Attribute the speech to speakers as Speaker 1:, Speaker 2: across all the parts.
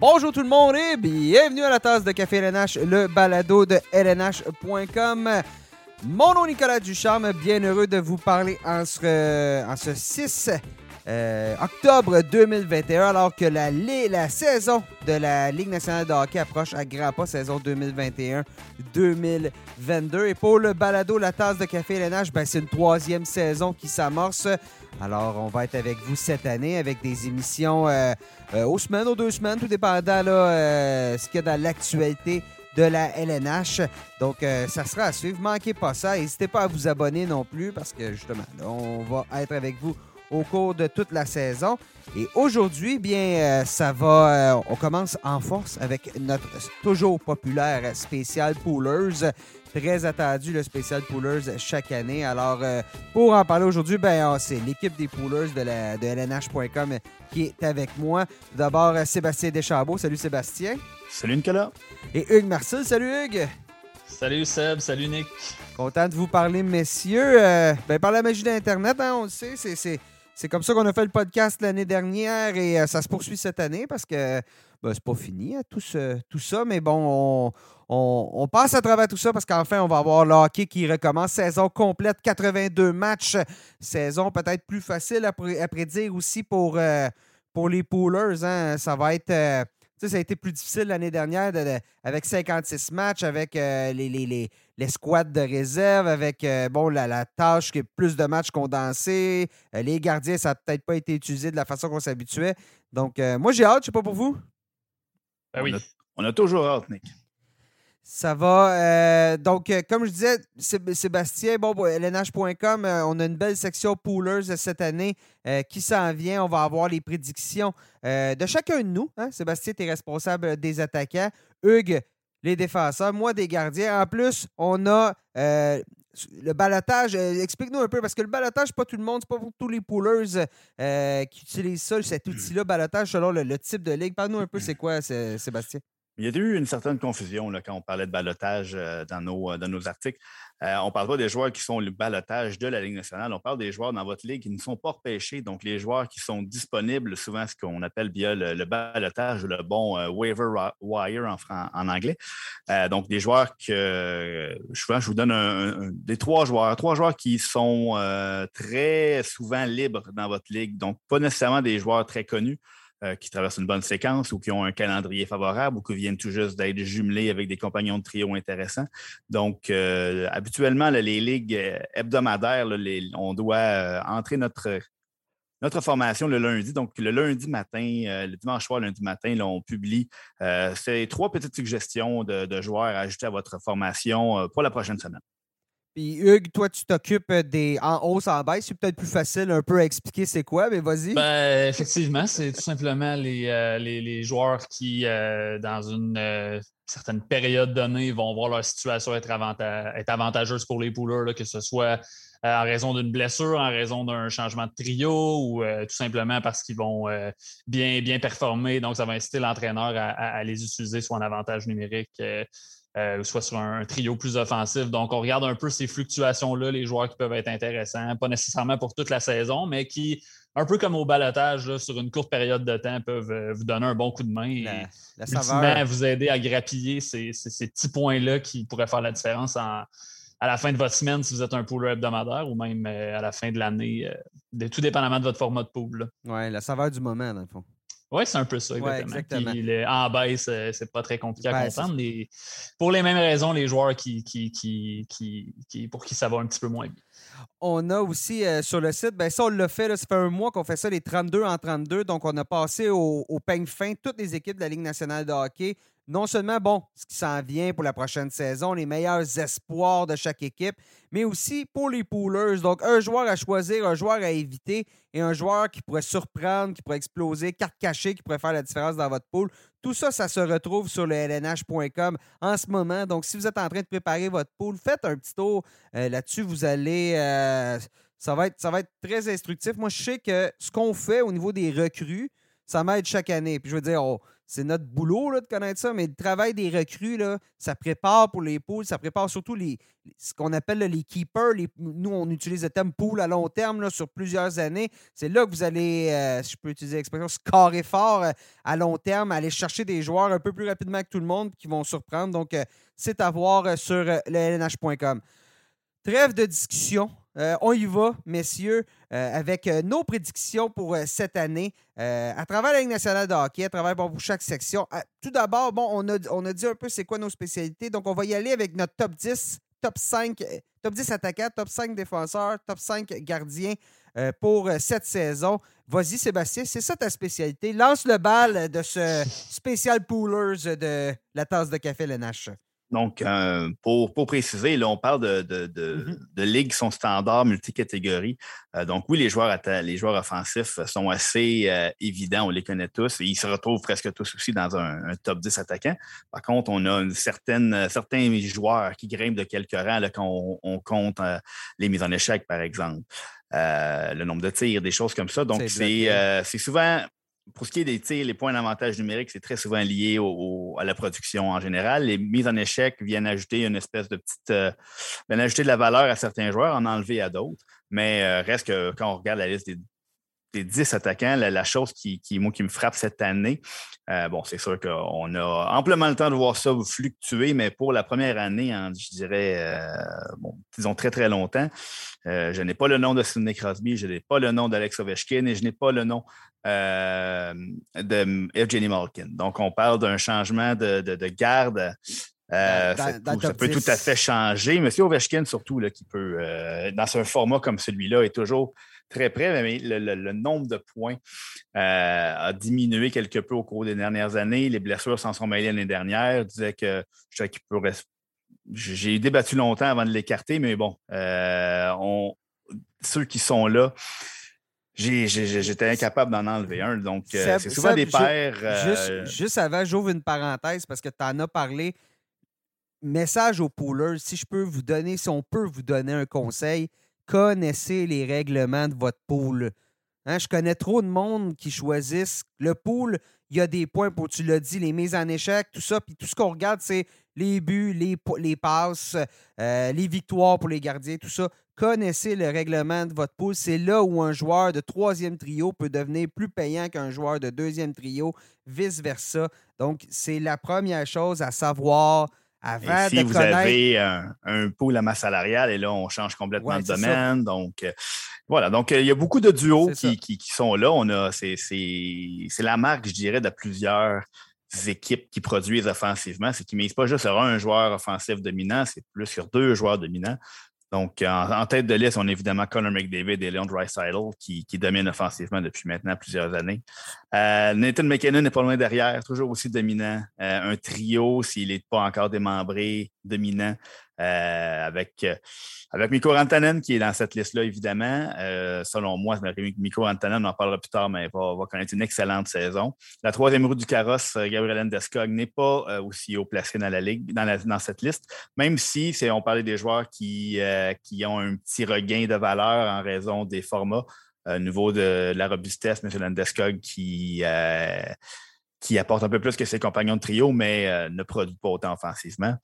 Speaker 1: Bonjour tout le monde et bienvenue à la tasse de café LNH, le balado de LNH.com. Mon nom Nicolas Ducharme, bien heureux de vous parler en ce, en ce 6 euh, octobre 2021, alors que la, la saison de la Ligue nationale de hockey approche à grands pas, saison 2021-2022. Et pour le balado La tasse de café LNH, ben, c'est une troisième saison qui s'amorce. Alors, on va être avec vous cette année avec des émissions euh, euh, aux semaines, aux deux semaines, tout dépendant là, ce qu'il y a dans l'actualité de la LNH. Donc, ça sera à suivre. Manquez pas ça. N'hésitez pas à vous abonner non plus parce que justement, on va être avec vous au cours de toute la saison. Et aujourd'hui, bien, euh, ça va. Euh, on commence en force avec notre toujours populaire spécial Poolers. Très attendu le spécial Poolers chaque année. Alors, euh, pour en parler aujourd'hui, ben, c'est l'équipe des Poolers de, la, de LNH.com qui est avec moi. D'abord, Sébastien Deschambault. Salut Sébastien.
Speaker 2: Salut Nicolas.
Speaker 1: Et Hugues Marcel. Salut Hugues.
Speaker 3: Salut Seb, salut Nick.
Speaker 1: Content de vous parler, messieurs. ben, par la magie d'Internet, hein, on le sait, c'est c'est comme ça qu'on a fait le podcast l'année dernière et euh, ça se poursuit cette année parce que ben, c'est pas fini hein, tout, tout, ça, mais bon, on, passe à travers tout ça parce qu'enfin, on va avoir le hockey qui recommence. Saison complète, 82 matchs. Saison peut-être plus facile à, prédire aussi pour, euh, pour les poolers. Hein. Ça va être. Euh, ça a été plus difficile l'année dernière avec 56 matchs, avec les, les, les squats de réserve avec euh, bon, la, tâche qui est plus de matchs condensés. Euh, les gardiens, ça n'a peut-être pas été utilisé de la façon qu'on s'habituait. Donc, euh, moi, j'ai hâte, je ne sais pas pour vous.
Speaker 2: Ben oui. On a, toujours hâte, Nick.
Speaker 1: Ça va. donc, comme je disais, Sébastien, bon, LNH.com, on a une belle section poolers cette année qui s'en vient. On va avoir les prédictions de chacun de nous. Hein. Sébastien, tu es responsable des attaquants. Hugues, les défenseurs, moi des gardiens. En plus, on a euh, le balotage. Euh, explique-nous un peu, parce que le balotage, pas tout le monde, c'est pas pour tous les poolers euh, qui utilisent ça, cet outil-là, balotage, selon le, le type de ligue. Parle-nous un peu, c'est quoi, Sébastien?
Speaker 2: Il y a eu une certaine confusion quand on parlait de balotage euh, dans, nos, euh, dans nos articles. Euh, on ne parle pas des joueurs qui sont le balotage de la Ligue nationale. On parle des joueurs dans votre ligue qui ne sont pas repêchés. Donc, les joueurs qui sont disponibles, souvent ce qu'on appelle via le, le balotage, le bon waiver wire en, en anglais. donc, des joueurs que souvent, je vous donne un, des trois joueurs, trois joueurs qui sont très souvent libres dans votre ligue. Donc, pas nécessairement des joueurs très connus. Euh, qui traversent une bonne séquence ou qui ont un calendrier favorable ou qui viennent tout juste d'être jumelés avec des compagnons de trio intéressants. Donc, euh, habituellement, les ligues euh, hebdomadaires, on doit entrer notre, formation le lundi. Donc, le lundi matin, le dimanche soir, lundi matin, on publie ces trois petites suggestions de, joueurs à ajouter à votre formation pour la prochaine semaine.
Speaker 1: Puis Hugues, toi, tu t'occupes des en hausse, en baisse. C'est peut-être plus facile un peu à expliquer c'est quoi, mais vas-y.
Speaker 3: Ben, effectivement, c'est tout simplement les, euh, les, joueurs qui, euh, dans une euh, certaine période donnée, vont voir leur situation être, avantageuse pour les pouleurs, que ce soit en raison d'une blessure, en raison d'un changement de trio ou tout simplement parce qu'ils vont bien, bien performer. Donc, ça va inciter l'entraîneur à, à, les utiliser soit en avantage numérique euh, soit sur un, trio plus offensif. Donc, on regarde un peu ces fluctuations-là, les joueurs qui peuvent être intéressants, pas nécessairement pour toute la saison, mais qui, un peu comme au balotage, sur une courte période de temps, peuvent euh, vous donner un bon coup de main et vous aider à grappiller ces, petits points-là qui pourraient faire la différence à la fin de votre semaine si vous êtes un pooler hebdomadaire ou même euh, à la fin de l'année, tout dépendamment de votre format de pool.
Speaker 1: Oui, la saveur du moment, dans le fond.
Speaker 3: Oui, c'est un peu ça, exactement. en baisse, euh, c'est pas très compliqué à comprendre. pour les mêmes raisons, les joueurs qui, qui, qui, pour qui ça va un petit peu moins bien.
Speaker 1: On a aussi euh, sur le site, ben ça, on l'a fait, là, ça fait un mois qu'on fait ça, les 32 en 32. Donc, on a passé au, au peigne fin toutes les équipes de la Ligue nationale de hockey non seulement, bon, ce qui s'en vient pour la prochaine saison, les meilleurs espoirs de chaque équipe, mais aussi pour les poolers. Donc, un joueur à choisir, un joueur à éviter et un joueur qui pourrait surprendre, qui pourrait exploser, carte cachée, qui pourrait faire la différence dans votre pool. Tout ça, ça se retrouve sur le lnh.com en ce moment. Donc, si vous êtes en train de préparer votre pool, faites un petit tour euh, là-dessus. Vous allez. Euh, ça, va être, ça va être très instructif. Moi, je sais que ce qu'on fait au niveau des recrues, ça m'aide chaque année. Puis je veux dire, c'est notre boulot là, de connaître ça, mais le travail des recrues, ça prépare pour les poules, ça prépare surtout ce qu'on appelle les keepers. nous, on utilise le terme pool à long terme sur plusieurs années. C'est là que vous allez, euh, si je peux utiliser l'expression, scorer fort euh, à long terme, aller chercher des joueurs un peu plus rapidement que tout le monde qui vont surprendre. Donc, euh, c'est à voir sur le lnh.com. Trêve de discussion. Euh, on y va, messieurs, euh, avec euh, nos prédictions pour cette année à travers la Ligue nationale de hockey, à travers chaque section. tout d'abord, bon, on a, on a dit un peu c'est quoi nos spécialités. Donc, on va y aller avec notre top 10, top 5, top 10 attaquants, top 5 défenseurs, top 5 gardiens pour cette saison. Vas-y, Sébastien, c'est ça ta spécialité. Lance le bal de ce spécial poolers de la tasse de café LNH.
Speaker 2: Donc, euh, pour, préciser, là, on parle de, de, de, mm-hmm. ligues qui sont standards, multicatégories. Euh, donc, oui, les joueurs, les joueurs offensifs sont assez euh, évidents, on les connaît tous et ils se retrouvent presque tous aussi dans un, top 10 attaquant. Par contre, on a une certaine, certains joueurs qui grimpent de quelques rangs là, quand on, compte les mises en échec, par exemple. le nombre de tirs, des choses comme ça. Donc, c'est souvent pour ce qui est des tirs, les points d'avantage numérique, c'est très souvent lié à la production en général. Les mises en échec viennent ajouter une espèce de petite. Euh, viennent ajouter de la valeur à certains joueurs, en enlever à d'autres. Mais euh, reste que quand on regarde la liste des des 10 attaquants, la, chose qui, qui, qui me frappe cette année, euh, bon, c'est sûr qu'on a amplement le temps de voir ça fluctuer, mais pour la première année, je dirais, euh, bon, disons très, très longtemps, euh, je n'ai pas le nom de Sidney Crosby, je n'ai pas le nom d'Alex Ovechkin et je n'ai pas le nom de Evgeny Malkin. Donc, on parle d'un changement de, de, garde. ça, peut tout à fait changer. Monsieur Ovechkin, surtout, là, qui peut, dans un format comme celui-là, est toujours très près, mais le, nombre de points euh, a diminué quelque peu au cours des dernières années. Les blessures s'en sont mêlées l'année dernière. Je disais que j'ai débattu longtemps avant de l'écarter, mais bon, euh, ceux qui sont là, j'étais incapable d'en enlever un. Donc, euh, c'est souvent des paires.
Speaker 1: Juste, juste, avant, j'ouvre une parenthèse parce que tu en as parlé. Message aux poolers, si je peux vous donner, si on peut vous donner un conseil, connaissez les règlements de votre pool. Hein, je connais trop de monde qui choisissent le pool. Il y a des points pour, tu l'as dit, les mises en échec, tout ça. Puis tout ce qu'on regarde, c'est les buts, les, passes, euh, les victoires pour les gardiens, tout ça. Connaissez le règlement de votre pool. C'est là où un joueur de troisième trio peut devenir plus payant qu'un joueur de deuxième trio, vice-versa. Donc, c'est la première chose à savoir
Speaker 2: si vous avez un, un, pool à masse salariale, et là, on change complètement de domaine. Donc, euh, voilà. Donc, euh, il y a beaucoup de duos qui, sont là. On a, c'est, la marque, je dirais, de plusieurs équipes qui produisent offensivement. C'est qu'ils ne misent pas juste sur un joueur offensif dominant, c'est plus sur deux joueurs dominants. Donc, en, tête de liste, on a évidemment Connor McDavid et Leon Dreisaitl qui, qui dominent offensivement depuis maintenant plusieurs années. Euh, Nathan McKinnon n'est pas loin derrière, toujours aussi dominant. Euh, un trio, s'il n'est pas encore démembré, dominant. Euh, avec, euh, avec Mikko Rantanen qui est dans cette liste-là, évidemment. Euh, selon moi, Mikko Rantanen, on en parlera plus tard, mais il va, connaître une excellente saison. La troisième roue du carrosse, Gabriel Landeskog, n'est pas aussi haut placé dans la ligue, dans cette liste, même si on parlait des joueurs qui, qui ont un petit regain de valeur en raison des formats. au niveau de, la robustesse, M. Landeskog qui qui apporte un peu plus que ses compagnons de trio, mais ne produit pas autant offensivement.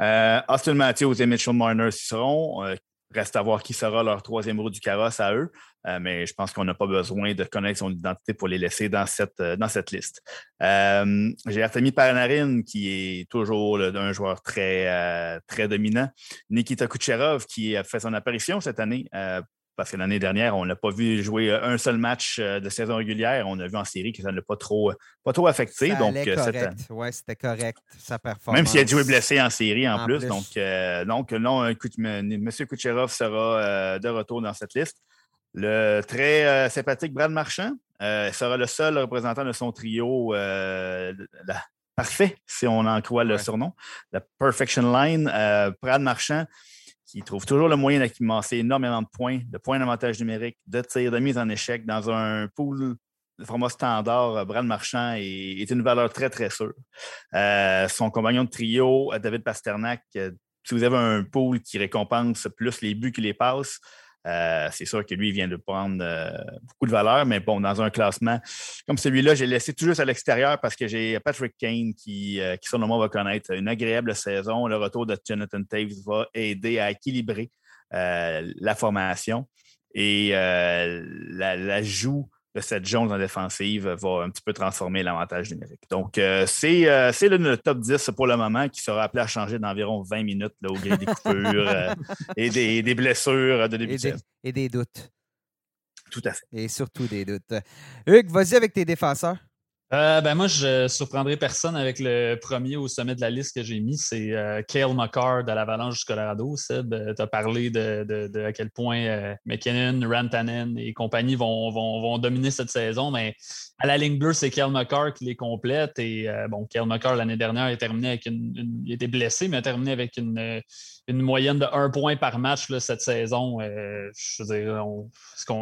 Speaker 2: Euh, Austin Matthews et Mitchell Marner seront. Euh, reste à voir qui sera leur troisième roue du carrosse à eux. Euh, mais je pense qu'on n'a pas besoin de connaître son identité pour les laisser dans cette, dans cette liste. J'ai Artemi Panarin, qui est toujours un joueur très, très dominant. Nikita Kucherov, qui a fait son apparition cette année parce que l'année dernière, on n'a pas vu jouer euh, un seul match euh, de saison régulière. On a vu en série que ça ne l'a pas trop, pas trop affecté.
Speaker 1: Ça
Speaker 2: donc,
Speaker 1: correct. Oui, c'était correct, sa performance.
Speaker 2: Même s'il a joué blessé en série en, plus. Donc, donc, non, M. Kucherov sera de retour dans cette liste. Le très sympathique Brad Marchand sera le seul représentant de son trio parfait, si on en croit le surnom. La Perfection Line. Brad Marchand qui trouve toujours le moyen d'accumuler énormément de points, de points d'avantage numérique, de tirs, de mise en échec dans un pool de format standard. Euh, Brad Marchand est, une valeur très, très sûre. Euh, son compagnon de trio, euh, David Pasternak, si vous avez un pool qui récompense plus les buts que les passes, Euh, c'est sûr que lui, il vient de prendre beaucoup de valeur, mais bon, dans un classement comme celui-là, j'ai laissé tout juste à l'extérieur parce que j'ai Patrick Kane qui, qui selon va connaître une agréable saison. Le retour de Jonathan Taves va aider à équilibrer la formation et l'ajout de cette Jones en défensive va un petit peu transformer l'avantage numérique. Donc, euh, euh, c'est le, top 10 pour le moment qui sera appelé à changer d'environ 20 minutes là, au gré des coupures euh, et, des, blessures de début
Speaker 1: et des, et des doutes.
Speaker 2: Tout à fait.
Speaker 1: Et surtout des doutes. Hugues, vas-y avec tes défenseurs.
Speaker 3: Euh, ben moi, je surprendrai personne avec le premier au sommet de la liste que j'ai mis. C'est euh, Kale McCarr de l'Avalanche du Colorado. Euh, tu as parlé de, à quel point McKinnon, Rantanen et compagnie vont, vont, dominer cette saison, mais à la ligne bleue, c'est Kale McCarr qui les complète. Et bon, Kale McCarr, l'année dernière, a terminé avec une, il était blessé, mais a terminé avec une, moyenne de un point par match cette saison. je veux dire,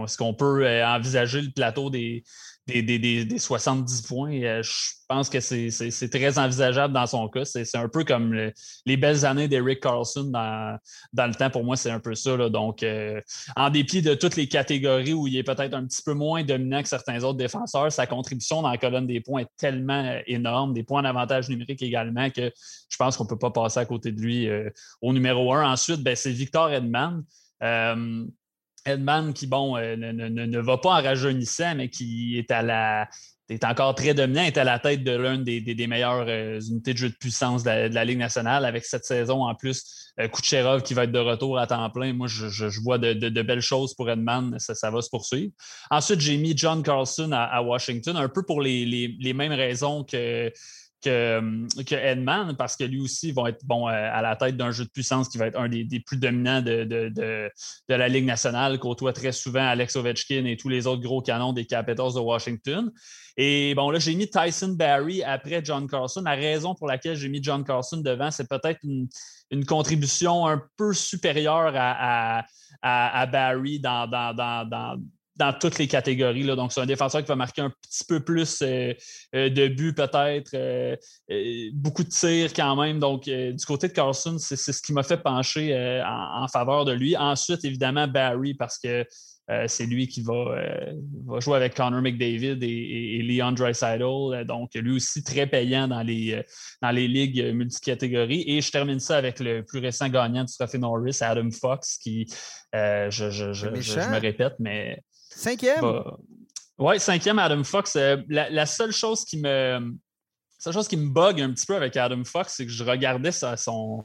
Speaker 3: est-ce qu'on peut envisager le plateau des des, 70 points. Euh, je pense que c'est très envisageable dans son cas. C'est un peu comme les belles années d'Eric Carlson dans, dans, le temps. Pour moi, c'est un peu ça. Donc, euh, en dépit de toutes les catégories où il est peut-être un petit peu moins dominant que certains autres défenseurs, sa contribution dans la colonne des points est tellement euh, énorme, des points d'avantage numérique également, que je pense qu'on ne peut pas passer à côté de lui au numéro un. Ensuite, ben, c'est Victor Edman. Edman qui, bon, euh, ne, va pas en rajeunissant, mais qui est à la. est encore très dominant, est à la tête de l'une des, meilleures euh, unités de jeu de puissance de la, Ligue nationale. Avec cette saison en plus, euh, Kucherov qui va être de retour à temps plein. Moi, je, vois de, belles choses pour Edman. Ça, va se poursuivre. Ensuite, j'ai mis John Carlson à, Washington, un peu pour les mêmes raisons que que, Edman, parce que lui aussi va être bon, euh, à la tête d'un jeu de puissance qui va être un des, plus dominants de, la Ligue nationale, côtoie très souvent Alex Ovechkin et tous les autres gros canons des Capitals de Washington. Et bon, là, j'ai mis Tyson Barry après John Carlson. La raison pour laquelle j'ai mis John Carlson devant, c'est peut-être une, contribution un peu supérieure à, Barry dans, dans dans toutes les catégories. Là. Donc, c'est un défenseur qui va marquer un petit peu plus euh, euh, de buts, peut-être, euh, beaucoup de tirs quand même. Donc, du côté de Carlson, c'est ce qui m'a fait pencher en, faveur de lui. Ensuite, évidemment, Barry, parce que c'est lui qui va, va, jouer avec Connor McDavid et, Leon Dreisaitl. Donc, lui aussi très payant dans les, dans les ligues multicatégories. Et je termine ça avec le plus récent gagnant du Trophée Norris, Adam Fox, qui, je, je, me répète, mais
Speaker 1: Cinquième? Bah,
Speaker 3: oui, cinquième, Adam Fox. Euh, la, seule chose qui me. seule chose qui me bug un petit peu avec Adam Fox, c'est que je regardais son,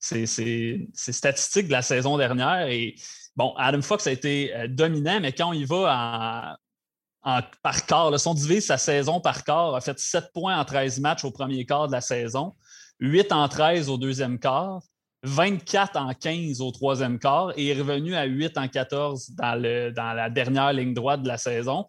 Speaker 3: ses, statistiques de la saison dernière et bon, Adam Fox a été euh, dominant, mais quand il va en, par quart, son divise sa saison par quart, a fait 7 points en 13 matchs au premier quart de la saison, 8 en 13 au deuxième quart, 24 en 15 au troisième quart et est revenu à 8 en 14 dans, le, dans la dernière ligne droite de la saison.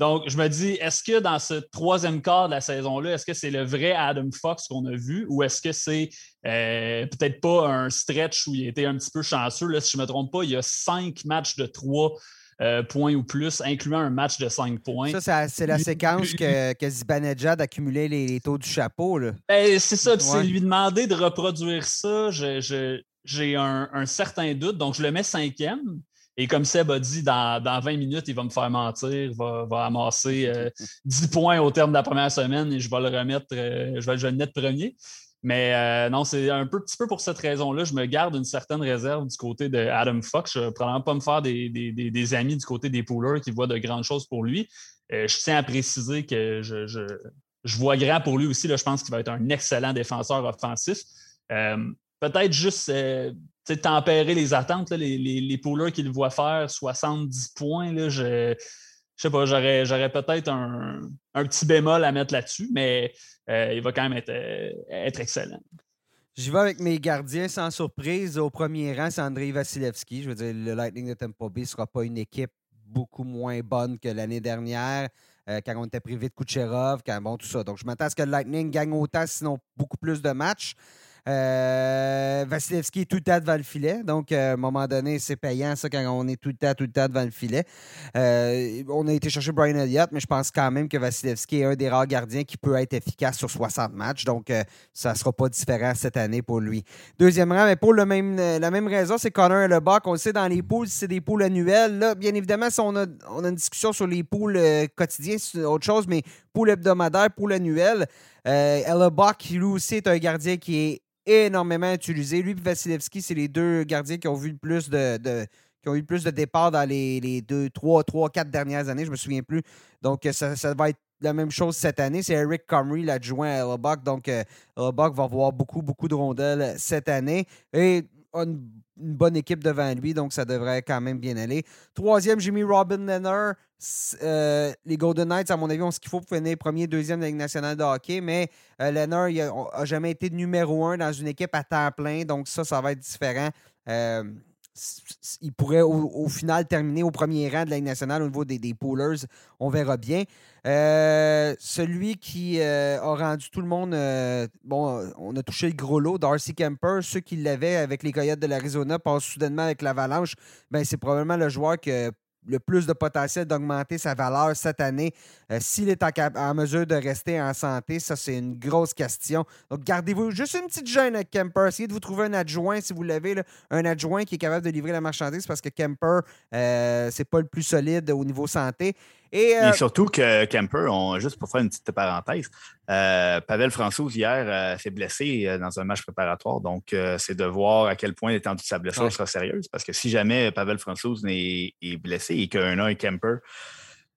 Speaker 3: Donc, je me dis, est-ce que dans ce troisième quart de la saison-là, est-ce que c'est le vrai Adam Fox qu'on a vu ou est-ce que c'est euh, peut-être pas un stretch où il était un petit peu chanceux? Là, si je ne me trompe pas, il y a cinq matchs de trois euh, points ou plus, incluant un match de 5 points.
Speaker 1: Ça, c'est la séquence que, que Zibanejad accumulait les, les, taux du chapeau.
Speaker 3: Ben, c'est ça, c'est lui demander de reproduire ça. J'ai un, certain doute, donc je le mets cinquième. Et comme Seb a dit, dans, 20 minutes, il va me faire mentir, va, va amasser 10 euh, points au terme de la première semaine et je vais le remettre, euh, je, vais, je vais le mettre premier. Mais euh, non, c'est un peu, petit peu pour cette raison-là. Je me garde une certaine réserve du côté de Adam Fox. Je ne vais probablement pas me faire des, amis du côté des poolers qui voient de grandes choses pour lui. Euh, je tiens à préciser que je, vois grand pour lui aussi. Là, je pense qu'il va être un excellent défenseur offensif. Euh, peut-être juste tempérer les attentes. les, les, poolers qui le voient faire 70 points. Là, je je sais pas, j'aurais, peut-être un, petit bémol à mettre là-dessus, mais euh, il va quand même être, euh, être excellent.
Speaker 1: J'y vais avec mes gardiens sans surprise. Au premier rang, c'est Andrei Vasilevski. Je veux dire, le Lightning de Tampa Bay ne sera pas une équipe beaucoup moins bonne que l'année dernière, euh, quand on était privé de Kucherov, quand bon, tout ça. Donc, je m'attends à ce que le Lightning gagne autant, sinon beaucoup plus de matchs. Euh, Vasilevski est tout le temps devant le filet. Donc, à un moment donné, c'est payant, ça, quand on est tout le temps, tout le temps devant le filet. Euh, on a été chercher Brian Elliott, mais je pense quand même que Vasilevski est un des rares gardiens qui peut être efficace sur 60 matchs. Donc, euh, ça ne sera pas différent cette année pour lui. Deuxième rang, mais pour même, la même raison, c'est Connor Lebuck. On le sait, dans les poules, c'est des poules annuelles. Là, bien évidemment, si on a, on a une discussion sur les poules quotidiennes, c'est autre chose, mais poules hebdomadaires, poules annuelles, euh, lui aussi, est un gardien qui est énormément utilisé. Lui et Vasilevski, c'est les deux gardiens qui ont vu le plus de, qui ont eu plus de départs dans les, deux, trois, trois, quatre dernières années, je me souviens plus. Donc, ça, va être la même chose cette année. C'est Eric Comrie, l'adjoint à Hellebuck. Donc, euh, va avoir beaucoup, beaucoup de rondelles cette année. Et une, bonne équipe devant lui, donc ça devrait quand même bien aller. Troisième, j'ai mis Robin Leonard. Euh, les Golden Knights, à mon avis, ont ce qu'il faut pour finir premier, deuxième de la Ligue nationale de hockey, mais euh, n'a jamais été numéro un dans une équipe à temps plein, donc ça, ça va être différent. Euh, il pourrait au, final terminer au premier rang de la nationale au niveau des, des poolers. On verra bien. Euh, celui qui a rendu tout le monde. bon, on a touché le gros lot, Darcy Kemper. Ceux qui l'avaient avec les Coyotes de l'Arizona passent soudainement avec l'Avalanche. Ben, c'est probablement le joueur que le plus de potentiel d'augmenter sa valeur cette année. Euh, s'il est en, mesure de rester en santé, ça, c'est une grosse question. Donc, gardez-vous juste une petite gêne avec Kemper. Essayez de vous trouver un adjoint, si vous l'avez, un adjoint qui est capable de livrer la marchandise parce que Kemper, euh, c'est pas le plus solide au niveau santé.
Speaker 2: Et, euh, surtout que Kemper, juste pour faire une petite parenthèse, euh, Pavel François hier euh, s'est blessé dans un match préparatoire. Donc, c'est de voir à quel point l'étendue de sa blessure sera sérieuse. Parce que si jamais Pavel François est, est, blessé et qu'un a un Kemper,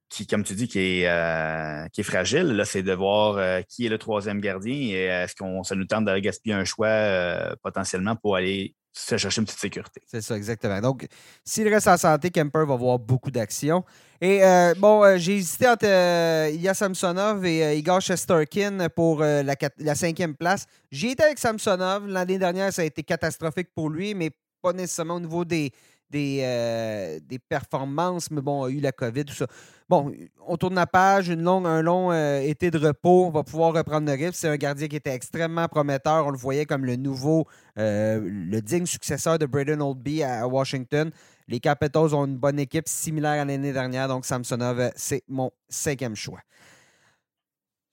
Speaker 2: qui, comme tu dis, qui est, qui est fragile, là, c'est de voir qui est le troisième gardien et est-ce qu'on ça nous tente de gaspiller un choix potentiellement pour aller se chercher une petite sécurité.
Speaker 1: C'est ça, exactement. Donc, s'il reste en santé, Kemper va avoir beaucoup d'actions. Et euh, bon, euh, j'ai hésité entre euh, Ilya Samsonov et Igor Shesterkin pour la, cinquième place. J'ai été avec Samsonov. L'année dernière, ça a été catastrophique pour lui, mais pas nécessairement au niveau des, des, des performances. Mais bon, il a eu la COVID, tout ça. Bon, on tourne la page, une longue, un long été de repos. On va pouvoir reprendre le rythme. C'est un gardien qui était extrêmement prometteur. On le voyait comme le nouveau, le digne successeur de Braden Oldby à Washington. Les Capitals ont une bonne équipe similaire à l'année dernière, donc Samsonov, c'est mon cinquième choix.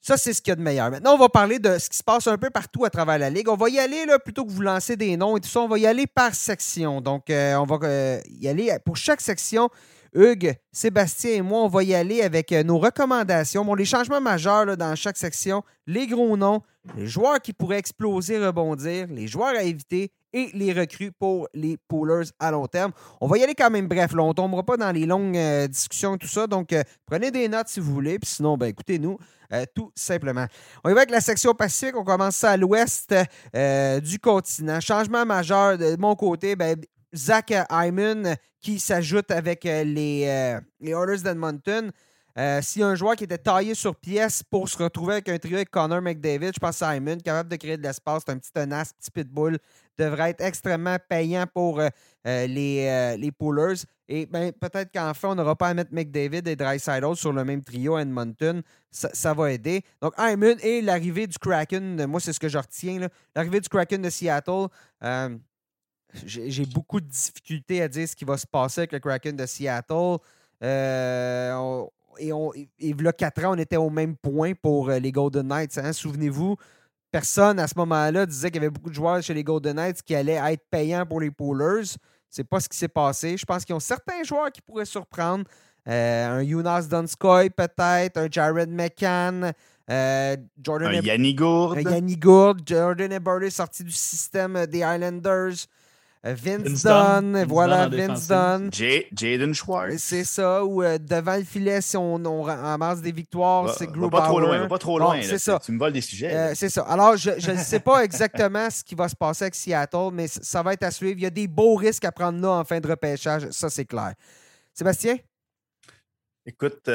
Speaker 1: Ça, c'est ce qu'il y a de meilleur. Maintenant, on va parler de ce qui se passe un peu partout à travers la Ligue. On va y aller, plutôt que vous lancer des noms et tout ça, on va y aller par section. Donc, euh, on va euh, y aller pour chaque section. Hugues, Sébastien et moi, on va y aller avec euh, nos recommandations. Bon, les changements majeurs dans chaque section, les gros noms, les joueurs qui pourraient exploser, rebondir, les joueurs à éviter et les recrues pour les poolers à long terme. On va y aller quand même bref. Là, on ne tombera pas dans les longues euh, discussions tout ça. Donc, euh, prenez des notes si vous voulez. Puis sinon, ben, écoutez-nous. Euh, tout simplement. On y va avec la section Pacifique. On commence à l'ouest du continent. Changement majeur de mon côté, ben, Zach Hyman qui s'ajoute avec les, les Oilers d'Edmonton. S'il y a un joueur qui était taillé sur pièce pour se retrouver avec un trio avec Connor McDavid, je pense à Hyman, capable de créer de l'espace, c'est un petit tenace, petit pitbull, devrait être extrêmement payant pour euh, euh, les, euh, poolers. Et ben, peut-être qu'enfin, on n'aura pas à mettre McDavid et Dreisaitl sur le même trio Edmonton. Ça, va aider. Donc, Hyman et l'arrivée du Kraken, moi, c'est ce que je retiens. L'arrivée du Kraken de Seattle, j'ai beaucoup de difficultés à dire ce qui va se passer avec le Kraken de Seattle. et, on, et, a quatre ans, on était au même point pour les Golden Knights. Hein. Souvenez-vous, personne à ce moment-là disait qu'il y avait beaucoup de joueurs chez les Golden Knights qui allaient être payants pour les poolers. C'est pas ce qui s'est passé. Je pense qu'ils ont certains joueurs qui pourraient surprendre. Euh, un Jonas Donskoy, peut-être, un Jared McCann, euh, Jordan
Speaker 2: un Yanni Gourde.
Speaker 1: Un Yanni Gourde, Jordan Eberle sorti du système des Islanders. Euh, Vince, Dunn, voilà, Vince Dunn.
Speaker 2: Jaden Schwartz.
Speaker 1: C'est ça, ou euh, devant le filet, si on, on ramasse des victoires, c'est Grubauer.
Speaker 2: pas trop loin, pas trop loin. c'est ça. Tu me voles des sujets.
Speaker 1: Euh, c'est ça. Alors, je ne sais pas exactement ce qui va se passer avec Seattle, mais ça va être à suivre. Il y a des beaux risques à prendre là en fin de repêchage, ça c'est clair. Sébastien?
Speaker 2: Écoute,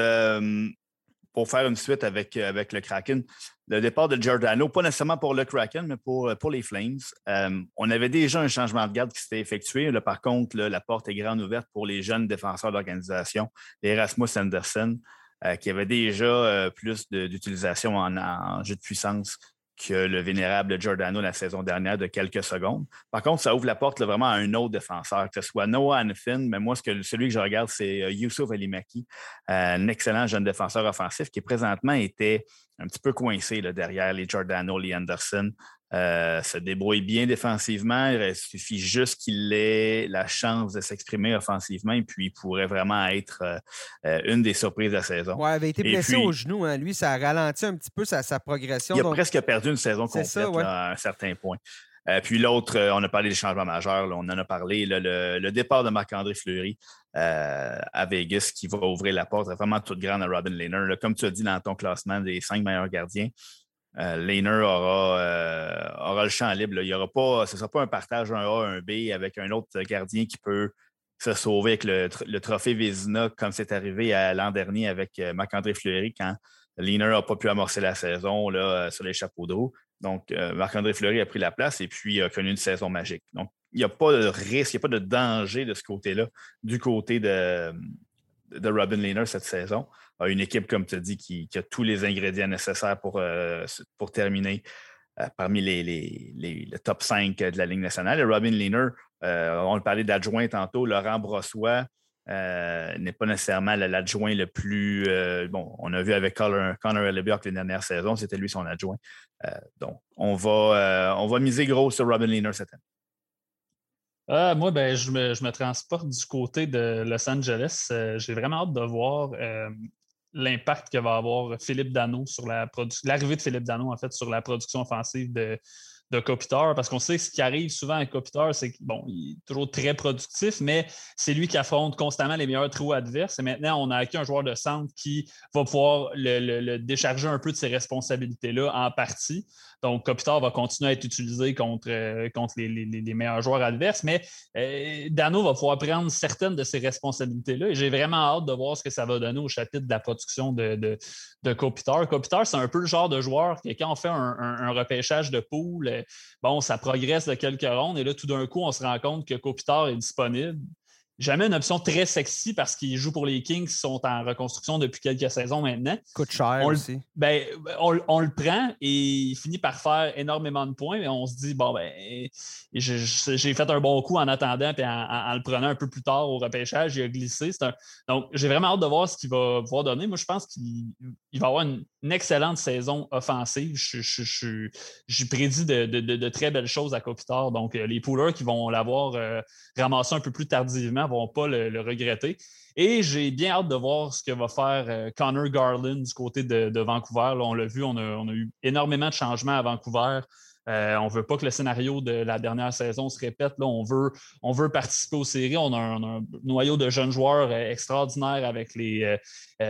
Speaker 2: pour faire une suite avec, avec le Kraken, le départ de Giordano, pas nécessairement pour le Kraken, mais pour, pour les Flames. Euh, on avait déjà un changement de garde qui s'était effectué. Par contre, la porte est grande ouverte pour les jeunes défenseurs d'organisation, Erasmus Anderson, euh, qui avait déjà euh, plus d'utilisation en, jeu de puissance que le vénérable Giordano la saison dernière de quelques secondes. Par contre, ça ouvre la porte vraiment à un autre défenseur, que ce soit Noah Hanfin, mais moi, ce que, celui que je regarde, c'est euh, Youssouf Alimaki, euh, un excellent jeune défenseur offensif qui présentement était un petit peu coincé derrière les Giordano, les Anderson. Euh, se débrouille bien défensivement. Il suffit juste qu'il ait la chance de s'exprimer offensivement et puis il pourrait vraiment être une des surprises de la saison.
Speaker 1: Oui, il avait été blessé au genou. Hein. Lui, ça a ralenti un petit peu sa, progression.
Speaker 2: Il a presque perdu une saison complète à un certain point. Euh, puis l'autre, euh, on a parlé des changements majeurs, on en a parlé, le, départ de Marc-André Fleury euh, à Vegas qui va ouvrir la porte vraiment toute grande à Robin Lehner. comme tu as dit dans ton classement des cinq meilleurs gardiens, Lehner aura, aura, le champ libre. Ce ne sera pas un partage un A, un B avec un autre gardien qui peut se sauver avec le, trophée Vézina comme c'est arrivé l'an dernier avec Marc-André Fleury quand Lehner n'a pas pu amorcer la saison sur les chapeaux d'eau. Donc, euh, Marc-André Fleury a pris la place et puis a connu une saison magique. Donc, il n'y a pas de risque, il n'y a pas de danger de ce côté-là, du côté de, de Robin Lehner cette saison. Une équipe, comme tu as dit, qui, a tous les ingrédients nécessaires pour, euh, pour terminer euh, parmi les, les, top 5 de la Ligue nationale. Et Robin Lehner, on le parlait d'adjoint tantôt, Laurent Brossois, euh, n'est pas nécessairement l'adjoint le plus. Euh, bon, on a vu avec Connor, Connor Elliott les dernières saisons, c'était lui son adjoint. Euh, donc, on va, on va miser gros sur Robin Lehner cette
Speaker 3: année. moi, ben, je, me, je, me, transporte du côté de Los Angeles. J'ai vraiment hâte de voir l'impact que va avoir Philippe Dano sur la l'arrivée de Philippe Dano, en fait, sur la production offensive de, de Kopitar, parce qu'on sait que ce qui arrive souvent à Kopitar, c'est qu'il bon, est toujours très productif, mais c'est lui qui affronte constamment les meilleurs trous adverses. Et maintenant, on a acquis un joueur de centre qui va pouvoir le décharger un peu de ses responsabilités-là en partie. Donc, Kopitar va continuer à être utilisé contre, euh, contre les, meilleurs joueurs adverses, mais euh, Dano va pouvoir prendre certaines de ses responsabilités-là. Et j'ai vraiment hâte de voir ce que ça va donner au chapitre de la production de, de, de c'est un peu le genre de joueur que quand on fait un, repêchage de poule, bon, ça progresse de quelques rondes et là, tout d'un coup, on se rend compte que Kopitar est disponible jamais une option très sexy parce qu'il joue pour les Kings qui sont en reconstruction depuis quelques saisons maintenant.
Speaker 1: Coûte cher
Speaker 3: on
Speaker 1: aussi.
Speaker 3: Ben, on, le prend et il finit par faire énormément de points, mais on se dit, bon, ben, j'ai fait un bon coup en attendant et en, le prenant un peu plus tard au repêchage, il a glissé. Donc, j'ai vraiment hâte de voir ce qu'il va pouvoir donner. Moi, je pense qu'il va avoir une, excellente saison offensive. Je, prédis de, très belles choses à Kopitar. Donc, euh, les poolers qui vont l'avoir euh, ramassé un peu plus tardivement vont pas le, regretter. Et j'ai bien hâte de voir ce que va faire euh, Connor Garland du côté de, Vancouver. on l'a vu, on a, eu énormément de changements à Vancouver. Euh, on ne veut pas que le scénario de la dernière saison se répète. Là, on, veut, participer aux séries. On a un, noyau de jeunes joueurs euh, extraordinaires avec les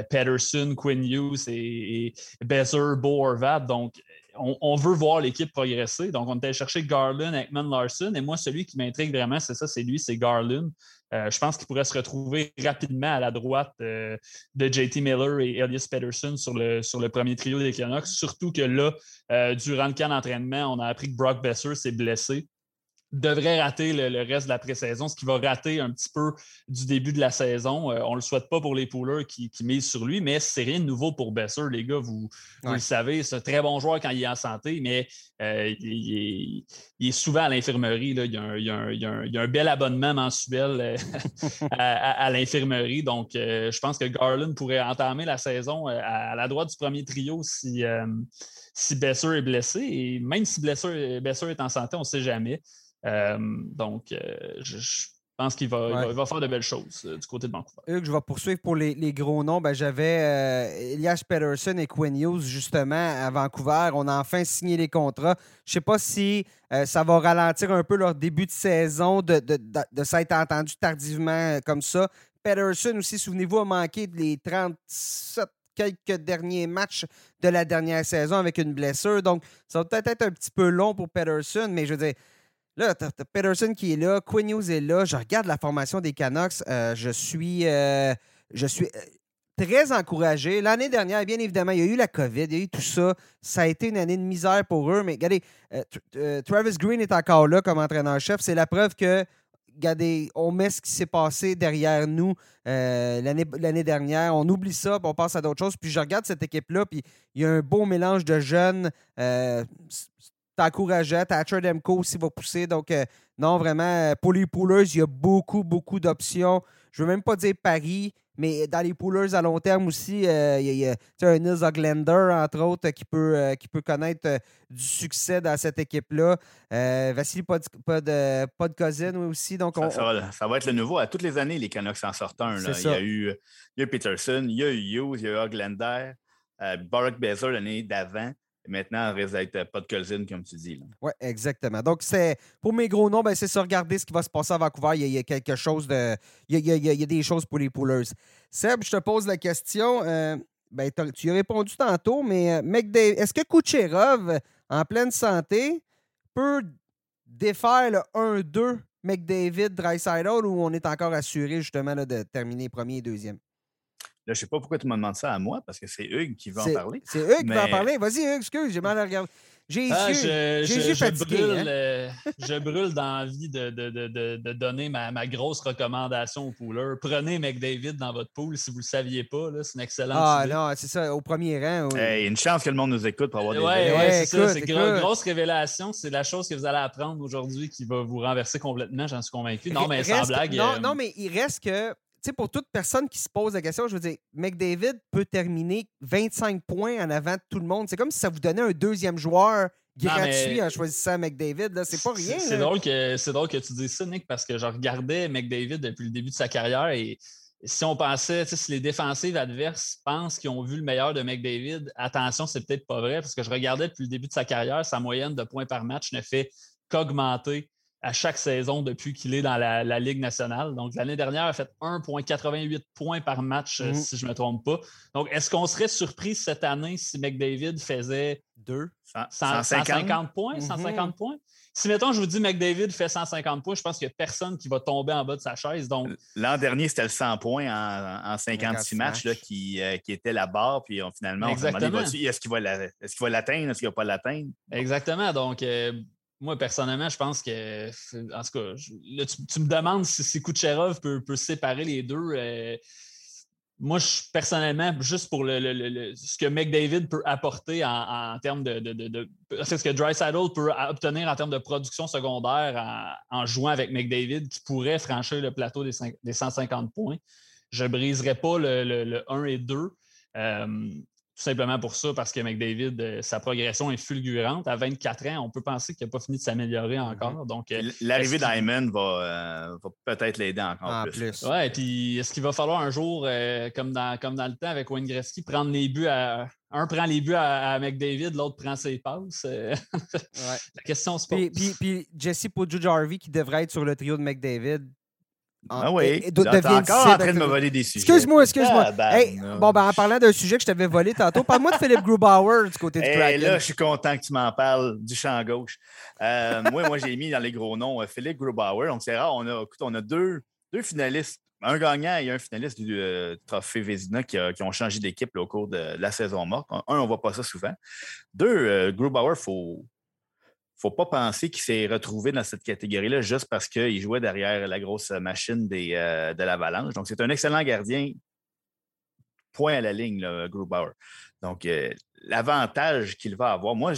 Speaker 3: Pedersen, Quinn Hughes et, et Bezer, Bo Horvat. Donc, on, veut voir l'équipe progresser. Donc, on était chercher Garland, Ekman, Larson. Et moi, celui qui m'intrigue vraiment, c'est ça, c'est lui, c'est Garland. Euh, je pense qu'il pourrait se retrouver rapidement à la droite euh, de JT Miller et Elias Peterson sur le, sur le premier trio des Canucks. Surtout que là, euh, durant le camp d'entraînement, on a appris que Brock Besser s'est blessé devrait rater le, reste de la pré-saison, ce qui va rater un petit peu du début de la saison. Euh, on ne le souhaite pas pour les poolers qui, misent sur lui, mais c'est rien de nouveau pour Besser, les gars. Vous, le savez, c'est un très bon joueur quand il est en santé, mais euh, il, est, souvent à l'infirmerie. Il, y a un bel abonnement mensuel euh, à, l'infirmerie. Donc, je pense que Garland pourrait entamer la saison à, la droite du premier trio si, si Besser est blessé. Et même si Besser, Besser est en santé, on ne sait jamais. Euh, donc, euh, je, pense qu'il va, va, faire de belles choses euh, du côté de Vancouver.
Speaker 1: Hugues, je vais poursuivre pour les, gros noms. Ben, J'avais Elias Peterson et Quinn Hughes justement à Vancouver. On a enfin signé les contrats. Je ne sais pas si ça va ralentir un peu leur début de saison de, de, de, s'être entendu tardivement comme ça. Peterson aussi, souvenez-vous, a manqué les 37 quelques derniers matchs de la dernière saison avec une blessure. Donc, ça va peut-être être un petit peu long pour Peterson, mais je veux dire, Là, tu Peterson qui est là, Quinn Hughes est là. Je regarde la formation des Canucks. Euh, je suis, euh, je suis euh, très encouragé. L'année dernière, bien évidemment, il y a eu la COVID, il y a eu tout ça. Ça a été une année de misère pour eux. Mais regardez, Travis Green est encore là comme entraîneur-chef. C'est la preuve que regardez, on met ce qui s'est passé derrière nous l'année dernière. On oublie ça, puis on passe à d'autres choses. Puis je regarde cette équipe-là, puis il y a un beau mélange de jeunes. Euh, T'as encourageant. Thatcher Demko aussi va pousser. Donc, euh, non, vraiment, pour les poolers, il y a beaucoup, beaucoup d'options. Je ne veux même pas dire Paris, mais dans les poolers à long terme aussi, euh, il y a, un Nils Oglander, entre autres, qui peut, euh, qui peut connaître euh, du succès dans cette équipe-là. Vassili Podkozin oui, aussi. Donc
Speaker 2: ça, ça, va, être le nouveau. À toutes les années, les Canucks s'en sortent un. Il, y a eu, il y a Peterson, il y a eu Hughes, il y a eu Oglander, Barack Bezer l'année d'avant. Maintenant, il risque d'être pas de Colzine, comme tu dis.
Speaker 1: Oui, exactement. Donc, c'est pour mes gros noms, ben, c'est ça, regarder ce qui va se passer à Vancouver. Il y a, quelque chose de. Il y, a, il y, a, des choses pour les poolers. Seb, je te pose la question. Euh, ben, tu as répondu tantôt, mais euh, est-ce que Kucherov, en pleine santé, peut défaire le 1-2 McDavid, Dreisaitl, ou on est encore assuré justement de terminer premier et deuxième?
Speaker 2: Je ne sais pas pourquoi tu me demandes ça à moi, parce que c'est Hugues qui va en parler.
Speaker 1: C'est Hugues qui va en parler. Vas-y, Hugues, excuse, j'ai mal à regarder. J'ai ah,
Speaker 3: je, je, fatigué, brûle, hein. euh, je brûle dans l'envie de, de, de, de, donner ma, ma, grosse recommandation au pooler. Prenez McDavid dans votre pool si vous ne le saviez pas. C'est une excellente
Speaker 1: Ah
Speaker 3: idée.
Speaker 1: non, c'est ça, au premier rang.
Speaker 2: Oui. une chance que le monde nous écoute pour avoir des
Speaker 3: Oui, ouais, c'est ça. C'est une grosse révélation. C'est la chose que vous allez apprendre aujourd'hui qui va vous renverser complètement, j'en suis convaincu. Non, mais sans blague.
Speaker 1: Non, euh, non, mais il reste que sais, pour toute personne qui se pose la question, je veux dire, McDavid peut terminer 25 points en avant de tout le monde. C'est comme si ça vous donnait un deuxième joueur gratuit en choisissant McDavid. C'est pas rien.
Speaker 3: C'est drôle, que, drôle que tu dises ça, Nick, parce que je regardais McDavid depuis le début de sa carrière et si on pensait, si les défensives adverses pensent qu'ils ont vu le meilleur de McDavid, attention, c'est peut-être pas vrai, parce que je regardais depuis le début de sa carrière, sa moyenne de points par match ne fait qu'augmenter à chaque saison depuis qu'il est dans la, Ligue nationale. Donc, l'année dernière, il a fait 1,88 points par match, euh, mm. si je ne me trompe pas. Donc, est-ce qu'on serait surpris cette année si McDavid faisait
Speaker 1: 2,
Speaker 3: 150 points? 150 mm-hmm. points? Si, mettons, je vous dis McDavid fait 150 points, je pense qu'il n'y a personne qui va tomber en bas de sa chaise. Donc...
Speaker 2: L'an dernier, c'était le 100 points en, 56 matchs là, qui, euh, qui, était la barre. Puis finalement, on s'est demandé est-ce qu'il va l'atteindre, est-ce qu'il ne va pas l'atteindre?
Speaker 3: Exactement. Donc, euh, moi, personnellement, je pense que. En tout cas, tu, me demandes si, si peut, séparer les deux. Euh, moi, personnellement, juste pour ce que McDavid peut apporter en, termes de, de, Ce que Dry peut obtenir en termes de production secondaire en, jouant avec McDavid, qui pourrait franchir le plateau des, des 150 points, je ne briserais pas le, 1 et 2. Tout simplement pour ça, parce que McDavid, euh, sa progression est fulgurante. À 24 ans, on peut penser qu'il n'a pas fini de s'améliorer mm-hmm. encore. Donc,
Speaker 2: euh, L'arrivée d'Hyman va, euh, va peut-être l'aider encore plus.
Speaker 3: Oui, et puis est-ce qu'il va falloir un jour, comme, dans, comme dans le temps avec Wayne Gretzky, prendre les buts à. Un prend les buts à, McDavid, l'autre prend ses passes? La question se pose.
Speaker 1: Puis, puis, Jesse Pujol-Jarvie qui devrait être sur le trio de McDavid,
Speaker 2: ah oui, tu es encore en train de me voler des sujets.
Speaker 1: Excuse-moi, excuse-moi. bon, ben, en parlant d'un sujet que je t'avais volé tantôt, parle-moi de Philippe Grubauer du côté du hey,
Speaker 2: Là, je suis content que tu m'en parles du champ gauche. Euh, moi, moi j'ai mis dans les gros noms euh, Philippe Grubauer. Donc, c'est rare. On a, écoute, on a deux, deux finalistes, un gagnant et un finaliste du euh, Trophée Vézina qui, qui, ont changé d'équipe au cours de, la saison morte. Un, on ne voit pas ça souvent. Deux, Grubauer, il faut faut pas penser qu'il s'est retrouvé dans cette catégorie-là juste parce qu'il jouait derrière la grosse machine euh, de l'Avalanche. Donc, c'est un excellent gardien. Point à la ligne, là, Grubauer. Donc, euh, l'avantage qu'il va avoir, moi,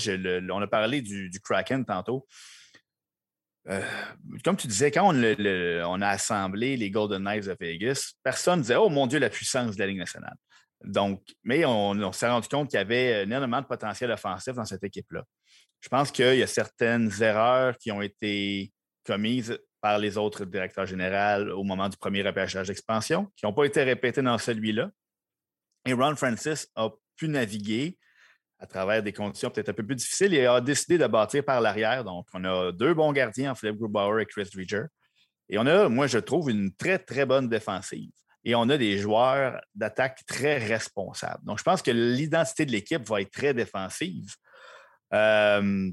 Speaker 2: on a parlé du, Kraken tantôt. Euh, comme tu disais, quand on, a assemblé les Golden Knights de Vegas, personne ne disait Oh mon Dieu, la puissance de la Ligue nationale. Donc, mais on, s'est rendu compte qu'il y avait énormément de potentiel offensif dans cette équipe-là. Je pense qu'il y a certaines erreurs qui ont été commises par les autres directeurs généraux au moment du premier repêchage d'expansion, qui n'ont pas été répétées dans celui-là. Et Ron Francis a pu naviguer à travers des conditions peut-être un peu plus difficiles et a décidé de bâtir par l'arrière. Donc, on a deux bons gardiens, Philippe Grubauer et Chris Drieger. Et on a, moi, je trouve, une très, très bonne défensive. Et on a des joueurs d'attaque très responsables. Donc, je pense que l'identité de l'équipe va être très défensive. Euh,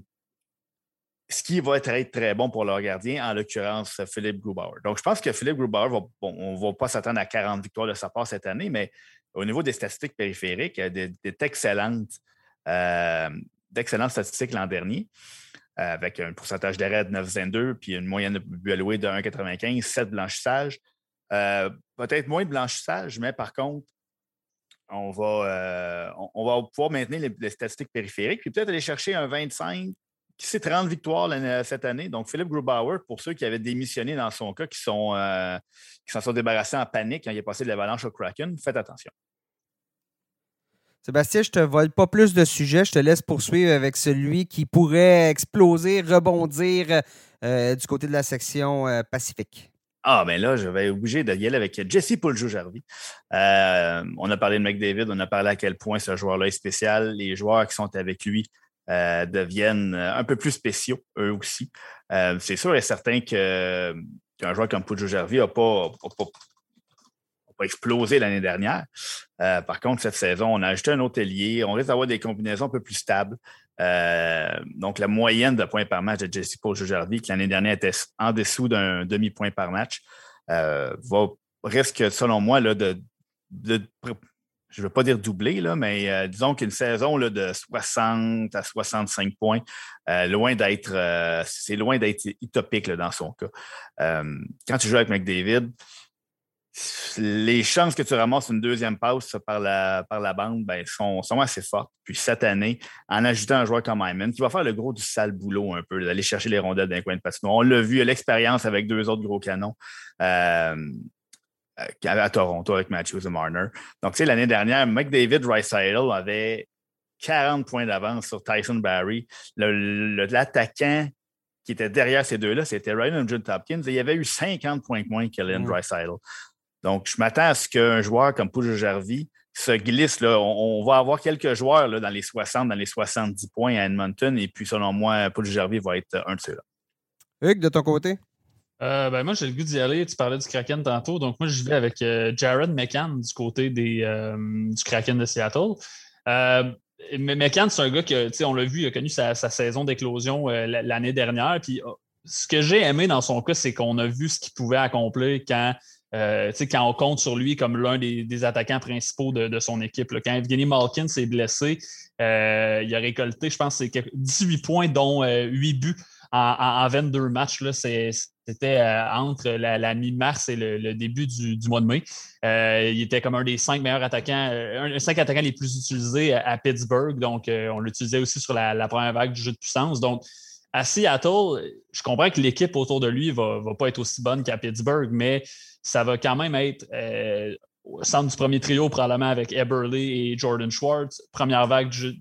Speaker 2: ce qui va être très bon pour leur gardien, en l'occurrence Philippe Grubauer. Donc, je pense que Philippe Grubauer, va, on ne va pas s'attendre à 40 victoires de sa part cette année, mais au niveau des statistiques périphériques, il y a des, excellentes, euh, d'excellentes statistiques l'an dernier. avec un pourcentage d'arrêt de 9,22 puis une moyenne de but de 1,95, 7 blanchissages. Peut-être moins de blanchissage, mais par contre, on va, on, va pouvoir maintenir les, statistiques périphériques, puis peut-être aller chercher un 25, qui s'est 30 victoires cette année. Donc, Philippe Grubauer, pour ceux qui avaient démissionné dans son cas, qui sont qui s'en sont débarrassés en panique quand il est passé de l'avalanche au Kraken, faites attention.
Speaker 1: Sébastien, je te vole pas plus de sujets. Je te laisse poursuivre avec celui qui pourrait exploser, rebondir euh, du côté de la section euh, Pacifique.
Speaker 2: Ah, ben là, je vais obligé de y aller avec Jesse Pouljo-Jarvie. Euh, on a parlé de McDavid, on a parlé à quel point ce joueur-là est spécial. Les joueurs qui sont avec lui deviennent un peu plus spéciaux, eux aussi. C'est sûr et certain qu'un joueur comme Pouljo-Jarvie n'a pas, explosé l'année dernière. Euh, par contre, cette saison, on a ajouté un autre ailier. On risque d'avoir des combinaisons un peu plus stables. Euh, donc, la moyenne de points par match de Jesse Paul Jardy, qui l'année dernière était en dessous d'un demi-point par match, euh, va, risque, selon moi, là, de, je ne veux pas dire doubler, là, mais disons qu'une saison là, de 60 à 65 points, loin d'être, c'est loin d'être utopique dans son cas. quand tu joues avec McDavid, les chances que tu ramasses une deuxième passe par la, par la bande ben, sont, sont, assez fortes. Puis cette année, en ajoutant un joueur comme Hyman, qui va faire le gros du sale boulot un peu, d'aller chercher les rondelles d'un coin de patinoire. On l'a vu, à l'expérience avec deux autres gros canons euh, à Toronto avec Matthews et Marner. Donc, tu sais, l'année dernière, McDavid Rice-Idle avait 40 points d'avance sur Tyson Barry. L'attaquant qui était derrière ces deux-là, c'était Ryan John Topkins. Et il y avait eu 50 points de moins qu'Ellen mmh. Donc, je m'attends à ce qu'un joueur comme Pouge Jarvie se glisse. Là. On, va avoir quelques joueurs là, dans les 60, dans les 70 points à Edmonton. Et puis, selon moi, Pouge Jarvie va être un de ceux-là.
Speaker 1: Hugues, de ton côté?
Speaker 3: Euh, ben moi, j'ai le goût d'y aller. Tu parlais du Kraken tantôt. Donc, moi, je vais avec euh, Jared McCann du côté des, euh, du Kraken de Seattle. mais McCann, c'est un gars qui, on l'a vu, il a connu sa, saison d'éclosion l'année dernière. Puis, ce que j'ai aimé dans son cas, c'est qu'on a vu ce qu'il pouvait accomplir quand euh, quand on compte sur lui comme l'un des, attaquants principaux de, son équipe. Quand Evgeny Malkin s'est blessé, euh, il a récolté, je pense, 18 points, dont 8 euh, buts en, 22 matchs. C'était entre la, mi-mars et le, début du, mois de mai. il était comme un des cinq meilleurs attaquants, un des cinq attaquants les plus utilisés à, Pittsburgh. Donc, on l'utilisait aussi sur la, première vague du jeu de puissance. Donc, à Seattle, je comprends que l'équipe autour de lui ne va, va, pas être aussi bonne qu'à Pittsburgh, mais ça va quand même être euh, au centre du premier trio, probablement avec Eberly et Jordan Schwartz, première vague du, jeu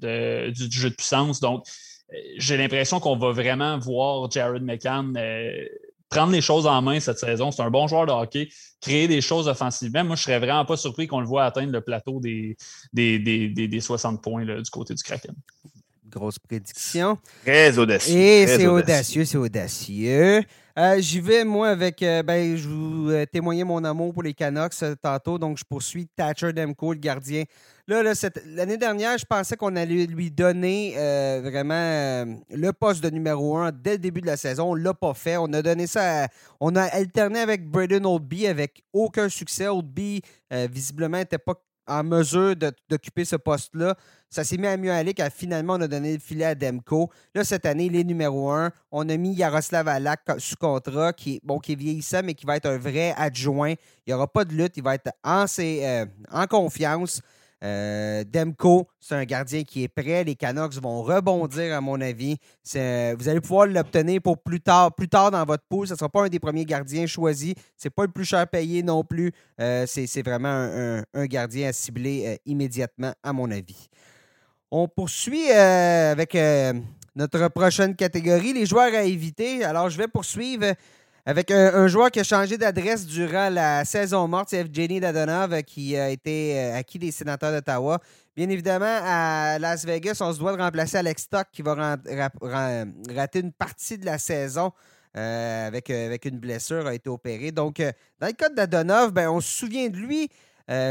Speaker 3: de puissance. Donc, euh, j'ai l'impression qu'on va vraiment voir Jared McCann euh, prendre les choses en main cette saison. C'est un bon joueur de hockey, créer des choses offensivement. Moi, je serais vraiment pas surpris qu'on le voit atteindre le plateau des, des, 60 points du côté du Kraken.
Speaker 1: Grosse prédiction.
Speaker 2: Très audacieux.
Speaker 1: Et c'est audacieux, c'est audacieux. Euh, j'y vais, moi, avec. Euh, ben, je vous euh, témoignais mon amour pour les Canucks tantôt, donc je poursuis Thatcher Demko, le gardien. Là, l'année dernière, je pensais qu'on allait lui donner vraiment le poste de numéro un dès le début de la saison. On ne l'a pas fait. On a donné ça On a alterné avec Braden Oldby avec aucun succès. Oldby, visiblement, n'était pas en mesure d'occuper ce poste-là. Ça s'est mis à mieux aller car finalement, on a donné le filet à Demko. Là, cette année, il est numéro un. On a mis Yaroslav Alak sous contrat, qui est, bon, qui vieillissant, mais qui va être un vrai adjoint. Il n'y aura pas de lutte. Il va être en, euh, en confiance. Euh, Demko, c'est un gardien qui est prêt. Les Canucks vont rebondir, à mon avis. Vous allez pouvoir l'obtenir pour plus tard, plus tard dans votre pool. Ce ne sera pas un des premiers gardiens choisis. Ce n'est pas le plus cher payé non plus. Euh, c'est vraiment un, gardien à cibler euh, immédiatement, à mon avis. On poursuit avec notre prochaine catégorie, les joueurs à éviter. Alors, je vais poursuivre avec un, joueur qui a changé d'adresse durant la saison morte, c'est Evgeny Dadonov qui a été euh, acquis des sénateurs d'Ottawa. Bien évidemment, à Las Vegas, on se doit de remplacer Alex Stock qui va rater une partie de la saison. Euh, avec, euh, avec une blessure, a été opéré. Donc, dans le cas Dadonov, ben, on se souvient de lui.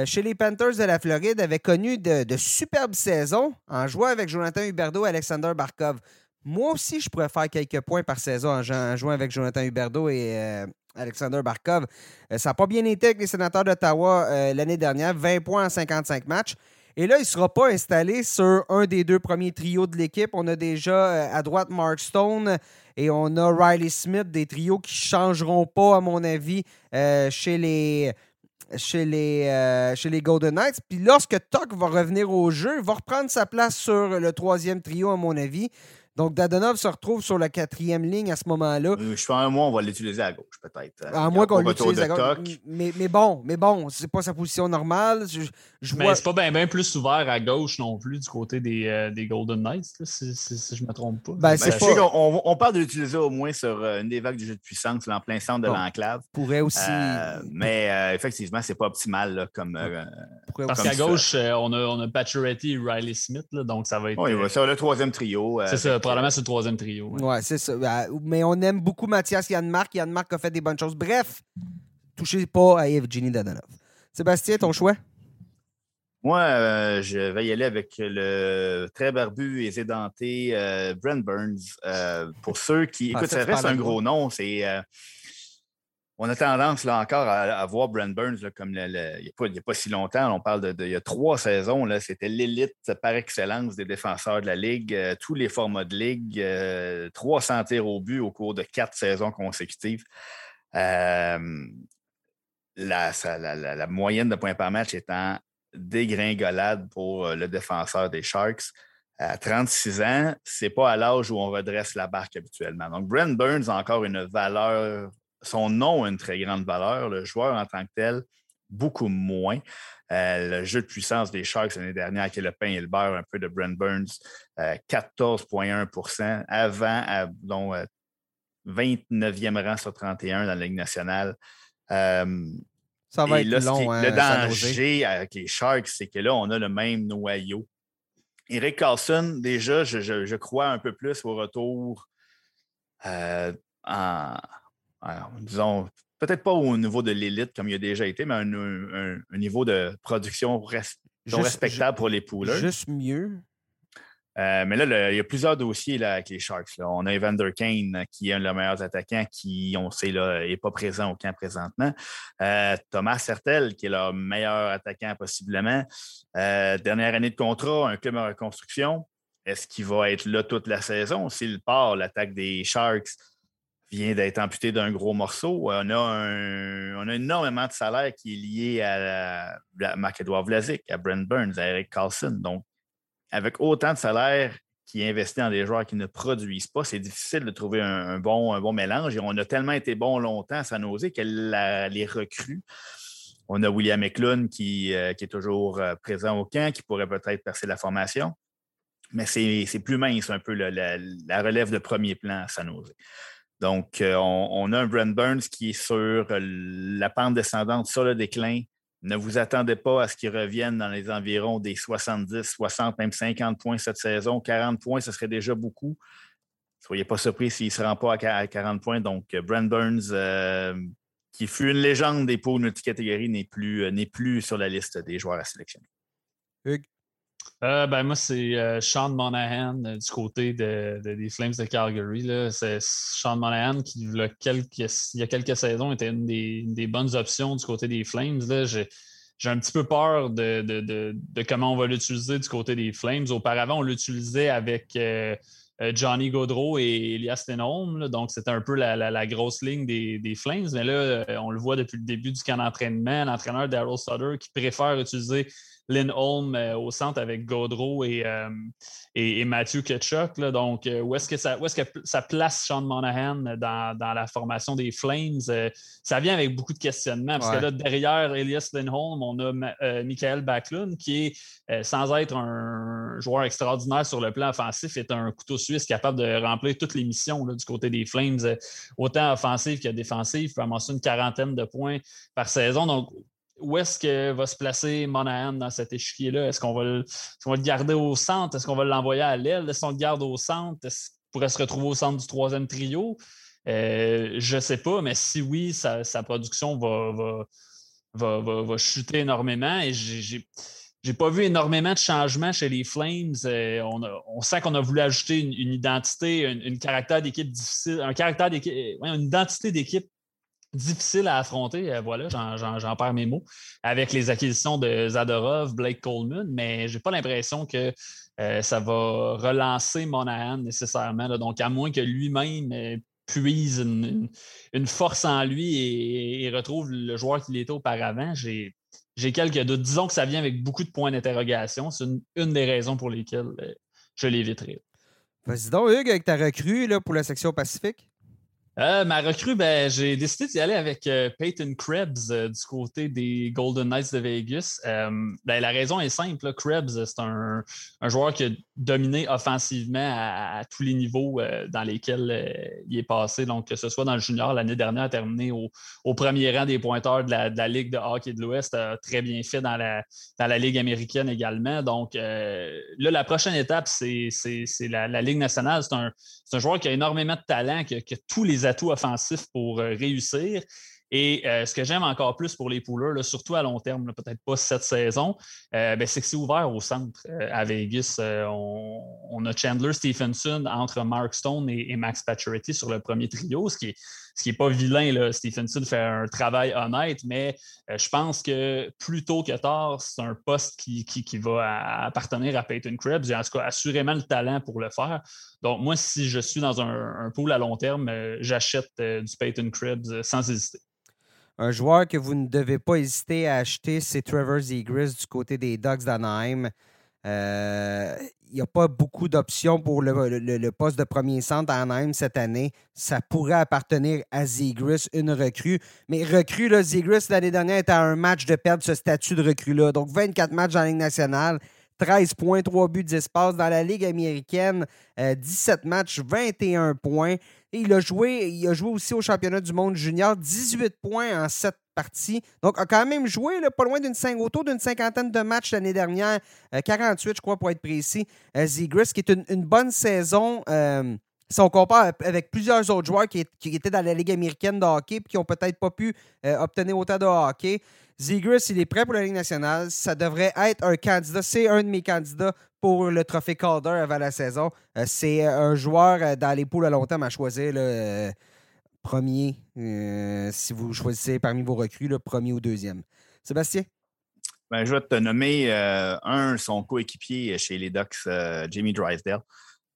Speaker 1: chez les Panthers de la Floride, avait connu de, de superbes saisons en jouant avec Jonathan Huberdeau et Alexander Barkov. Moi aussi, je pourrais faire quelques points par saison en, jouant avec Jonathan Huberdeau et euh, Alexander Barkov. Euh, ça n'a pas bien été avec les sénateurs d'Ottawa euh, l'année dernière, 20 points en 55 matchs. Et là, il ne sera pas installé sur un des deux premiers trios de l'équipe. On a déjà à droite Mark Stone et on a Riley Smith, des trios qui ne changeront pas, à mon avis, chez les chez les, chez les Golden Knights. Puis lorsque Tuck va revenir au jeu, il va reprendre sa place sur le troisième trio, à mon avis. Donc, Dadonov se retrouve sur la quatrième ligne à ce moment-là.
Speaker 2: Euh, je pense un mois, on va l'utiliser à gauche, peut-être.
Speaker 1: Euh, à moins qu'on l'utilise à gauche. Mais, mais, bon, mais bon, c'est pas sa position normale. Je,
Speaker 3: mais c'est pas bien plus ouvert à gauche non plus du côté des, euh, des Golden Knights, si, je ne me trompe pas.
Speaker 2: Ben, ben, on, on, parle de l'utiliser au moins sur une des vagues du jeu de puissance, en plein centre de l'enclave.
Speaker 1: Pourrait aussi.
Speaker 2: mais effectivement, c'est pas optimal comme.
Speaker 3: Parce qu'à gauche, on a, on a Pacioretty et Riley Smith, donc ça va être.
Speaker 2: Oui, ça va le troisième trio.
Speaker 3: c'est ça probablement sur le troisième trio.
Speaker 1: Ouais, c'est ça. Ben, mais on aime beaucoup Mathias Yann-Marc. Yann-Marc a fait des bonnes choses. Bref, touchez pas à Evgeny Dadonov. Sébastien, ton choix?
Speaker 2: Moi, euh, je vais y aller avec le très barbu et zédenté euh, Brent Burns. Euh, pour ceux qui. Ah, écoute, ça, reste un gros nom. C'est on a tendance là encore à, voir Brent Burns comme il n'y a, pas si longtemps. On parle de, il y a trois saisons. C'était l'élite par excellence des défenseurs de la Ligue, euh, tous les formats de Ligue, euh, 300 tirs au but au cours de quatre saisons consécutives. Euh, la, moyenne de points par match étant dégringolade pour euh, le défenseur des Sharks. À 36 ans, ce n'est pas à l'âge où on redresse la barque habituellement. Donc, Brent Burns a encore une valeur son nom a une très grande valeur, le joueur en tant que tel, beaucoup moins. Euh, le jeu de puissance des Sharks l'année dernière, qui est le pain et le beurre un peu de Brent Burns, 14,1% euh, avant, dont 29e rang sur 31 dans la Ligue nationale.
Speaker 1: Euh, ça va être long,
Speaker 2: Le danger avec les Sharks, c'est que là, on a le même noyau. Eric Carlson, déjà, je, crois un peu plus au retour en, disons, peut-être pas au niveau de l'élite comme il a déjà été, mais un, niveau de production respectable pour les pouleurs.
Speaker 1: Juste mieux?
Speaker 2: Euh, mais là, il y a plusieurs dossiers là, avec les Sharks. On a Evander Kane, qui est un de leurs meilleurs attaquants, qui, on sait, n'est pas présent au camp présentement. Euh, Thomas Sertel, qui est leur meilleur attaquant possiblement. Euh, dernière année de contrat, un club en reconstruction. Est-ce qu'il va être là toute la saison? S'il part, l'attaque des Sharks, vient d'être amputé d'un gros morceau. On a, on a énormément de salaire qui est lié à, Marc-Edouard Vlasic, à Brent Burns, à Eric Carlson. Donc, avec autant de salaire qui investit dans des joueurs qui ne produisent pas, c'est difficile de trouver un, bon, un bon mélange. Et on a tellement été bon longtemps à San Jose qu'elle les recrues. On a William Eklund qui, euh, qui est toujours euh, présent au camp, qui pourrait peut-être percer la formation. Mais c'est plus mince un peu la, la, relève de premier plan à San Jose. Donc, euh, on, a un Brent Burns qui est sur euh, la pente descendante, sur le déclin. Ne vous attendez pas à ce qu'il revienne dans les environs des 70, 60, même 50 points cette saison. 40 points, ce serait déjà beaucoup. Soyez pas surpris s'il ne se rend pas à 40 points. Donc, euh, Brent Burns, qui fut une légende des pots multicatégories, n'est plus, n'est plus sur la liste des joueurs à sélectionner.
Speaker 3: Euh, ben, moi, c'est euh, Sean Monahan euh, du côté des Flames de Calgary. C'est Sean Monahan qui, il y, a quelques, saisons, était une des, bonnes options du côté des Flames. J'ai un petit peu peur de, comment on va l'utiliser du côté des Flames. Auparavant, on l'utilisait avec Johnny Gaudreau et Elias Lindholm. donc, c'était un peu la, grosse ligne des, des, Flames. Mais là, on le voit depuis le début du camp d'entraînement. L'entraîneur Daryl Sutter qui préfère utiliser Lindholm euh, au centre avec Gaudreau et, euh, et, Matthew Ketchuk. donc, euh, où est-ce que, ça, est que ça place Sean Monahan dans, la formation des Flames? ça vient avec beaucoup de questionnements. Parce que là, derrière Elias Lindholm, on a Michael Backlund qui est, sans être un joueur extraordinaire sur le plan offensif, est un couteau suisse capable de remplir toutes les missions du côté des Flames, autant offensif que défensif. Il peut amasser une quarantaine de points par saison. Donc, où est-ce que va se placer Monahan dans cet échiquier-là? Est-ce qu'on va, le garder au centre? Est-ce qu'on va l'envoyer à l'aile? Est-ce qu'on le garde au centre? Est-ce qu'il pourrait se retrouver au centre du troisième trio? Euh, je ne sais pas, mais si oui, sa, production va, va, chuter énormément. Et j'ai n'ai pas vu énormément de changements chez les Flames. Euh, on, sent qu'on a voulu ajouter une, identité, une, caractère d'équipe difficile, un caractère d'équipe, une identité d'équipe difficile à affronter. voilà, j'en perds mes mots. Avec les acquisitions de Zadorov, Blake Coleman, mais j'ai pas l'impression que ça va relancer Monahan nécessairement. Donc, à moins que lui-même puise une, force en lui et, retrouve le joueur qu'il était auparavant, j'ai quelques doutes. Disons que ça vient avec beaucoup de points d'interrogation. C'est une, des raisons pour lesquelles euh, je l'éviterai.
Speaker 1: Vas-y donc, Hugues, avec ta recrue là, pour la section Pacifique.
Speaker 3: Euh, ma recrue, ben, j'ai décidé d'y aller avec euh, Peyton Krebs euh, du côté des Golden Knights de Vegas. Ben, la raison est simple. Krebs, c'est un, joueur qui a dominé offensivement à, tous les niveaux dans lesquels il est passé. Donc, que ce soit dans le junior, l'année dernière, terminé au, premier rang des pointeurs de la, Ligue de hockey de l'Ouest, a très bien fait dans la, dans la Ligue américaine également. Donc, là, la prochaine étape, c'est la, Ligue nationale. C'est un, un, joueur qui a énormément de talent, qui a tous les atouts offensifs pour euh, réussir. Et euh, ce que j'aime encore plus pour les pouleurs, surtout à long terme, peut-être pas cette saison, euh, ben, c'est que c'est ouvert au centre à Vegas. On, a Chandler Stephenson entre Mark Stone et, Max Pacioretty sur le premier trio, ce qui est, ce qui n'est pas vilain. Là. Stephenson fait un travail honnête, mais je pense que plus tôt que tard, c'est un poste qui, va appartenir à Peyton Krebs. Il a en tout cas assurément le talent pour le faire. Donc, moi, si je suis dans un, pool à long terme, euh, j'achète euh, du Peyton Krebs euh, sans hésiter.
Speaker 1: Un joueur que vous ne devez pas hésiter à acheter, c'est Trevor Zegris du côté des Ducks d'Anaheim. Il n'y a pas beaucoup d'options pour le, poste de premier centre à Anaheim cette année. Ça pourrait appartenir à Zegris, une recrue. Mais recrue, là, l'année dernière, était à un match de perdre ce statut de recrue-là. Donc, 24 matchs en Ligue nationale. 13 points, 3 buts d'espace. Dans la Ligue américaine, 17 euh, matchs, 21 points. Il a joué, il a joué aussi au championnat du monde junior, 18 points en 7 parties. Donc, a quand même joué pas loin d'une autour d'une cinquantaine de matchs l'année dernière, 48, euh, je crois, pour être précis. Euh, Zigris, qui est une, bonne saison. si on compare avec plusieurs autres joueurs qui, étaient dans la Ligue américaine de hockey et qui n'ont peut-être pas pu obtenir autant de hockey, Zegers, il est prêt pour la Ligue nationale. Ça devrait être un candidat. C'est un de mes candidats pour le trophée Calder avant la saison. Euh, c'est un joueur euh, dans les poules à long terme à choisir. le euh, premier, si vous choisissez parmi vos recrues, le premier ou deuxième. Sébastien?
Speaker 2: Ben, je vais te nommer un, son coéquipier chez les Ducks, Jamie Drysdale,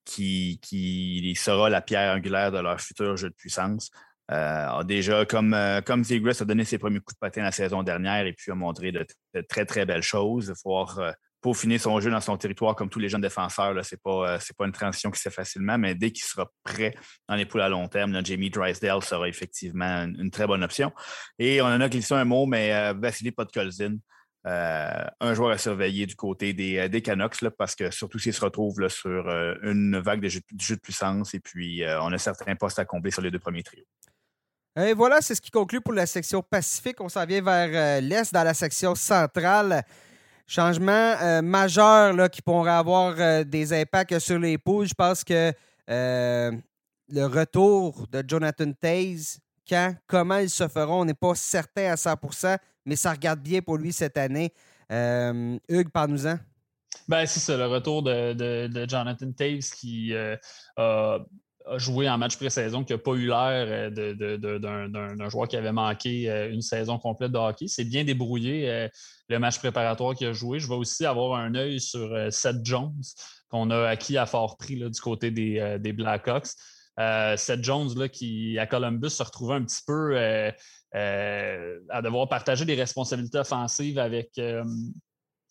Speaker 2: qui, qui sera la pierre angulaire de leur futur jeu de puissance. Euh, déjà, comme, euh, comme a donné ses premiers coups de patin la saison dernière et puis a montré de, très, très belles choses. Il faut euh, peaufiner son jeu dans son territoire comme tous les jeunes défenseurs. Ce n'est pas, pas une transition qui se fait facilement, mais dès qu'il sera prêt dans les poules à long terme, Jamie Drysdale sera effectivement une, très bonne option. Et on en a glissé un mot, mais Vassili Podkolzin, un joueur à surveiller du côté des, des Canucks, parce que surtout s'il se retrouve sur une vague de jeu, de puissance, et puis on a certains postes à combler sur les deux premiers trios.
Speaker 1: Et voilà, c'est ce qui conclut pour la section Pacifique. On s'en vient vers euh, l'Est, dans la section centrale. Changement euh, majeur là, qui pourrait avoir euh, des impacts sur les poules. Je pense que le retour de Jonathan Taze, quand, comment ils se feront, on n'est pas certain à 100% mais ça regarde bien pour lui cette année. Hugues, parle-nous-en.
Speaker 3: Ben, c'est ça, le retour de, Jonathan Taves qui a joué en match pré-saison qui n'a pas eu l'air euh, d'un joueur qui avait manqué euh, une saison complète de hockey. C'est bien débrouillé euh, le match préparatoire qu'il a joué. Je vais aussi avoir un œil sur Seth Jones, qu'on a acquis à fort prix du côté des, Blackhawks. Seth Jones, là, qui à Columbus se retrouvait un petit peu à devoir partager des responsabilités offensives avec,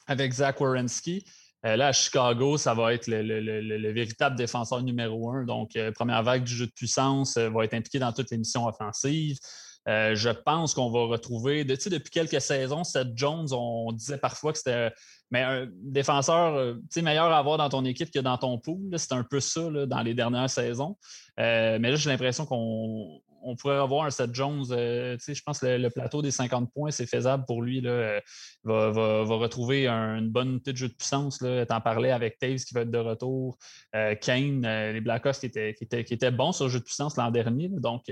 Speaker 3: avec Zach Wierenski. Euh, là, à Chicago, ça va être le, véritable défenseur numéro un. Donc, euh, première vague du jeu de puissance euh, va être impliqué dans toutes les missions offensives. je pense qu'on va retrouver, depuis quelques saisons, Seth Jones, on disait parfois que c'était un défenseur meilleur à avoir dans ton équipe que dans ton pool. C'est un peu ça dans les dernières saisons. mais là, j'ai l'impression qu'on on pourrait avoir un Seth Jones. Euh, je pense que le, plateau des 50 points, c'est faisable pour lui. Là, euh, va, retrouver une bonne petite jeu de puissance. T'en parlais avec Taves qui va être de retour. Euh, Kane, les Blackhawks qui étaient, qui, étaient, qui bons sur le jeu de puissance l'an dernier. donc,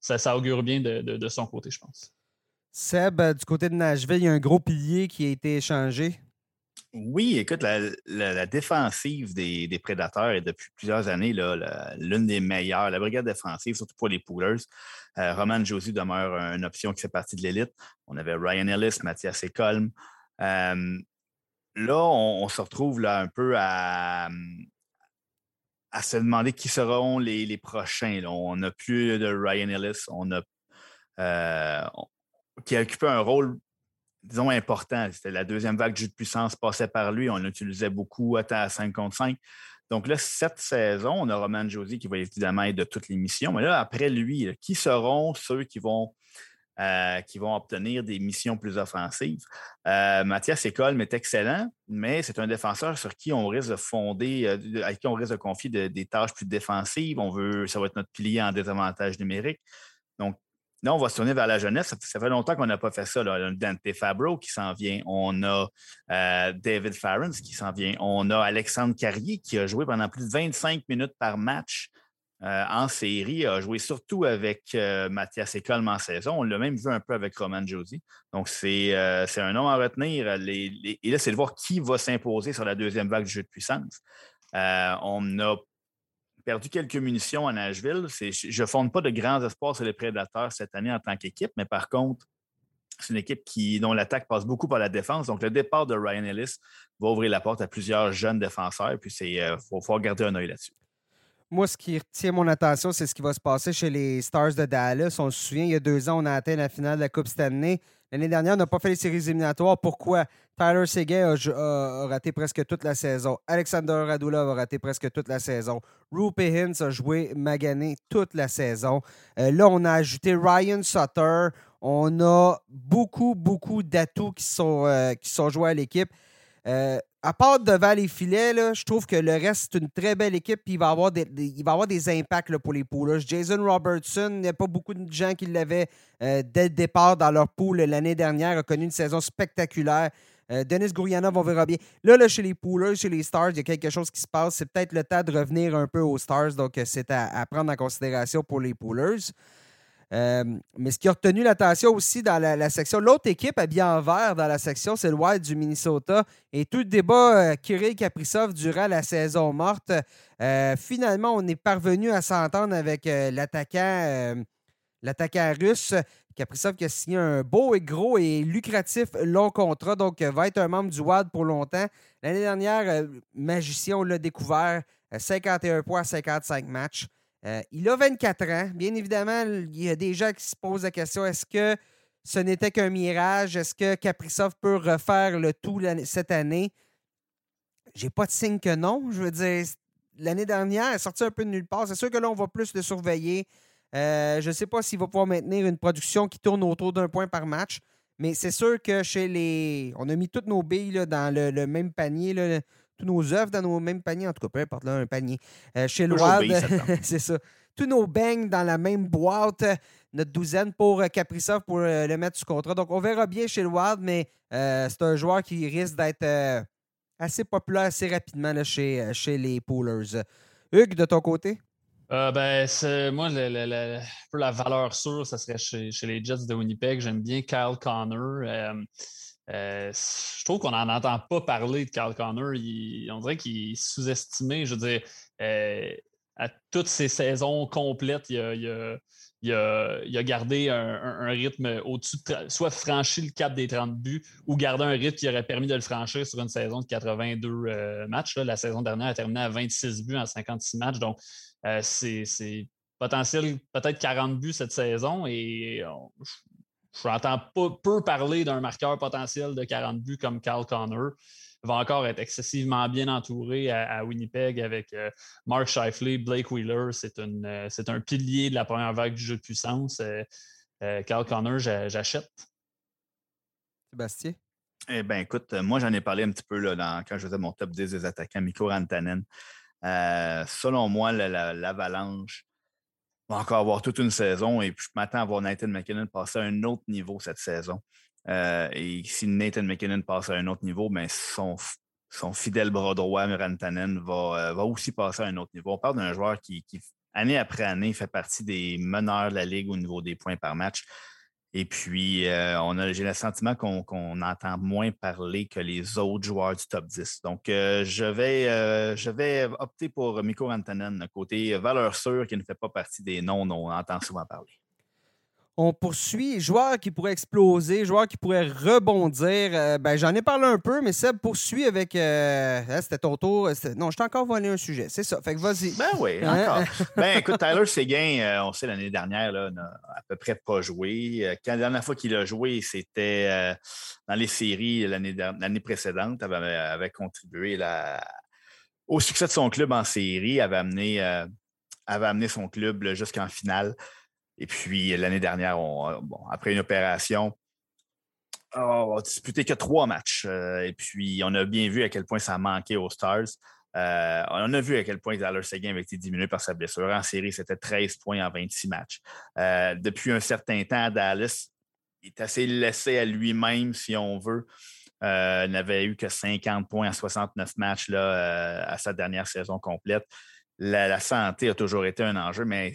Speaker 3: ça, ça, augure bien de, de, son côté, je pense.
Speaker 1: Seb, du côté de Nashville, il y a un gros pilier qui a été échangé.
Speaker 2: Oui, écoute, la, défensive des, Prédateurs est depuis plusieurs années l'une des meilleures. La brigade défensive, surtout pour les Poolers. Euh, Roman Josie demeure une option qui fait partie de l'élite. On avait Ryan Ellis, Mathias Ecolm. Euh, là, on, se retrouve là un peu à, se demander qui seront les, prochains. On n'a plus de Ryan Ellis, on a euh, qui a occupé un rôle disons, important. C'était la deuxième vague de jeu de puissance passait par lui. On l'utilisait beaucoup à 5 contre 5. Donc là, cette saison, on a Roman Josie qui va évidemment être de toutes les missions. Mais là, après lui, qui seront ceux qui vont, euh, qui vont obtenir des missions plus offensives? Euh, Mathias École est excellent, mais c'est un défenseur sur qui on risque de fonder, euh, à qui on risque de confier des tâches plus défensives. On veut, ça va être notre pilier en désavantage numérique. Donc, Là, on va se tourner vers la jeunesse. Ça, fait longtemps qu'on n'a pas fait ça. Là. On a Dante Fabro qui s'en vient. On a euh, David Farrens qui s'en vient. On a Alexandre Carrier qui a joué pendant plus de 25 minutes par match euh, en série. Il a joué surtout avec euh, Mathias en saison. On l'a même vu un peu avec Roman Josie. Donc, c'est un nom à retenir. et là, c'est de voir qui va s'imposer sur la deuxième vague du jeu de puissance. on a perdu quelques munitions à Nashville. Je ne fonde pas de grands espoirs sur les Prédateurs cette année en tant qu'équipe, mais par contre, c'est une équipe qui, dont l'attaque passe beaucoup par la défense. Donc, le départ de Ryan Ellis va ouvrir la porte à plusieurs jeunes défenseurs. Puis, il euh, faut, garder un œil là-dessus.
Speaker 1: Moi, ce qui retient mon attention, c'est ce qui va se passer chez les Stars de Dallas. On se souvient, il y a deux ans, on a atteint la finale de la Coupe Stanley. L'année dernière, on n'a pas fait les séries éliminatoires. Pourquoi? Tyler Seguin a, raté presque toute la saison. Alexander Radulov a raté presque toute la saison. Rupe Hintz a joué magané toute la saison. Euh, là, on a ajouté Ryan Sutter. On a beaucoup, beaucoup d'atouts qui, sont, euh, joués à l'équipe. Euh, à part devant les filets, je trouve que le reste, c'est une très belle équipe. il va avoir des, il va avoir des impacts pour les poules. Jason Robertson, il n'y a pas beaucoup de gens qui l'avaient euh, dès le départ dans leur poule l'année dernière, a connu une saison spectaculaire. Euh, Denis Gourianov, on verra bien. Là, là, chez les Poolers, chez les Stars, il y a quelque chose qui se passe. C'est peut-être le temps de revenir un peu aux Stars. Donc, euh, c'est à, à, prendre en considération pour les Poolers. Euh, mais ce qui a retenu l'attention aussi dans la, section, l'autre équipe habillée en vert dans la section, c'est le Wild du Minnesota. Et tout le débat euh, Kirill Kaprizov durant la saison morte, euh, finalement, on est parvenu à s'entendre avec l'attaquant, l'attaquant russe. Kaprizov qui a signé un beau et gros et lucratif long contrat, donc va être un membre du Wild pour longtemps. L'année dernière, Magicien, on l'a découvert, 51 points à 55 matchs. Euh, il a 24 ans. Bien évidemment, il y a des gens qui se posent la question est-ce que ce n'était qu'un mirage? Est-ce que Kaprizov peut refaire le tout cette année? J'ai pas de signe que non. Je veux dire, l'année dernière, il est sorti un peu de nulle part. C'est sûr que là, on va plus le surveiller. Euh, je ne sais pas s'il va pouvoir maintenir une production qui tourne autour d'un point par match. Mais c'est sûr que chez les. On a mis toutes nos billes dans le, même panier. Là tous nos œufs dans nos mêmes paniers, en tout cas, peu importe, là, un panier. Euh, chez le c'est ça. Tous nos bangs dans la même boîte, notre douzaine pour euh, Caprisov pour euh, le mettre sous contrat. Donc, on verra bien chez le Wild, mais c'est un joueur qui risque d'être assez populaire assez rapidement là, chez, chez les Poolers. Hugues, de ton côté?
Speaker 3: ben, moi, peu la valeur sûre, ça serait chez, chez, les Jets de Winnipeg. J'aime bien Kyle Connor. Euh, je trouve qu'on n'en entend pas parler de Carl Connor. on dirait qu'il est sous-estimé. Je veux dire, euh, à toutes ses saisons complètes, il a, gardé un, rythme au-dessus de, soit franchi le cap des 30 buts ou gardé un rythme qui aurait permis de le franchir sur une saison de 82 euh, matchs. La saison dernière a terminé à 26 buts en 56 matchs. Donc, c'est potentiel peut-être 40 buts cette saison et je n'entends peu parler d'un marqueur potentiel de 40 buts comme Carl Connor. Il va encore être excessivement bien entouré à, Winnipeg avec euh, Mark Shifley, Blake Wheeler. Euh, c'est un pilier de la première vague du jeu de puissance. Euh, Carl Connor, j'achète.
Speaker 1: Sébastien?
Speaker 2: Eh bien, écoute, moi, j'en ai parlé un petit peu là, quand je faisais mon top 10 des attaquants, Mikko Rantanen. selon moi, l'avalanche va encore avoir toute une saison et je m'attends à voir Nathan McKinnon passer à un autre niveau cette saison. Euh, et si Nathan McKinnon passe à un autre niveau, ben son, son fidèle bras droit, Rantanen, va, euh, va aussi passer à un autre niveau. On parle d'un joueur qui, année après année, fait partie des meneurs de la Ligue au niveau des points par match. Et puis, euh, on a, j'ai le sentiment qu'on, entend moins parler que les autres joueurs du top 10. Donc, euh, je, vais, je vais opter pour Mikko Rantanen, côté valeur sûre qui ne fait pas partie des noms dont on entend souvent parler
Speaker 1: on poursuit. Joueur qui pourrait exploser, joueur qui pourrait rebondir. Euh, ben, J'en ai parlé un peu, mais Seb poursuit avec. Euh, hein, c'était ton tour. Non, je t'ai encore volé un sujet. C'est ça. Fait que vas-y.
Speaker 2: Ben oui, hein? encore. ben écoute, Tyler Seguin, euh, on sait l'année dernière, là, n'a à peu près pas joué. Quand la dernière fois qu'il a joué, c'était dans les séries l'année précédente. Il avait, avait, contribué au succès de son club en série, avait amené, avait amené son club jusqu'en finale. Et puis l'année dernière, euh, après une opération, on a disputé que trois matchs. Euh, et puis on a bien vu à quel point ça a manqué aux Stars. Euh, on a vu à quel point Tyler Seguin avait été diminué par sa blessure. En série, c'était 13 points en 26 matchs. depuis un certain temps, Dallas est assez laissé à lui-même, si on veut. il n'avait eu que 50 points en 69 matchs là, à sa dernière saison complète. la, santé a toujours été un enjeu, mais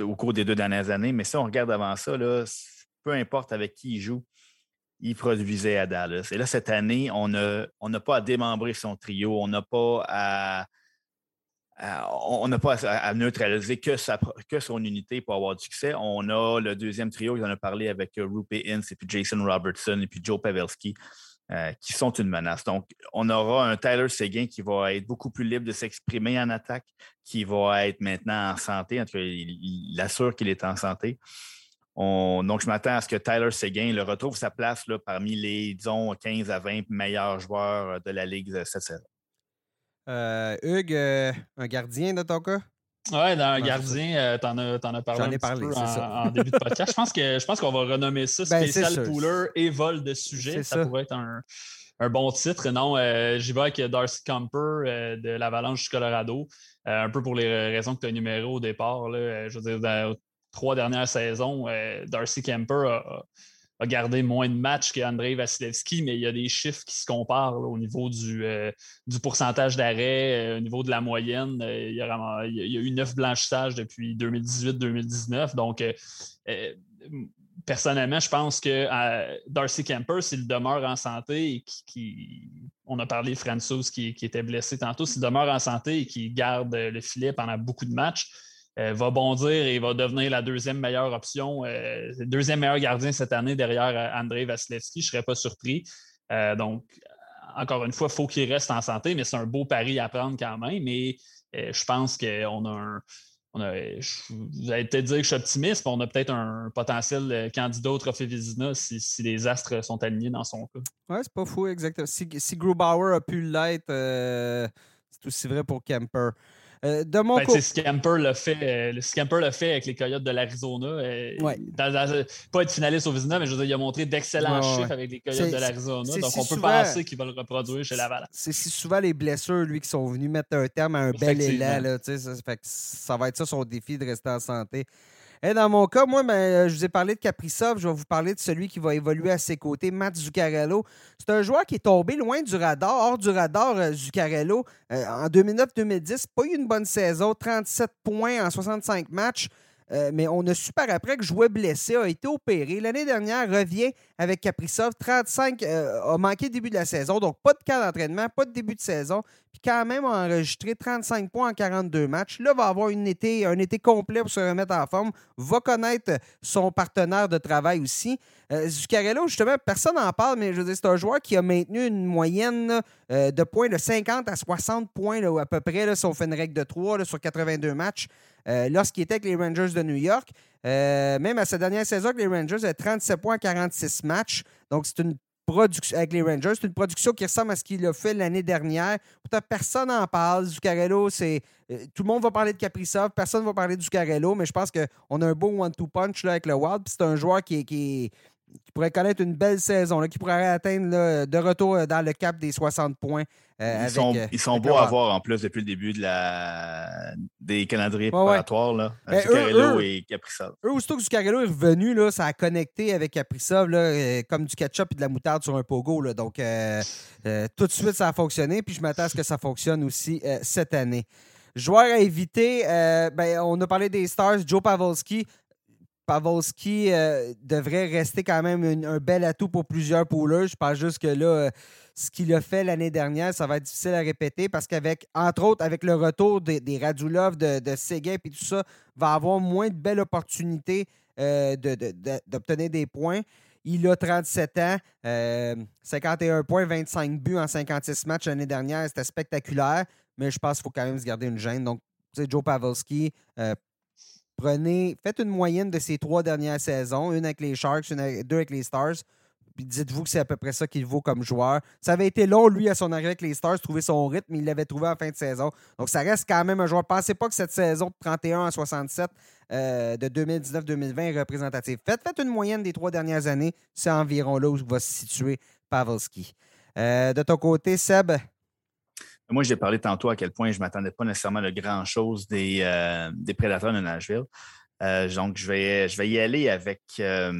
Speaker 2: au cours des deux dernières années. Mais si on regarde avant ça, peu importe avec qui il joue, il produisait à Dallas. Et là, cette année, on n'a pas à démembrer son trio, on n'a pas à, neutraliser que, son unité pour avoir du succès. On a le deuxième trio, il en a parlé avec Rupe Ince et puis Jason Robertson et puis Joe Pavelski. Euh, qui sont une menace. Donc, on aura un Tyler Seguin qui va être beaucoup plus libre de s'exprimer en attaque, qui va être maintenant en santé. En tout cas, il, assure qu'il est en santé. donc, je m'attends à ce que Tyler Seguin le retrouve sa place là, parmi les, disons, 15 à 20 meilleurs joueurs de la Ligue cette saison.
Speaker 1: Euh, Hugues, euh, un gardien de ton cas?
Speaker 3: Oui, dans un gardien, euh, t'en as, as, parlé un parlé, peu en, début de podcast. je pense que je pense qu'on va renommer ça ben, spécial pooler et vol de sujet. Ça, pourrait être un, un, bon titre. Non, euh, j'y vais avec Darcy Camper euh, de l'Avalanche du Colorado. un peu pour les raisons que tu as énumérées au départ. Là, je veux dire, dans les trois dernières saisons, Darcy Camper a, a gardé moins de matchs qu'Andrei Vasilevski, mais il y a des chiffres qui se comparent au niveau du, euh, du pourcentage d'arrêt, euh, au niveau de la moyenne. Euh, il, y a, eu neuf blanchissages depuis 2018-2019. Donc, personnellement, je pense que Darcy Kemper, s'il demeure en santé et qui, on a parlé de François qui, qui, était blessé tantôt, s'il demeure en santé et qui garde le filet pendant beaucoup de matchs, euh, va bondir et va devenir la deuxième meilleure option, euh, deuxième meilleur gardien cette année derrière euh, André Vasilevski. Je ne serais pas surpris. donc, encore une fois, il faut qu'il reste en santé, mais c'est un beau pari à prendre quand même. Mais je pense qu'on a un. vous allez peut-être dire que je suis optimiste, mais on a peut-être un potentiel candidat au Trophée Vizina si, les astres sont alignés dans son cas.
Speaker 1: Oui, c'est pas fou, exactement. Si, si Grubauer a pu l'être, c'est aussi vrai pour Kemper.
Speaker 3: Euh, de mon ben, côté. Scamper l'a fait, euh, Scamper l'a fait avec les Coyotes de l'Arizona. Euh, pas être finaliste au Vizina, mais je veux dire, il a montré d'excellents chiffres avec les Coyotes de l'Arizona. Donc, on peut penser qu'il va le reproduire chez Laval.
Speaker 1: C'est si souvent les blessures, lui, qui sont venus mettre un terme à un bel élan. Là, ça, ça va être ça son défi de rester en santé. Et dans mon cas, moi, ben, euh, je vous ai parlé de Kaprizov. Je vais vous parler de celui qui va évoluer à ses côtés, Matt Zuccarello. C'est un joueur qui est tombé loin du radar, hors du radar, euh, Zuccarello. Euh, en 2009-2010, pas eu une bonne saison, 37 points en 65 matchs. Euh, mais on a su par après que jouait blessé, a été opéré. L'année dernière, revient avec Kaprizov. 35 euh, a manqué début de la saison, donc pas de cas d'entraînement, pas de début de saison. Puis quand même, a enregistré 35 points en 42 matchs. Là, va avoir été, un été complet pour se remettre en forme. Va connaître son partenaire de travail aussi. Euh, Zuccarello, justement, personne n'en parle, mais je veux dire, c'est un joueur qui a maintenu une moyenne de points de 50 à 60 points à peu près, si on fait une règle de 3 sur 82 matchs. Euh, lorsqu'il était avec les Rangers de New York. Euh, même à sa dernière saison les Rangers, il a 37 points en 46 matchs. Donc, c'est une production avec les Rangers. C'est une production qui ressemble à ce qu'il a fait l'année dernière. Pourtant, personne n'en parle. Zuccarello, c'est. Euh, tout le monde va parler de Kaprizov, personne ne va parler de Zuccarello, mais je pense qu'on a un beau one-two punch là, avec le Wild. C'est un joueur qui, qui, qui pourrait connaître une belle saison, là, qui pourrait atteindre de retour euh, dans le cap des 60 points.
Speaker 2: Euh, ils, sont, euh, ils sont beaux à voir en plus depuis le début de la... des calendriers préparatoires. Là, ben, Zuccarello et Caprisov.
Speaker 1: Eux, aussitôt que Zuccarello est revenu, là, ça a connecté avec Caprisov là, comme du ketchup et de la moutarde sur un pogo. Là. Donc, tout de suite, ça a fonctionné. Puis je m'attends à ce que ça fonctionne aussi cette année. Joueur à éviter, ben, on a parlé des Stars, Joe Pavelski Pavelski devrait rester quand même un bel atout pour plusieurs poolers. Je pense juste que là, ce qu'il a fait l'année dernière, ça va être difficile à répéter parce qu'avec, entre autres, avec le retour des, Radulov, de, de Seguin et tout ça, va avoir moins de belles opportunités d'obtenir des points. Il a 37 ans, 51 points, 25 buts en 56 matchs l'année dernière. C'était spectaculaire, mais je pense qu'il faut quand même se garder une gêne. Donc, Joe Pavelski, euh, prenez, faites une moyenne de ces trois dernières saisons, une avec les Sharks, deux avec les Stars. Puis dites-vous que c'est à peu près ça qu'il vaut comme joueur. Ça avait été long, lui, à son arrivée avec les Stars, trouver son rythme, il l'avait trouvé en fin de saison. Donc, ça reste quand même un joueur. Pensez pas que cette saison de 31 à 67 euh, de 2019-2020 est représentative. Faites, faites une moyenne des trois dernières années. C'est environ là où va se situer Pavelski. Euh, de ton côté, Seb,
Speaker 2: moi, j'ai parlé tantôt à quel point je ne m'attendais pas nécessairement à grand-chose des, euh, des, prédateurs de Nashville. Euh, donc, je vais, je vais y aller avec, euh,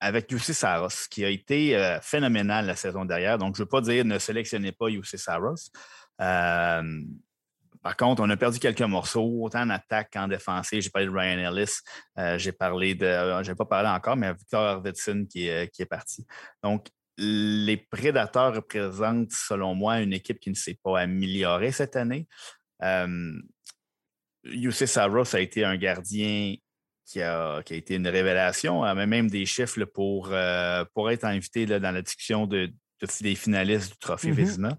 Speaker 2: avec Saros, qui a été phénoménal la saison dernière. Donc, je ne veux pas dire ne sélectionnez pas Jussi Saros. par contre, on a perdu quelques morceaux, autant en attaque qu'en défensive. J'ai parlé de Ryan Ellis, j'ai parlé de. je n'ai pas parlé encore, mais Victor Arvidsson qui qui est parti. Donc, les Prédateurs représentent, selon moi, une équipe qui ne s'est pas améliorée cette année. Euh, Saros a été un gardien qui a, été une révélation, avait même des chiffres pour, euh, pour être invité dans la discussion de, des finalistes du Trophée. Vézina.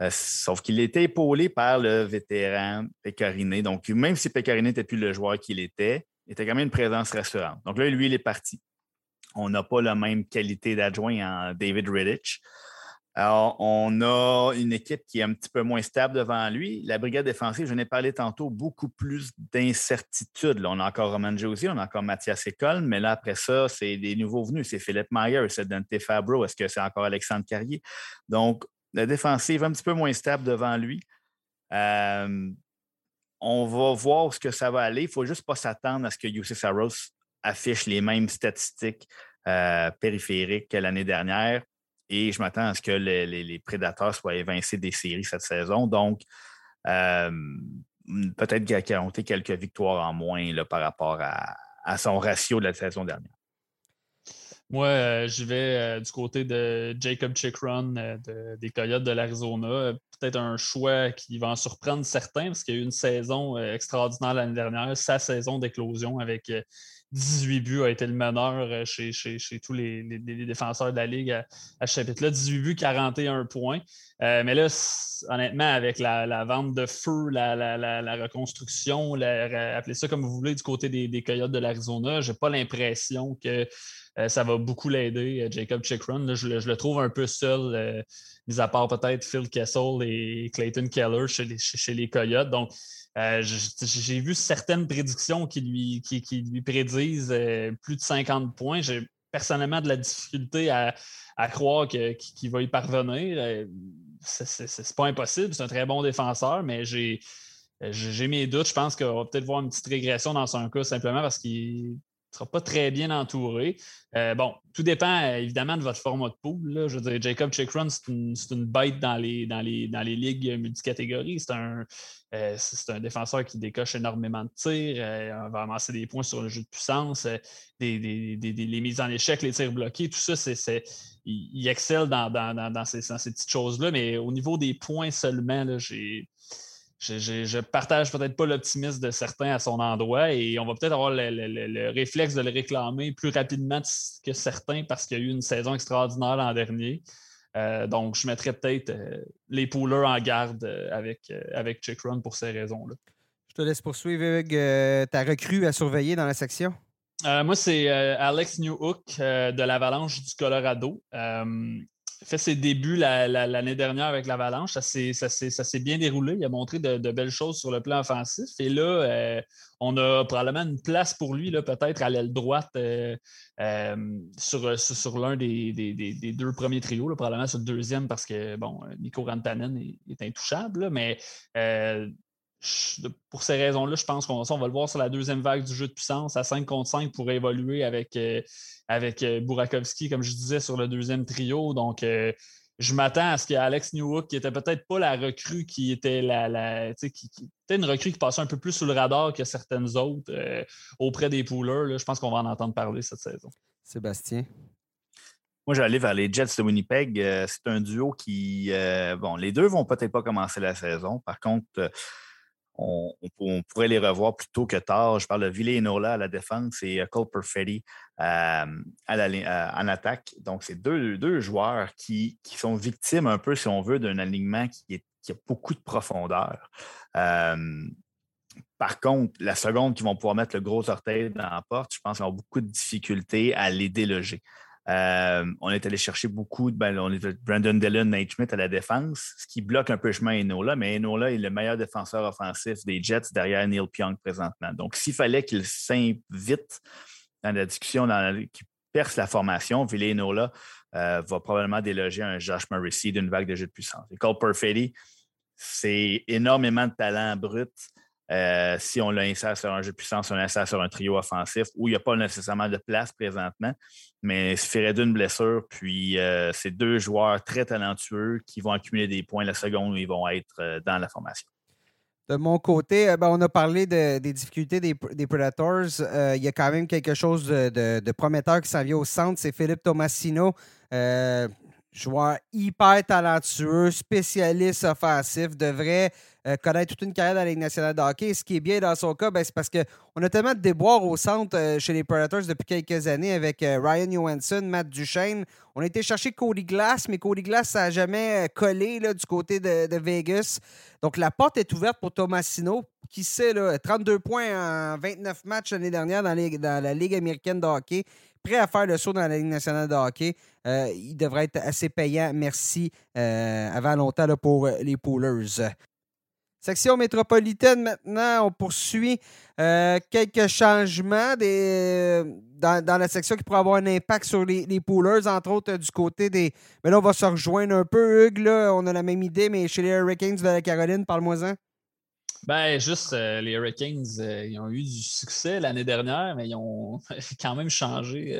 Speaker 2: Euh, sauf qu'il était épaulé par le vétéran Pecorine. Donc, même si Pecorine n'était plus le joueur qu'il était, il était quand même une présence rassurante. Donc là, lui, il est parti. On n'a pas la même qualité d'adjoint en David Riddich. Alors, on a une équipe qui est un petit peu moins stable devant lui. La brigade défensive, je n'ai parlé tantôt, beaucoup plus d'incertitudes. On a encore Roman Josie, on a encore Mathias Ecole, mais là, après ça, c'est des nouveaux venus. C'est Philippe Mayer, c'est Dante Fabro. Est-ce que c'est encore Alexandre Carrier? Donc, la défensive un petit peu moins stable devant lui. Euh, on va voir ce que ça va aller. Il ne faut juste pas s'attendre à ce que Yusuf Saros affiche les mêmes statistiques euh, périphériques que l'année dernière. Et je m'attends à ce que les, prédateurs soient évincés des séries cette saison. Donc, euh, peut-être qu'il a quelques victoires en moins par rapport à, son ratio de la saison dernière.
Speaker 3: Moi, euh, je vais du côté de Jacob Chikron des Coyotes de l'Arizona. Peut-être un choix qui va en surprendre certains parce qu'il y a eu une saison extraordinaire l'année dernière, sa saison d'éclosion avec 18 buts a été le meneur euh, chez, tous les, défenseurs de la Ligue à, ce chapitre-là. 18 buts, 41 points. Euh, mais là, honnêtement, avec la, vente de feu, la, reconstruction, appelez ça comme vous voulez, du côté des, Coyotes de l'Arizona, je n'ai pas l'impression que euh, ça va beaucoup l'aider, Jacob Chikron. Je, le trouve un peu seul, mis à part peut-être Phil Kessel et Clayton Keller chez les, chez les Coyotes. Donc, euh, j'ai vu certaines prédictions qui lui, qui, lui prédisent euh, plus de 50 points. J'ai personnellement de la difficulté à, croire qu'il va y parvenir. Euh, c'est pas impossible, c'est un très bon défenseur, mais j'ai mes doutes. Je pense qu'on va peut-être voir une petite régression dans son cas simplement parce qu'il sera pas très bien entouré. Bon, tout dépend évidemment de votre format de pool. Je veux dire, Jacob Chikron, c'est une, bête dans les, dans les, dans les ligues multicatégories. C'est un, euh, un défenseur qui décoche énormément de tirs. on va amasser des points sur le jeu de puissance, des, les mises en échec, les tirs bloqués, tout ça, c'est, il, excelle dans, ces, petites choses-là. Mais au niveau des points seulement, j'ai je, partage peut-être pas l'optimisme de certains à son endroit et on va peut-être avoir le, réflexe de le réclamer plus rapidement que certains parce qu'il y a eu une saison extraordinaire l'an dernier. Euh, donc, je mettrais peut-être euh, les poolers en garde euh, avec, avec Chick Run pour ces raisons-là.
Speaker 1: Je te laisse poursuivre ta recrue à surveiller dans la section?
Speaker 3: moi, c'est Alex Newhook de l'Avalanche du Colorado fait ses débuts l'année dernière avec l'Avalanche. Ça s'est bien déroulé. Il a montré de, belles choses sur le plan offensif. Et là, euh, on a probablement une place pour lui, peut-être à l'aile droite euh, euh, sur, l'un des, deux premiers trios, probablement sur le deuxième parce que bon, Nico Rantanen est, intouchable. mais pour ces raisons-là, je pense qu'on va le voir sur la deuxième vague du jeu de puissance à 5 contre 5 pour évoluer avec avec euh, Burakovsky, comme je disais, sur le deuxième trio. Donc, euh, je m'attends à ce qu'il y ait Alex Newhook, qui était peut-être pas la recrue qui était la, la qui, qui, était une recrue qui passait un peu plus sous le radar que certaines autres euh, auprès des poolers. Je pense qu'on va en entendre parler cette saison.
Speaker 1: Sébastien?
Speaker 2: Moi, je vais aller vers les Jets de Winnipeg. Euh, c'est un duo qui, euh, bon, les deux vont peut-être pas commencer la saison. Par contre, on, pourrait les revoir plus tôt que tard. Je parle de Ville Nola à la défense et Cole Perfetti à en attaque. Donc, c'est deux, joueurs qui, sont victimes un peu, si on veut, d'un alignement qui, a beaucoup de profondeur. par contre, la seconde qui vont pouvoir mettre le gros orteil dans la porte, je pense qu'ils ont beaucoup de difficultés à les déloger. On est allé chercher beaucoup de. Ben, on Brandon Dillon, Nate à la défense, ce qui bloque un peu le chemin Enola, mais Enola est le meilleur défenseur offensif des Jets derrière Neil Pionk présentement. Donc, s'il fallait qu'il s'invite dans la discussion qui perce la formation, Villenola euh, va probablement déloger un Josh Morrissey d'une vague de jeu de puissance. Et Cole Perfetti, c'est énormément de talent brut. Euh, si on l'insère sur un jeu de puissance, on l'insère sur un trio offensif où il n'y a pas nécessairement de place présentement, mais il suffirait d'une blessure. Puis euh, c'est deux joueurs très talentueux qui vont accumuler des points la seconde où ils vont être dans la formation.
Speaker 1: De mon côté, euh, ben, on a parlé des difficultés des, Predators. Euh, il y a quand même quelque chose de, prometteur qui s'en vient au centre. C'est Philippe Tomasino, euh, joueur hyper talentueux, spécialiste offensif, devrait euh, connaître toute une carrière dans la Ligue nationale de hockey. ce qui est bien dans son cas, ben, c'est parce qu'on a tellement de déboires au centre euh, chez les Predators depuis quelques années avec euh, Ryan Johansson, Matt Duchesne. On a été chercher Cody Glass, mais Cody Glass, ça n'a jamais collé là, du côté de, Vegas. Donc, la porte est ouverte pour Tomasino. Qui sait, là, 32 points en 29 matchs l'année dernière dans, la Ligue américaine de hockey prêt à faire le saut dans la Ligue nationale de hockey. il devrait être assez payant, merci, avant longtemps pour les Poolers. Section métropolitaine maintenant, on poursuit euh, quelques changements des, dans, la section qui pourraient avoir un impact sur les, les poolers, entre autres du côté des. Mais là, on va se rejoindre un peu, Hugues. Là, on a la même idée, mais chez les Hurricanes de la Caroline, parle-moi-en.
Speaker 3: Ben, juste, euh, les Hurricanes, euh, ils ont eu du succès l'année dernière, mais ils ont quand même changé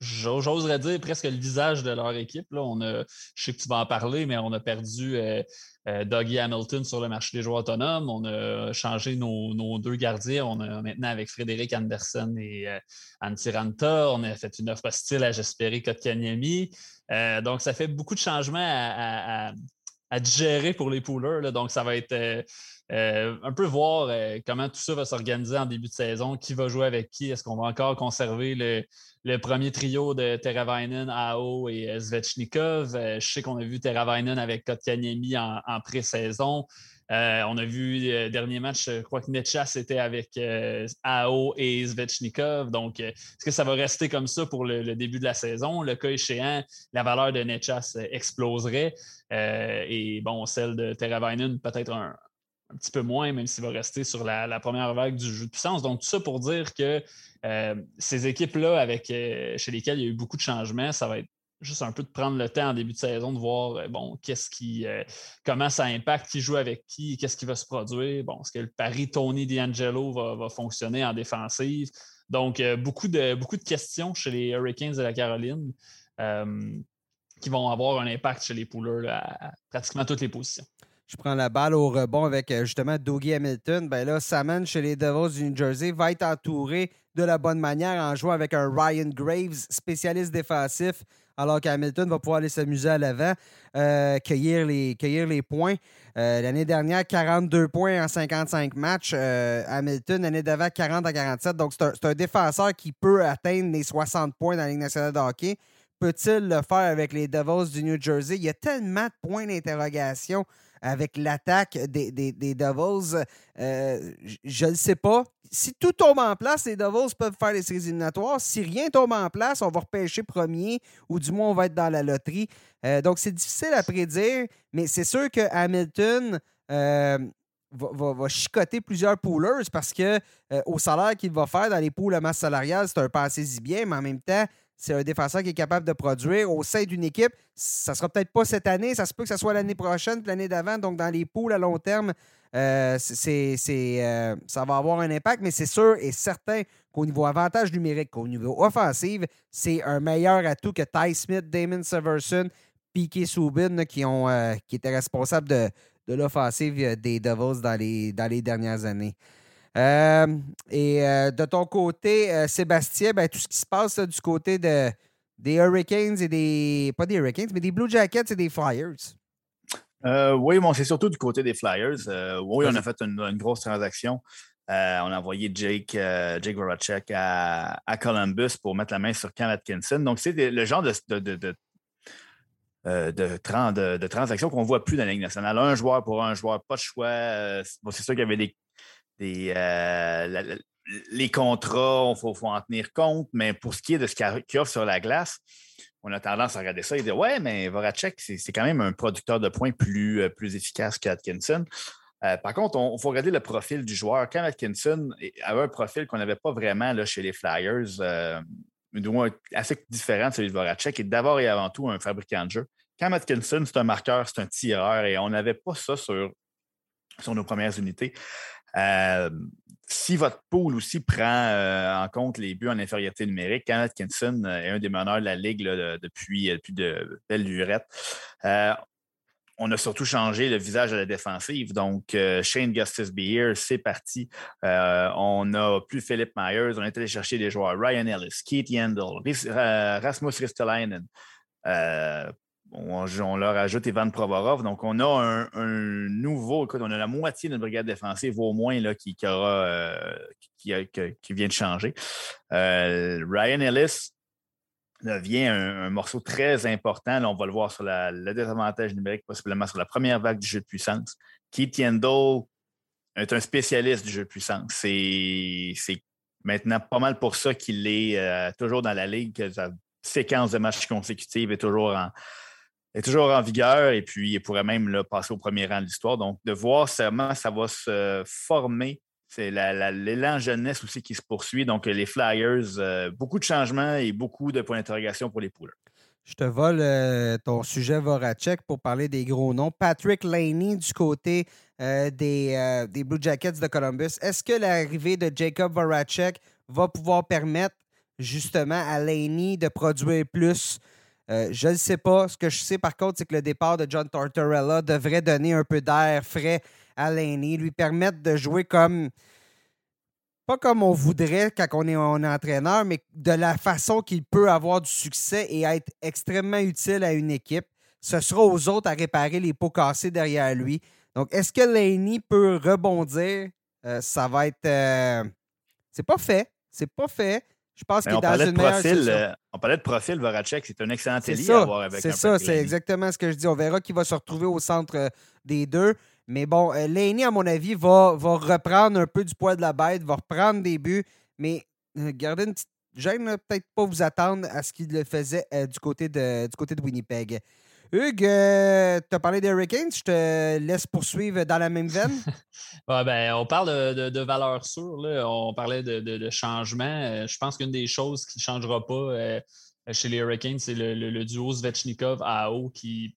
Speaker 3: j'oserais dire presque le visage de leur équipe. Là. On a, je sais que tu vas en parler, mais on a perdu euh, euh, Dougie Hamilton sur le marché des joueurs autonomes. On a changé nos, deux gardiens. On a maintenant avec Frédéric Anderson et euh, Antiranta. On a fait une offre hostile à Jesperi Kotkaniemi. Euh, donc, ça fait beaucoup de changements à, à, digérer pour les poolers. Donc, ça va être un peu voir comment tout ça va s'organiser en début de saison. Qui va jouer avec qui? Est-ce qu'on va encore conserver le, premier trio de Teravainen, Ao et euh, Zvechnikov. Euh, je sais qu'on a vu Teravainen avec Kotkaniemi en, en pré-saison. Euh, on a vu le dernier match, je crois que Netchas était avec Ao et Zvechnikov. Donc, est-ce que ça va rester comme ça pour le, début de la saison? Le cas échéant, la valeur de Netchas exploserait. et bon, celle de Teravainen, peut-être un, petit peu moins, même s'il va rester sur la, première vague du jeu de puissance. Donc, tout ça pour dire que euh, ces équipes-là, avec euh, chez lesquelles il y a eu beaucoup de changements, ça va être juste un peu de prendre le temps en début de saison de voir euh, bon, qu'est-ce qui comment ça impacte, qui joue avec qui, qu'est-ce qui va se produire. Bon, est-ce que le pari Tony D'Angelo va, fonctionner en défensive? Donc, beaucoup, de, beaucoup de questions chez les Hurricanes de la Caroline qui vont avoir un impact chez les pouleurs à pratiquement toutes les positions
Speaker 1: je prends la balle au rebond avec euh, justement Dougie Hamilton. Ben là, Salmon chez les Devils du New Jersey va être entouré de la bonne manière en jouant avec un Ryan Graves, spécialiste défensif, alors qu'Hamilton va pouvoir aller s'amuser à l'avant, euh, cueillir, les, les points. Euh, l'année dernière, 42 points en 55 matchs. Hamilton, l'année d'avant, 40 à 47. Donc, c'est un, défenseur qui peut atteindre les 60 points dans la Ligue nationale de hockey. Peut-il le faire avec les Devils du New Jersey? Il y a tellement de points d'interrogation avec l'attaque des, des, Devils. Euh, je ne sais pas. Si tout tombe en place, les Devils peuvent faire les séries éliminatoires. Si rien tombe en place, on va repêcher premier ou du moins on va être dans la loterie. Euh, donc, c'est difficile à prédire, mais c'est sûr que Hamilton. Euh, va, chicoter plusieurs poolers parce que au salaire qu'il va faire dans les pools à masse salariale, c'est un passé-y bien, mais en même temps, c'est un défenseur qui est capable de produire au sein d'une équipe. Ça sera peut-être pas cette année, ça se peut que ce soit l'année prochaine, l'année d'avant. Donc, dans les poules à long terme, euh, euh, ça va avoir un impact, mais c'est sûr et certain qu'au niveau avantage numérique, qu'au niveau offensif, c'est un meilleur atout que Ty Smith, Damon Severson, Piquet Soubin qui, ont, qui étaient responsables de, de l'offensive des Devils dans les, dans les dernières années. Et de ton côté, Sébastien, ben, tout ce qui se passe du côté de, des Hurricanes et des. Pas des Hurricanes, mais des Blue Jackets et des Flyers.
Speaker 2: oui, bon, c'est surtout du côté des Flyers. oui, on a fait une grosse transaction. Euh, on a envoyé Jake, euh, Jake Voracek à, Columbus pour mettre la main sur Cam Atkinson. Donc, c'est le genre de, de, de, de, euh, de transactions qu'on ne voit plus dans la Ligue nationale. Un joueur pour un joueur, pas de choix. c'est sûr qu'il y avait des. Des les contrats, il faut, en tenir compte, mais pour ce qui est de ce qu'il offre sur la glace, on a tendance à regarder ça et dire Ouais, mais Voracek, c'est quand même un producteur de points plus, plus efficace qu'Atkinson. Euh, par contre, il faut regarder le profil du joueur. Cam Atkinson avait un profil qu'on n'avait pas vraiment là, chez les Flyers, euh, du moins assez différent de celui de Voracek, et d'abord et avant tout un fabricant de jeu. Cam Atkinson, c'est un marqueur, c'est un tireur, et on n'avait pas ça sur, sur nos premières unités. Euh, si votre pool aussi prend en compte les buts en infériorité numérique, Cam Atkinson est un des meneurs de la Ligue depuis, depuis de belle lurette on a surtout changé le visage de la défensive. Donc, euh, Shane Gustis Beer, c'est parti. Euh, on n'a plus Philippe Myers. On est allé chercher des joueurs Ryan Ellis, Keith Yandel, euh, Rasmus Ristolainen. On, leur ajoute Ivan Provorov. Donc, on a un, nouveau, écoute, on a la moitié notre brigade défensive au moins là, qui, qui, vient de changer. Ryan Ellis, devient un, morceau très important. Là, on va le voir sur le désavantage numérique, possiblement sur la première vague du jeu de puissance. Keith Yandel est un spécialiste du jeu de puissance. C'est maintenant pas mal pour ça qu'il est euh, toujours dans la ligue, que sa séquence de matchs consécutifs est toujours en, est toujours en vigueur et puis il pourrait même passer au premier rang de l'histoire. Donc, de voir comment ça va se former c'est l'élan jeunesse aussi qui se poursuit. Donc, les Flyers, euh, beaucoup de changements et beaucoup de points d'interrogation pour les Poulers.
Speaker 1: Je te vole euh, ton sujet Voracek pour parler des gros noms. Patrick Laney du côté euh, des, des, Blue Jackets de Columbus. Est-ce que l'arrivée de Jacob Voracek va pouvoir permettre justement à Laney de produire plus? Je ne sais pas. Ce que je sais par contre, c'est que le départ de John Tortorella devrait donner un peu d'air frais à Laney, lui permettre de jouer comme. Pas comme on voudrait quand on est, un entraîneur, mais de la façon qu'il peut avoir du succès et être extrêmement utile à une équipe. Ce sera aux autres à réparer les pots cassés derrière lui. Donc, est-ce que Laney peut rebondir? Euh, ça va être. Euh, c'est pas fait. C'est pas fait. Je pense qu'il est dans une
Speaker 2: profil, euh, On parlait de profil, Voracek, c'est un excellent télé à avoir avec
Speaker 1: C'est ça, c'est exactement ce que je dis. On verra qui va se retrouver au centre des deux. Mais bon, euh, Laney, à mon avis, va, va reprendre un peu du poids de la bête, va reprendre des buts, mais euh, gardez une petite gêne, peut-être pas vous attendre à ce qu'il le faisait euh, du, côté de, du côté de Winnipeg. Hugues, tu as parlé des Hurricanes, je te laisse poursuivre dans la même veine.
Speaker 3: ben, on parle de, de, valeurs sûres, on parlait de, de changement. je pense qu'une des choses qui ne changera pas chez les Hurricanes, c'est le, duo Svechnikov-AO qui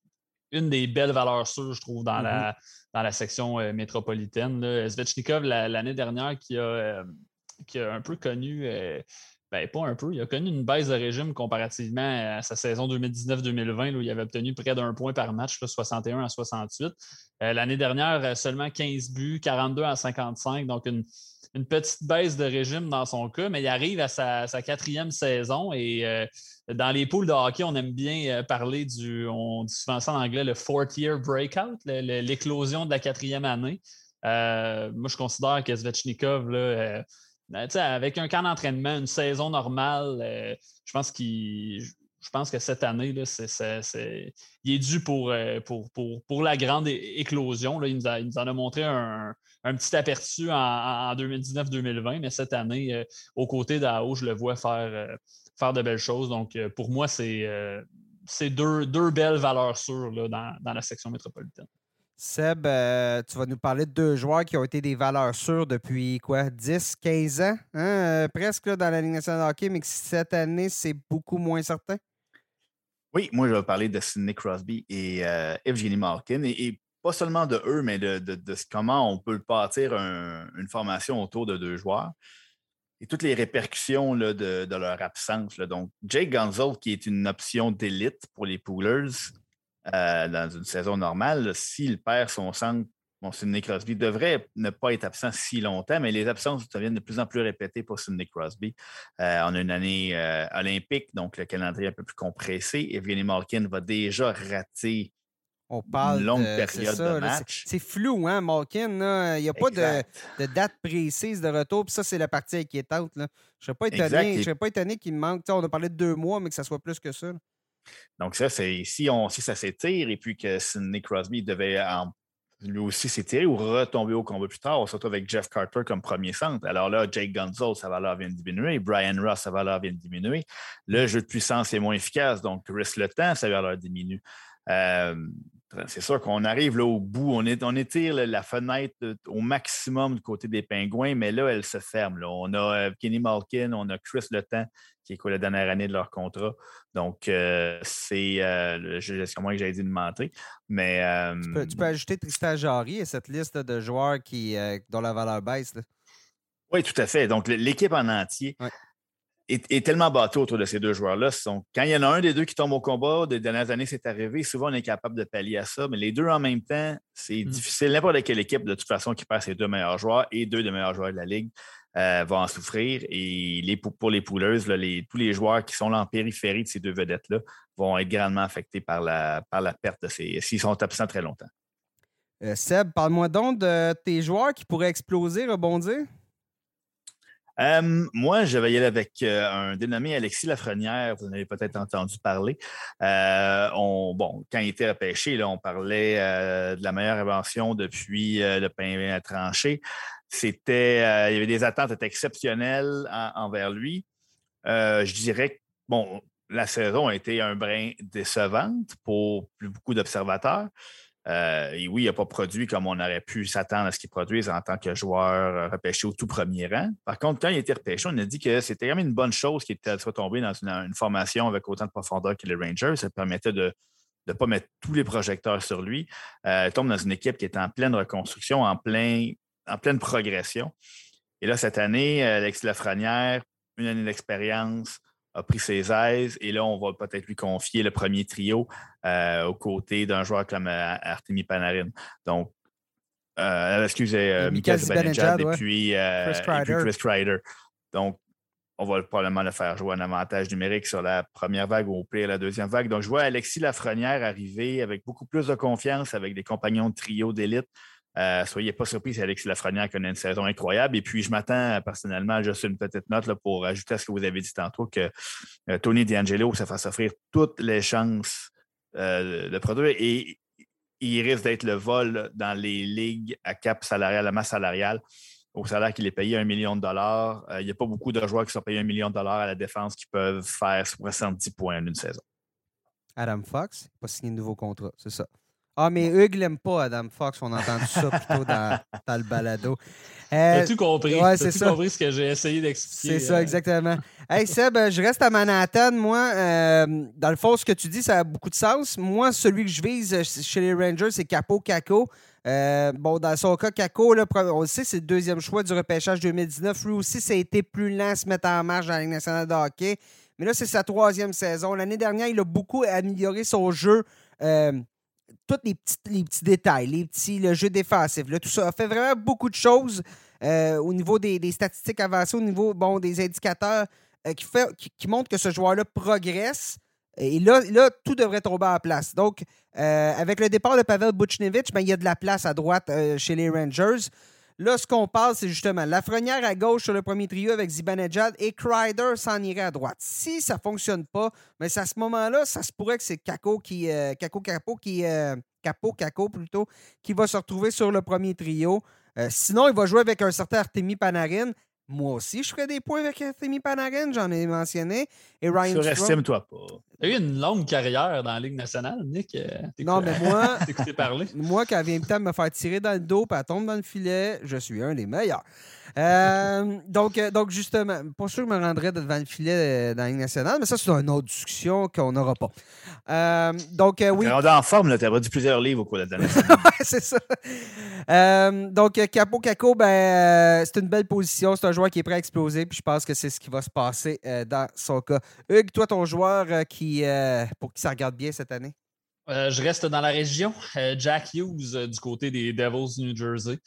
Speaker 3: une des belles valeurs sûres, je trouve, dans, la, mm-hmm. dans la section euh, métropolitaine. Là. Svechnikov, l'année dernière, qui a, euh, qui a un peu connu, euh, ben, pas un peu, il a connu une baisse de régime comparativement à sa saison 2019-2020, où il avait obtenu près d'un point par match, 61 à 68. l'année dernière, seulement 15 buts, 42 à 55, donc une, petite baisse de régime dans son cas, mais il arrive à sa, quatrième saison et dans les poules de hockey, on aime bien euh, parler du, on dit souvent ça en anglais, le fourth year breakout, l'éclosion de la quatrième année. Euh, moi, je considère que Svechnikov, là, euh, ben, avec un camp d'entraînement, une saison normale, je pense qu'il. Je pense que cette année, il est dû pour, pour, la grande éclosion. Il, nous en a montré un, petit aperçu en, 2019-2020, mais cette année, aux côtés d'AO, je le vois faire, de belles choses. Donc, euh, pour moi, c'est euh, deux, belles valeurs sûres dans, la section métropolitaine.
Speaker 1: Seb, euh, tu vas nous parler de deux joueurs qui ont été des valeurs sûres depuis quoi, 10, 15 ans, hein? presque dans la Ligue nationale de hockey, mais que cette année, c'est beaucoup moins certain?
Speaker 2: Oui, moi, je vais parler de Sidney Crosby et Evgeny Malkin. Et, pas seulement de eux, mais de, comment on peut bâtir une formation autour de deux joueurs et toutes les répercussions de, leur absence. Donc, Jake Gonzalez, qui est une option d'élite pour les Poolers, dans une saison normale, s'il perd son centre, bon, Sidney Crosby devrait ne pas être absent si longtemps, mais les absences deviennent de plus en plus répétées pour Sidney Crosby. on a une année olympique, donc le calendrier est un peu plus compressé. Et Vinnie Malkin va déjà rater
Speaker 1: on parle
Speaker 2: une longue période de match.
Speaker 1: C'est flou, hein, Malkin? Il n'y a pas de, date précise de retour. Puis ça, c'est la partie inquiétante. Là. Je ne serais pas étonné, qu'il me manque. on a parlé de deux mois, mais que ça soit plus que ça.
Speaker 2: Donc, ça, c'est si, on, ça s'étire et puis que Sidney Crosby devait lui aussi s'étirer ou retomber au combat plus tard, on se retrouve avec Jeff Carter comme premier centre. Alors là, Jake Gunzel, sa valeur vient de diminuer. Brian Ross, sa valeur vient de diminuer. Le jeu de puissance est moins efficace, donc Chris Le Temps, sa valeur diminue. Euh, c'est sûr qu'on arrive là au bout, on, est, on étire la fenêtre au maximum du côté des Pingouins, mais là, elle se ferme. On a euh, Kenny Malkin, on a Chris Le Temps, qui est quoi la dernière année de leur contrat. Donc, euh, c'est. Euh, c'est moi que j'avais dit de mentir. Mais.
Speaker 1: Tu peux, ajouter Tristan Jarry à cette liste de joueurs qui, dont la valeur baisse.
Speaker 2: Oui, tout à fait. Donc, l'équipe en entier est, tellement bateau autour de ces deux joueurs-là. Quand il y en a un des deux qui tombe au combat, des dernières années, c'est arrivé. Souvent, on est capable de pallier à ça, mais les deux en même temps, c'est mm. difficile. N'importe quelle équipe, de toute façon, qui perd ses deux meilleurs joueurs et deux des meilleurs joueurs de la Ligue euh, va en souffrir. Et les, pour les pouleuses, tous les joueurs qui sont là en périphérie de ces deux vedettes-là vont être grandement affectés par la, par la perte de ces. s'ils sont absents très longtemps.
Speaker 1: Euh, Seb, parle-moi donc de tes joueurs qui pourraient exploser, rebondir.
Speaker 2: Euh, moi, je vais y aller avec euh, un dénommé Alexis Lafrenière. Vous en avez peut-être entendu parler. Euh, on, bon, quand il était repêché, là, on parlait de la meilleure invention depuis le pain tranché. C'était, il y avait des attentes exceptionnelles envers lui. je dirais que, bon, la saison a été un brin décevante pour beaucoup d'observateurs. Euh, et oui, il n'a pas produit comme on aurait pu s'attendre à ce qu'il produise en tant que joueur euh, repêché au tout premier rang. Par contre, quand il a été repêché, on a dit que c'était quand même une bonne chose qu'il soit tombé dans une, formation avec autant de profondeur que les Rangers. Ça permettait de ne pas mettre tous les projecteurs sur lui. Euh, il tombe dans une équipe qui est en pleine reconstruction, en, plein, en pleine progression. Et là, cette année, Alexis Lafrenière, une année d'expérience, a pris ses aises et là, on va peut-être lui confier le premier trio euh, aux côtés d'un joueur comme euh, Artemi Panarin. Donc, euh, excusez, Michael Zibanejad et, puis, Chris Kreider. Donc, on va probablement le faire jouer un avantage numérique sur la première vague ou au pire la deuxième vague. Donc, je vois Alexis Lafrenière arriver avec beaucoup plus de confiance, avec des compagnons de trio d'élite. Euh, soyez pas surpris si Alexis Lafrenière connaît une saison incroyable. Et puis, je m'attends personnellement, juste une petite note là, pour ajouter à ce que vous avez dit tantôt, que euh, Tony D'Angelo se fasse offrir toutes les chances euh, de produire. Et il risque d'être le vol dans les ligues à cap salarial, à masse salariale, au salaire qu'il est payé un million de dollars. il n'y a pas beaucoup de joueurs qui sont payés un million de dollars à la défense qui peuvent faire 70 points en une saison.
Speaker 1: Adam Fox, pas signé de nouveau contrat, c'est ça. Ah, mais Hugues l'aime pas, Adam Fox. On a entendu ça plutôt dans, dans le balado.
Speaker 3: Euh, T'as tout compris. Ouais, c'est tout compris ce que j'ai essayé d'expliquer.
Speaker 1: C'est ça, euh. exactement. hey, Seb, je reste à Manhattan. Moi, euh, dans le fond, ce que tu dis, ça a beaucoup de sens. Moi, celui que je vise chez les Rangers, c'est Capo Caco. Euh, bon, dans son cas, Caco, là, on le sait, c'est le deuxième choix du repêchage 2019. Lui aussi, ça a été plus lent à se mettre en marche dans la Ligue nationale de hockey. Mais là, c'est sa troisième saison. L'année dernière, il a beaucoup amélioré son jeu tous les petits, détails, les petits, le jeu défensif, tout ça a fait vraiment beaucoup de choses euh, au niveau des, statistiques avancées, au niveau bon, des indicateurs euh, qui, fait, qui, montrent que ce joueur-là progresse. Et là, là, tout devrait tomber en place. Donc, euh, avec le départ de Pavel Buchnevich, ben, il y a de la place à droite chez les Rangers. Là, ce qu'on parle, c'est justement Lafrenière à gauche sur le premier trio avec Zibanejad et Kreider s'en irait à droite. Si ça ne fonctionne pas, mais à ce moment-là, ça se pourrait que c'est Kako qui. Euh, Kako Capo qui. Euh, Capo Caco plutôt, qui va se retrouver sur le premier trio. Euh, sinon, il va jouer avec un certain Artemi Panarin. Moi aussi, je ferais des points avec Artemi Panarin, j'en ai mentionné. Et Ryan
Speaker 2: Surestime-toi pas.
Speaker 3: Tu as eu une longue carrière dans la Ligue nationale, Nick. Euh,
Speaker 1: non, mais moi,
Speaker 3: parler.
Speaker 1: moi, quand vient le temps de me faire tirer dans le dos et elle tombe dans le filet, je suis un des meilleurs. Euh, donc, euh, donc, justement, pas sûr que je me rendrais devant le filet dans la Ligue nationale, mais ça, c'est une autre discussion qu'on n'aura pas. donc, oui.
Speaker 2: On est en forme, tu as dit plusieurs livres au cours de la dernière
Speaker 1: c'est ça. donc, Capo Caco, ben, c'est une belle position. C'est un joueur qui est prêt à exploser, puis je pense que c'est ce qui va se passer dans son cas. Hugues, toi, ton joueur qui, pour qui ça regarde bien cette année?
Speaker 3: je reste dans la région. Jack Hughes du côté des Devils New Jersey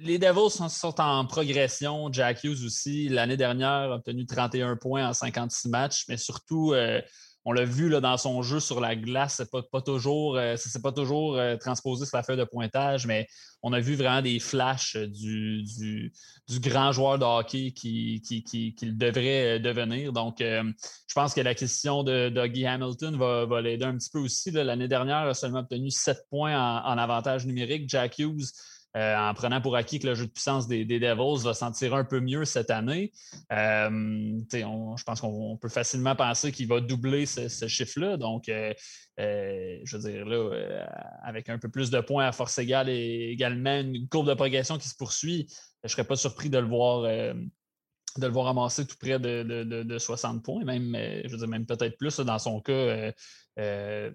Speaker 3: les Devils sont, en progression. Jack Hughes aussi, l'année dernière, a obtenu 31 points en 56 matchs, mais surtout, euh, on l'a vu dans son jeu sur la glace, ce n'est pas, toujours, euh, pas toujours euh, transposé sur la feuille de pointage, mais on a vu vraiment des flashs du, grand joueur de hockey qu'il qui, devrait devenir. Donc, je pense que la question de Dougie Hamilton va, l'aider un petit peu aussi. L'année dernière, il a seulement obtenu 7 points en avantage numérique. Jack Hughes, euh, en prenant pour acquis que le jeu de puissance des, Devils va s'en tirer un peu mieux cette année. Euh, je pense qu'on peut facilement penser qu'il va doubler ce, chiffre-là. Donc, euh, je veux dire, là, avec un peu plus de points à force égale et également une courbe de progression qui se poursuit, je ne serais pas surpris de le voir. de le voir ramasser tout près de, 60 points, même, je veux dire, même peut-être plus dans son cas,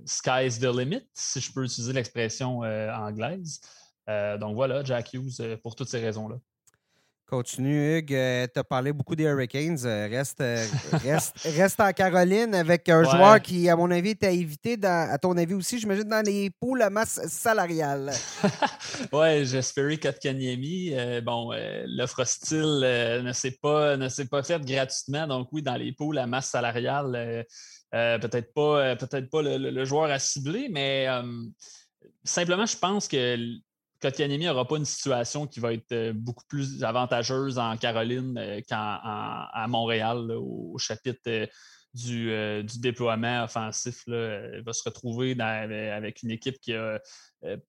Speaker 3: sky's the limit, si je peux utiliser l'expression anglaise. Euh, donc voilà, Jack Hughes euh, pour toutes ces raisons-là.
Speaker 1: Continue, Hugues. Euh, tu as parlé beaucoup des Hurricanes. reste, reste, en Caroline avec un joueur qui, à mon avis, t'a évité, à ton avis aussi, j'imagine, dans les poules à masse salariale.
Speaker 3: oui, j'espérais Kotkaniemi. bon, l'offre hostile ne s'est pas, pas faite gratuitement. Donc, oui, dans les poules à masse salariale, peut-être pas, peut pas le, joueur à cibler, mais simplement, je pense que Kotkaniemi n'aura pas une situation qui va être euh, beaucoup plus avantageuse en Caroline euh, qu'à Montréal, au chapitre euh, du, déploiement offensif. il va se retrouver avec une équipe qui a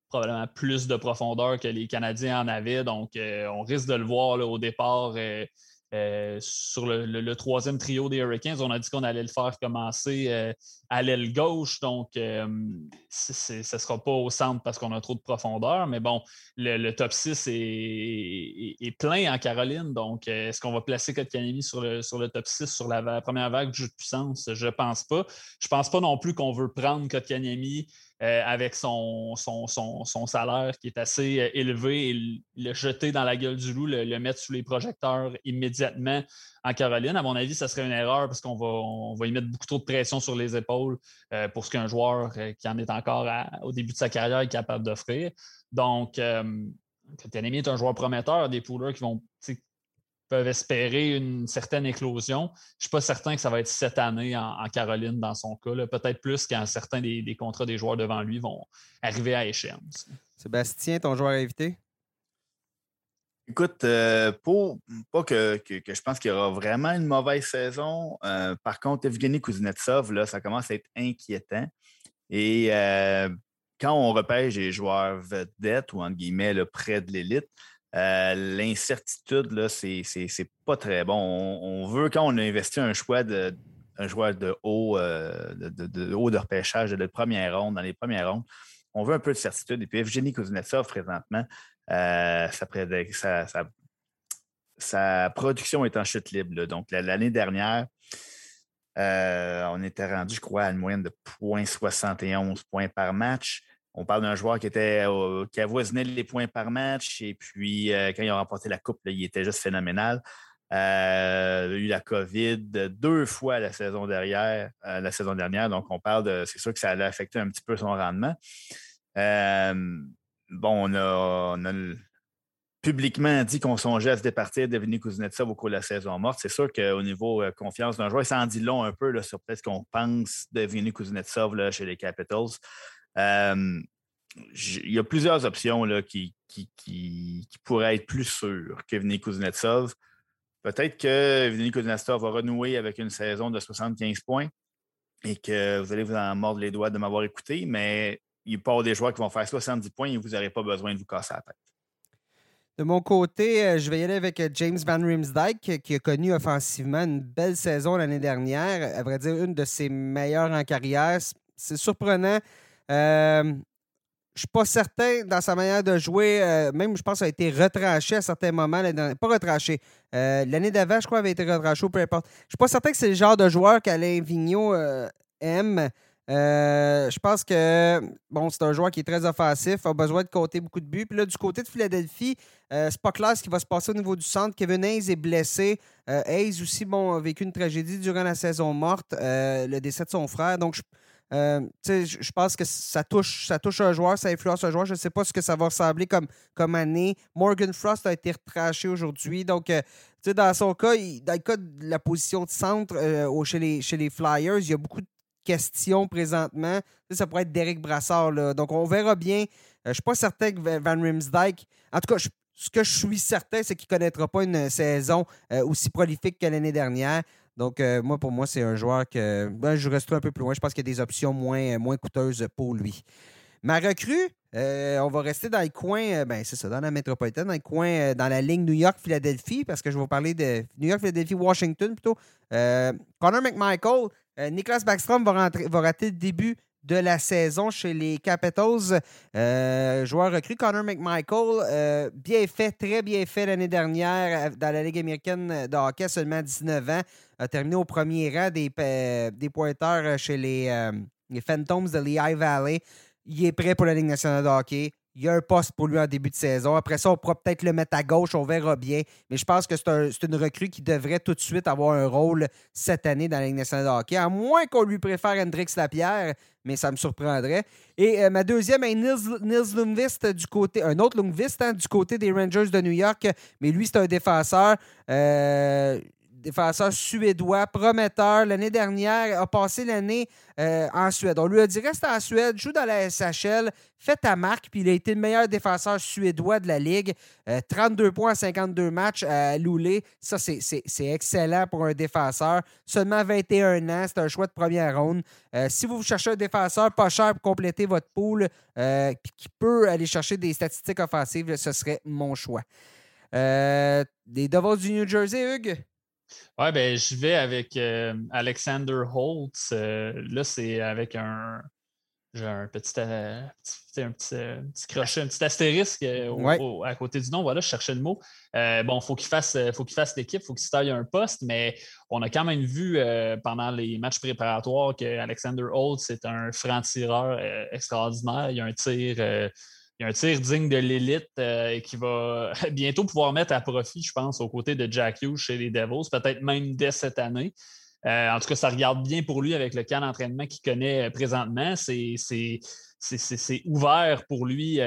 Speaker 3: probablement plus de profondeur que les Canadiens en avaient. Donc, on risque de le voir au départ euh, sur le, troisième trio des Hurricanes, on a dit qu'on allait le faire commencer euh, à l'aile gauche, donc euh, ce ne sera pas au centre parce qu'on a trop de profondeur, mais bon, le, top 6 est, plein en Caroline, donc est-ce qu'on va placer Kotkaniemi sur sur le top 6 sur la, première vague? Du jeu de puissance? Je ne pense pas. Je ne pense pas non plus qu'on veut prendre Kotkaniemi euh, avec son, son, salaire qui est assez euh, élevé et le jeter dans la gueule du loup, le, mettre sous les projecteurs immédiatement en Caroline. À mon avis, ça serait une erreur parce qu'on va, on va y mettre beaucoup trop de pression sur les épaules euh, pour ce qu'un joueur qui en est encore au début de sa carrière est capable d'offrir. Donc, euh, est un joueur prometteur, des pouleurs qui vont peuvent espérer une certaine éclosion. Je ne suis pas certain que ça va être cette année en, Caroline dans son cas. Peut-être plus quand certains des, contrats des joueurs devant lui vont arriver à échéance.
Speaker 1: Sébastien, ton joueur invité?
Speaker 2: Écoute, euh, pour, pas que, je pense qu'il y aura vraiment une mauvaise saison. Euh, par contre, Evgeny Kuznetsov, là, ça commence à être inquiétant. Et euh, quand on repêche des joueurs vedettes ou entre guillemets près de l'élite, euh, l'incertitude, là, c'est, pas très bon. On, veut, quand on a investi un choix de un joueur de haut, euh, de, haut de repêchage de première ronde, dans les premières rondes, on veut un peu de certitude. Et puis, Evgeny Kuznetsov, présentement, euh, sa, production est en chute libre. Donc, l'année dernière, on était rendu, je crois, à une moyenne de 0.71 points par match. On parle d'un joueur qui était qui avoisinait les points par match et puis euh, quand il a remporté la Coupe, il était juste phénoménal. Euh, il a eu la COVID deux fois la saison euh, la saison dernière. Donc, on parle de. C'est sûr que ça a affecté un petit peu son rendement. bon, on a, publiquement dit qu'on songeait à se départir de Vinny Kuznetsov au cours de la saison morte. C'est sûr qu'au niveau confiance d'un joueur, ça en dit long un peu sur peut-être ce qu'on pense de Vinny Kuznetsov chez les Capitals. Euh, il y a plusieurs options là, qui, qui, pourraient être plus sûres que Vinny Kuznetsov. Peut-être que Vinny Kuznetsov va renouer avec une saison de 75 points et que vous allez vous en mordre les doigts de m'avoir écouté, mais il a des joueurs qui vont faire 70 points et vous n'aurez pas besoin de vous casser la tête.
Speaker 1: De mon côté, euh, je vais y aller avec euh, James Van Riemsdyk, qui a connu offensivement une belle saison l'année dernière. À vrai dire, une de ses meilleures en carrière. C'est surprenant. Euh, je ne suis pas certain dans sa manière de jouer. Euh, même, je pense, a été retranché à certains moments. Pas retranché. Euh, l'année d'avant, je crois, avait été retranché peu importe. Je suis pas certain que c'est le genre de joueur qu'Alain Vigneault aime. je pense que bon, c'est un joueur qui est très offensif, a besoin de compter beaucoup de buts. Puis là, du côté de Philadelphie, c'est pas clair ce qui va se passer au niveau du centre. Kevin Hayes est blessé. Hayes aussi bon, a vécu une tragédie durant la saison morte, le décès de son frère. Donc, je je pense que ça touche, ça touche un joueur, ça influence un joueur. Je ne sais pas ce que ça va ressembler comme, comme année. Morgan Frost a été retraché aujourd'hui. Donc, dans son cas, dans le cas de la position de centre chez, les, chez les Flyers, il y a beaucoup de questions présentement. Ça pourrait être Derek Brassard. Là. Donc, on verra bien. je ne suis pas certain que Van Rimsdijk. En tout cas, ce que je suis certain, c'est qu'il ne connaîtra pas une saison euh, aussi prolifique que l'année dernière. Donc, euh, moi, pour moi, c'est un joueur que ben, je resterai un peu plus loin. Je pense qu'il y a des options moins, moins coûteuses pour lui. Ma recrue, euh, on va rester dans le coin, ben c'est ça, dans la métropolitaine, dans le coin, dans la ligne New York-Philadelphie, parce que je vais vous parler de New York-Philadelphie-Washington plutôt. Connor McMichael, Nicholas Backstrom va rater le début de la saison chez les Capitals. Euh, joueur recru, Connor McMichael, euh, bien fait, très bien fait l'année dernière dans la Ligue américaine de hockey, seulement 19 ans. A terminé au premier rang des, des pointeurs chez les, les Phantoms de Lehigh Valley. Il est prêt pour la Ligue nationale de hockey. Il y a un poste pour lui en début de saison. Après ça, on pourra peut-être le mettre à gauche, on verra bien. Mais je pense que c'est une recrue qui devrait tout de suite avoir un rôle cette année dans la de hockey, à moins qu'on lui préfère Hendrix Lapierre, mais ça me surprendrait. Et euh, ma deuxième est Nils, Nils du côté, un autre Lundqvist hein, du côté des Rangers de New York, mais lui, c'est un défenseur. Euh, défenseur suédois, prometteur. L'année dernière, a passé l'année euh, en Suède. On lui a dit reste en Suède, joue dans la SHL, fais ta marque, puis il a été le meilleur défenseur suédois de la Ligue. 32 euh, points en 52 matchs à Loulé. Ça, c'est excellent pour un défenseur. Seulement 21 ans, c'est un choix de première ronde. Euh, si vous cherchez un défenseur pas cher pour compléter votre pool, qui peut aller chercher des statistiques offensives, ce serait mon choix. des Devils du New Jersey, Hugues?
Speaker 3: Oui, ben, je vais avec euh, Alexander Holtz. Euh, là, c'est avec un, un petit, euh, un petit, crochet, un petit astérisque à côté du nom. Voilà, je cherchais le mot. bon, faut il fasse, faut qu'il fasse l'équipe, il faut qu'il se taille un poste, mais on a quand même vu pendant les matchs préparatoires que Alexander Holtz est un franc-tireur extraordinaire. Il y a un tir il y a un tir digne de l'élite euh, qui va bientôt pouvoir mettre à profit, je pense, aux côtés de Jack Hughes chez les Devils, peut-être même dès cette année. Euh, en tout cas, ça regarde bien pour lui avec le camp d'entraînement qu'il connaît euh, présentement. C'est ouvert pour lui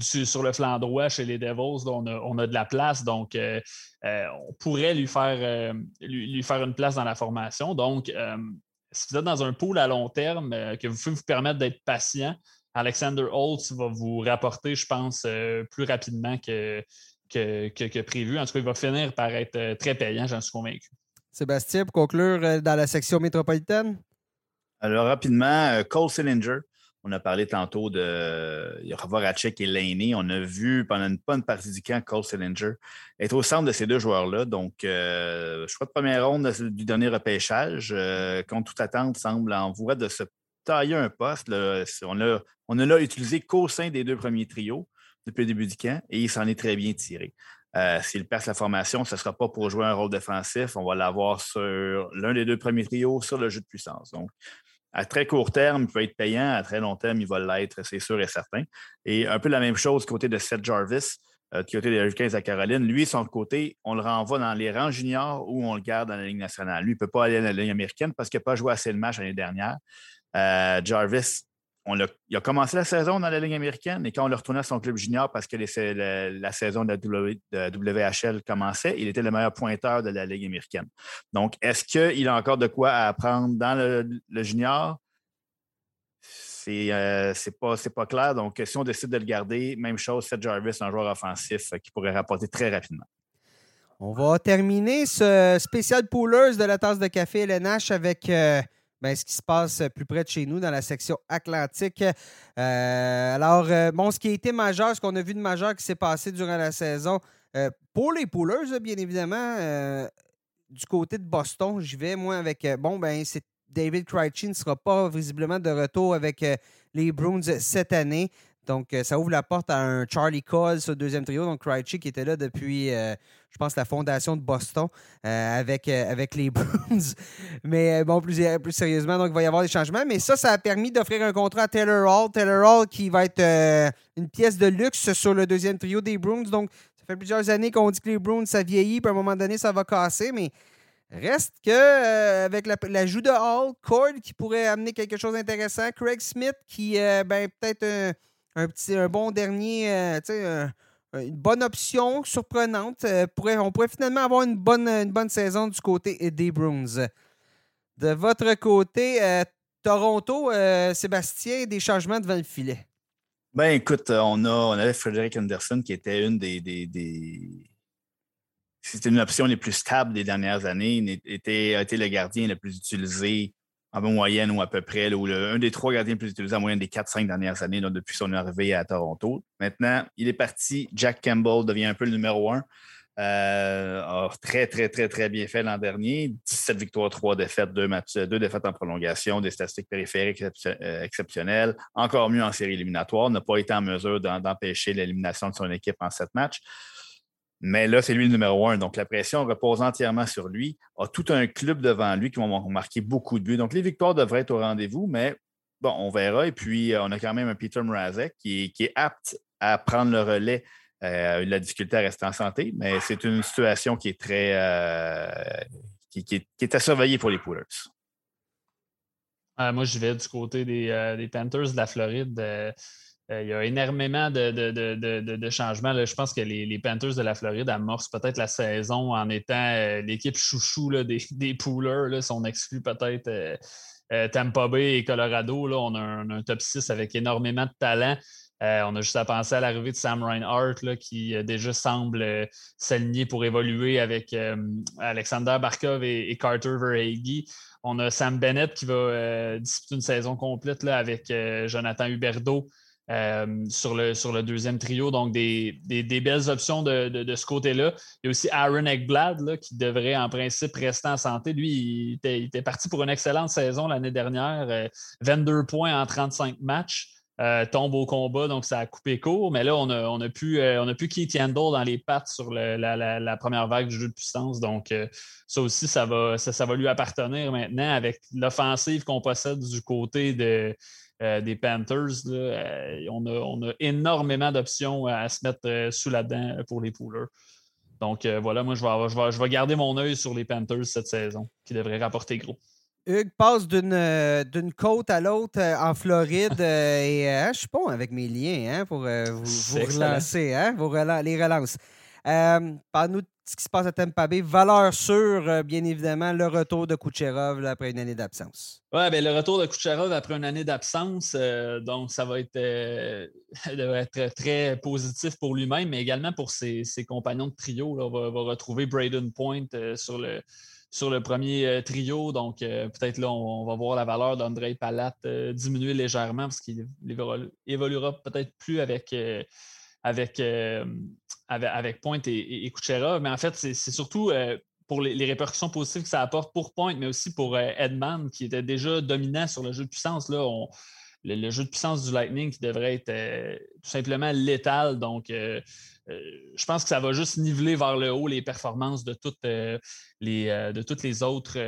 Speaker 3: sur le flanc droit chez les Devils. On a, de la place, donc on pourrait lui faire, lui, faire une place dans la formation. Donc, si vous êtes dans un pool à long terme, que vous pouvez vous permettre d'être patient, Alexander Holtz va vous rapporter, je pense, euh, plus rapidement que, que, prévu. En tout cas, il va finir par être euh, très payant, j'en suis convaincu.
Speaker 1: Sébastien, pour conclure euh, dans la section métropolitaine?
Speaker 2: Alors, rapidement, Cole Sillinger. On a parlé tantôt de Voracek et Laney. On a vu pendant une bonne partie du camp Cole Sillinger être au centre de ces deux joueurs-là. Donc, je crois de première ronde du dernier repêchage, contre toute attente, semble en voie de se tailler un poste. On a, on a là utilisé qu'au sein des deux premiers trios depuis le début du camp et il s'en est très bien tiré. Euh, S'il passe la formation, ce ne sera pas pour jouer un rôle défensif. On va l'avoir sur l'un des deux premiers trios sur le jeu de puissance. Donc, à très court terme, il peut être payant. À très long terme, il va l'être, c'est sûr et certain. Et un peu la même chose côté de Seth Jarvis, euh, du côté des Hurricanes à Caroline. Lui, son côté, on le renvoie dans les rangs juniors ou on le garde dans la Ligue nationale. Lui, il ne peut pas aller dans la Ligue américaine parce qu'il n'a pas joué assez de matchs l'année dernière. Euh, Jarvis, il a commencé la saison dans la Ligue américaine et quand on l'a retourné à son club junior parce que la, saison de, WHL commençait, il était le meilleur pointeur de la Ligue américaine. Donc, est-ce qu'il a encore de quoi apprendre dans le, junior? C'est euh, pas, pas clair. Donc, si on décide de le garder, même chose, Seth Jarvis, un joueur offensif qui pourrait rapporter très rapidement.
Speaker 1: On va terminer ce spécial poolers de la tasse de café LNH avec euh, ben, ce qui se passe plus près de chez nous dans la section Atlantique. Euh, alors, euh, bon, ce qui a été majeur, ce qu'on a vu de majeur qui s'est passé durant la saison, euh, pour les poolers, bien évidemment, du côté de Boston, j'y vais, moi, avec, bon, ben, David Krejci ne sera pas visiblement de retour avec les Bruins cette année. Donc, euh, ça ouvre la porte à un Charlie Cole sur le deuxième trio. Donc, Krejci qui était là depuis, euh, je pense, la fondation de Boston euh, avec, avec les Bruins. Mais bon, plus, plus sérieusement, donc il va y avoir des changements. Mais ça, ça a permis d'offrir un contrat à Taylor Hall. Taylor Hall qui va être une pièce de luxe sur le deuxième trio des Bruins. Donc, ça fait plusieurs années qu'on dit que les Bruins, ça vieillit. Puis à un moment donné, ça va casser. Mais Reste que avec l'ajout de Hall, Cord qui pourrait amener quelque chose d'intéressant, Craig Smith qui ben peut-être un, petit un bon dernier, une bonne option surprenante. Pourrait, on pourrait finalement avoir une bonne, une bonne saison du côté des Bruins. De votre côté, Toronto, Sébastien, des changements devant le filet.
Speaker 2: Ben écoute, on, a, on avait Frederick Anderson qui était une des, c'était une option les plus stables des dernières années. Était, a été le gardien le plus utilisé en moyenne ou à peu près, ou un des trois gardiens plus utilisés en moyenne des 4-5 dernières années depuis son arrivée à Toronto. Maintenant, il est parti. Jack Campbell devient un peu le numéro un. Euh, très, très, très, très bien fait l'an dernier. 17 victoires, 3 défaites, 2, matchs, deux défaites en prolongation, des statistiques périphériques euh, exceptionnelles. Encore mieux en série éliminatoire. N'a pas été en mesure d'empêcher l'élimination de son équipe en sept matchs. Mais là, c'est lui le numéro un. Donc, la pression repose entièrement sur lui. A tout un club devant lui qui vont marquer beaucoup de buts. Donc, les victoires devraient être au rendez-vous, mais bon, on verra. Et puis, euh, on a quand même un Peter Mrazek qui est, apte à prendre le relais. Euh, la difficulté à rester en santé, mais c'est une situation qui est très. Euh, qui, est, à surveiller pour les Poolers.
Speaker 3: moi, je vais du côté des Panthers de la Floride. Euh, il y a énormément de, changements. Je pense que les, Panthers de la Floride amorcent peut-être la saison en étant euh, l'équipe chouchou des, des poolers. Si on exclut peut-être euh, Tampa Bay et Colorado, on, a un, top 6 avec énormément de talent. on a juste à penser à l'arrivée de Sam Reinhardt qui déjà semble s'aligner pour évoluer avec Alexander Barkov et, Carter Verhage. On a Sam Bennett qui va disputer une saison complète avec Jonathan Huberdeau. Euh, sur, le, sur le deuxième trio. Donc, des, belles options de, ce côté-là. Il y a aussi Aaron Eckblad qui devrait en principe rester en santé. Lui, il était, parti pour une excellente saison l'année dernière. 22 euh, points en 35 matchs. Euh, tombe au combat, donc ça a coupé court. Mais là, on a, on a pu, Keith dans les pattes sur la, première vague du jeu de puissance. Donc, ça aussi, ça va, ça va lui appartenir maintenant avec l'offensive qu'on possède du côté de, euh, des Panthers. Euh, on, a, énormément d'options à se mettre euh, sous la dent pour les poolers. Donc voilà, moi, je vais, je, vais, garder mon œil sur les Panthers cette saison, qui devraient rapporter gros.
Speaker 1: Hugues passe d'une côte à l'autre en Floride et je suis bon avec mes liens hein, pour vous, relancer, hein, les relances. Parle-nous ce qui se passe à Tampa Bay. Valeur sûre, euh, bien évidemment, le retour de Kucherov après une année d'absence.
Speaker 3: Oui, bien, le retour de Kucherov après une année d'absence, euh, donc ça va être, euh, être très positif pour lui-même, mais également pour ses, compagnons de trio. Là, on, va, retrouver Braden Point sur le, sur le premier trio. Donc, peut-être là, on, va voir la valeur d'André Palat diminuer légèrement parce qu'il évoluera peut-être plus avec avec, euh, avec, Point et, et, Kuchera. Mais en fait, c'est surtout euh, pour les, répercussions positives que ça apporte pour Point, mais aussi pour euh, qui était déjà dominant sur le jeu de puissance. Là, le, jeu de puissance du Lightning qui devrait être tout simplement létal. Donc, euh, je pense que ça va juste niveler vers le haut les performances de toutes euh, les euh, de toutes les autres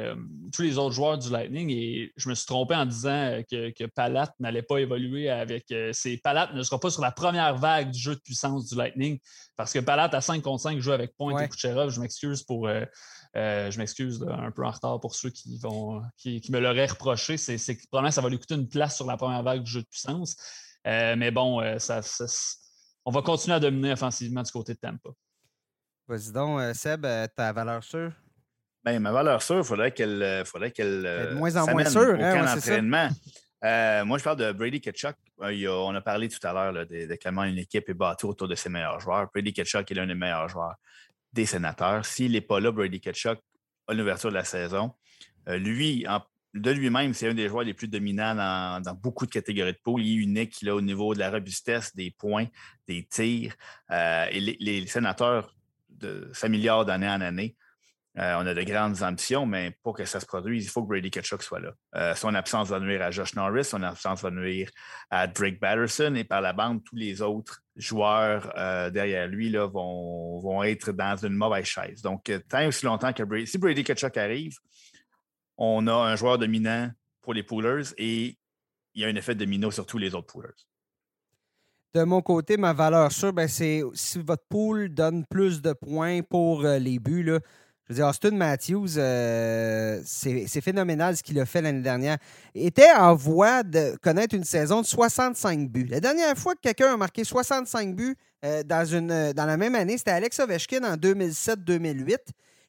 Speaker 3: tous les autres joueurs du Lightning. Et je me suis trompé en disant que, que Palat n'allait pas évoluer avec ses Palat ne sera pas sur la première vague du jeu de puissance du Lightning parce que Palat à 5 contre 5 joue avec Point et Kucherov. Je m'excuse pour je m'excuse un peu en retard pour ceux qui vont qui, me l'auraient reproché. C'est que probablement ça va lui coûter une place sur la première vague du jeu de puissance. mais bon, ça on va continuer à dominer offensivement du côté de Tampa.
Speaker 1: Vas-y donc, euh, Seb, euh, ta valeur sûre?
Speaker 2: Bien, ma valeur sûre, il faudrait qu'elle. Euh, faudrait qu'elle
Speaker 1: de moins en moins sûre, hein,
Speaker 2: entraînement. moi, je parle de Brady Ketchuk. on a parlé tout à l'heure de, de, comment une équipe est bâtie autour de ses meilleurs joueurs. Brady Ketchuk est l'un des meilleurs joueurs des sénateurs. S'il n'est pas là, Brady Ketchuk à l'ouverture de la saison, lui, en de lui-même, c'est un des joueurs les plus dominants dans, beaucoup de catégories de poule. Il est unique là, au niveau de la robustesse, des points, des tirs. Euh, et les, sénateurs s'améliorent d'année en année. Euh, on a de grandes ambitions, mais pour que ça se produise, il faut que Brady Ketchuk soit là. Euh, son absence va nuire à Josh Norris, son absence va nuire à Drake Batterson et par la bande, tous les autres joueurs derrière lui là, vont, vont, être dans une mauvaise chaise. Donc, tant aussi longtemps que Brady, si Brady Ketchuk arrive, on a un joueur dominant pour les poolers et il y a un effet domino sur tous les autres poolers.
Speaker 1: De mon côté, ma valeur sûre, ben, c'est si votre pool donne plus de points pour euh, les buts, Je veux dire, Austin Matthews, euh, c'est phénoménal ce qu'il a fait l'année dernière. Il était en voie de connaître une saison de 65 buts. La dernière fois que quelqu'un a marqué 65 buts euh, dans, une, dans la même année, c'était Alex Ovechkin en 2007-2008.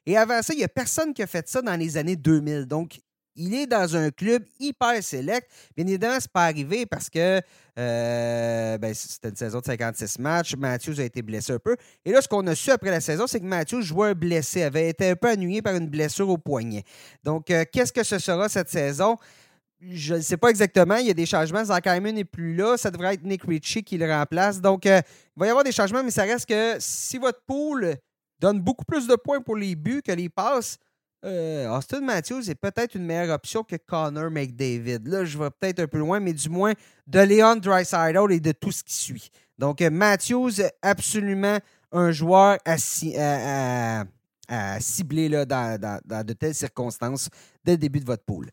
Speaker 1: Et avant ça, il n'y a personne qui a fait ça dans les années 2000. Donc, il est dans un club hyper select. Bien évidemment, ce n'est pas arrivé parce que euh, ben, c'était une saison de 56 matchs. Matthews a été blessé un peu. Et là, ce qu'on a su après la saison, c'est que Matthews, joueur blessé, avait été un peu ennuyé par une blessure au poignet. Donc, euh, qu'est-ce que ce sera cette saison? Je ne sais pas exactement. Il y a des changements. Hyman n'est plus là. Ça devrait être Nick Ritchie qui le remplace. Donc, euh, il va y avoir des changements, mais ça reste que si votre pool donne beaucoup plus de points pour les buts que les passes, euh, Austin Matthews est peut-être une meilleure option que Connor McDavid. Là, je vais peut-être un peu loin, mais du moins de Leon Dreisaitl et de tout ce qui suit. Donc, euh, Matthews, absolument un joueur à, cibler là, dans, dans, de telles circonstances dès le début de votre pool.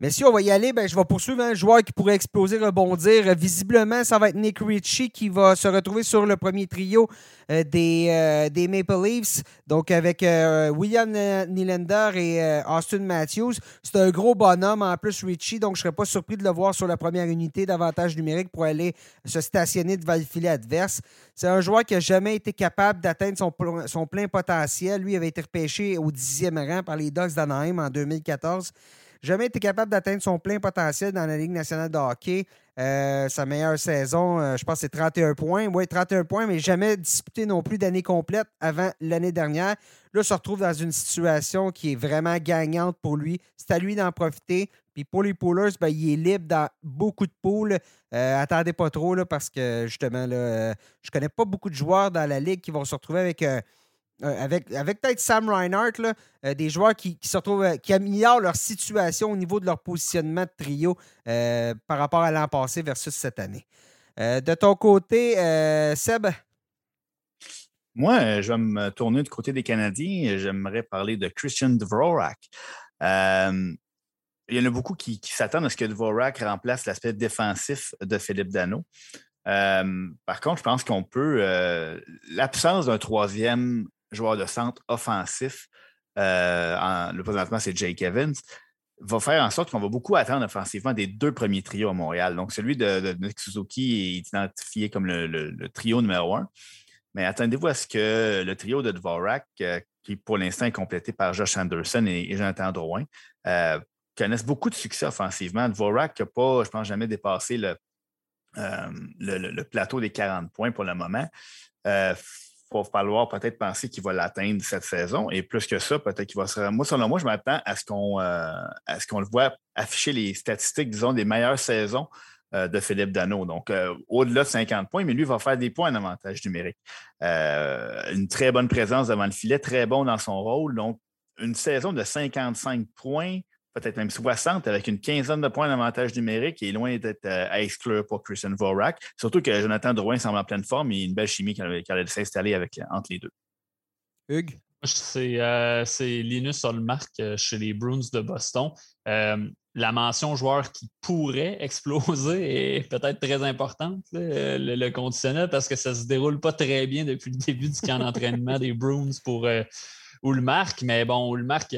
Speaker 1: Mais si on va y aller, ben, je vais poursuivre un joueur qui pourrait exploser, rebondir. Visiblement, ça va être Nick Ritchie qui va se retrouver sur le premier trio euh, des, euh, des, Maple Leafs. Donc, avec euh, William Nylander et Austin Matthews. C'est un gros bonhomme en plus, Ritchie. Donc, je ne serais pas surpris de le voir sur la première unité d'avantage numérique pour aller se stationner devant le filet adverse. C'est un joueur qui n'a jamais été capable d'atteindre son, son plein potentiel. Lui avait été repêché au dixième rang par les Ducks d'Anaheim en 2014 jamais été capable d'atteindre son plein potentiel dans la Ligue nationale de hockey. Euh, sa meilleure saison, euh, je pense, c'est 31 points. Oui, 31 points, mais jamais disputé non plus d'année complète avant l'année dernière. Là, se retrouve dans une situation qui est vraiment gagnante pour lui. C'est à lui d'en profiter. Puis pour les poolers, ben, il est libre dans beaucoup de pools. Euh, attendez pas trop là, parce que justement, là, je connais pas beaucoup de joueurs dans la ligue qui vont se retrouver avec euh, avec, peut-être Sam Reinhardt, euh, des joueurs qui, euh, qui améliorent leur situation au niveau de leur positionnement de trio par rapport à l'an passé versus cette année. de ton côté, Seb?
Speaker 2: Moi, je vais me tourner du côté des Canadiens. J'aimerais parler de Christian Dvorak. il y en a beaucoup qui, s'attendent à ce que Dvorak remplace l'aspect défensif de Philippe Dano. par contre, je pense qu'on peut. L'absence d'un troisième joueur de centre offensif, euh, le présentement, c'est Jake Evans, va faire en sorte qu'on va beaucoup attendre offensivement des deux premiers trios à Montréal. Donc, celui de, Nick Suzuki est identifié comme le, trio numéro un. Mais attendez-vous à ce que le trio de Dvorak, euh, qui pour l'instant est complété par Josh Anderson et, Jonathan Drouin, euh, connaissent beaucoup de succès offensivement. Dvorak n'a pas, je pense, jamais dépassé le, plateau des 40 points pour le moment va falloir peut-être penser qu'il va l'atteindre cette saison. Et plus que ça, peut-être qu'il va se. Moi, selon moi, je m'attends à ce qu'on euh, ce qu'on le voit afficher les statistiques, disons, des meilleures saisons euh, de Philippe Dano. Donc, euh, au-delà de 50 points, mais lui va faire des points en avantage numérique. une très bonne présence devant le filet, très bon dans son rôle. Donc, une saison de 55 points peut-être même 60 avec une quinzaine de points d'avantage numérique est loin d'être euh, à exclure pour Christian Vorak. Surtout que Jonathan Drouin semble en pleine forme et une belle chimie qui allait s'installer avec, entre les deux.
Speaker 1: Hugues?
Speaker 3: Euh, c'est Linus Olmark euh, chez les Bruins de Boston. la mention joueur qui pourrait exploser est peut-être très importante, le, conditionnel, parce que ça ne se déroule pas très bien depuis le début du camp d'entraînement des Bruins pour Ulmark. Mais bon, Ulmark,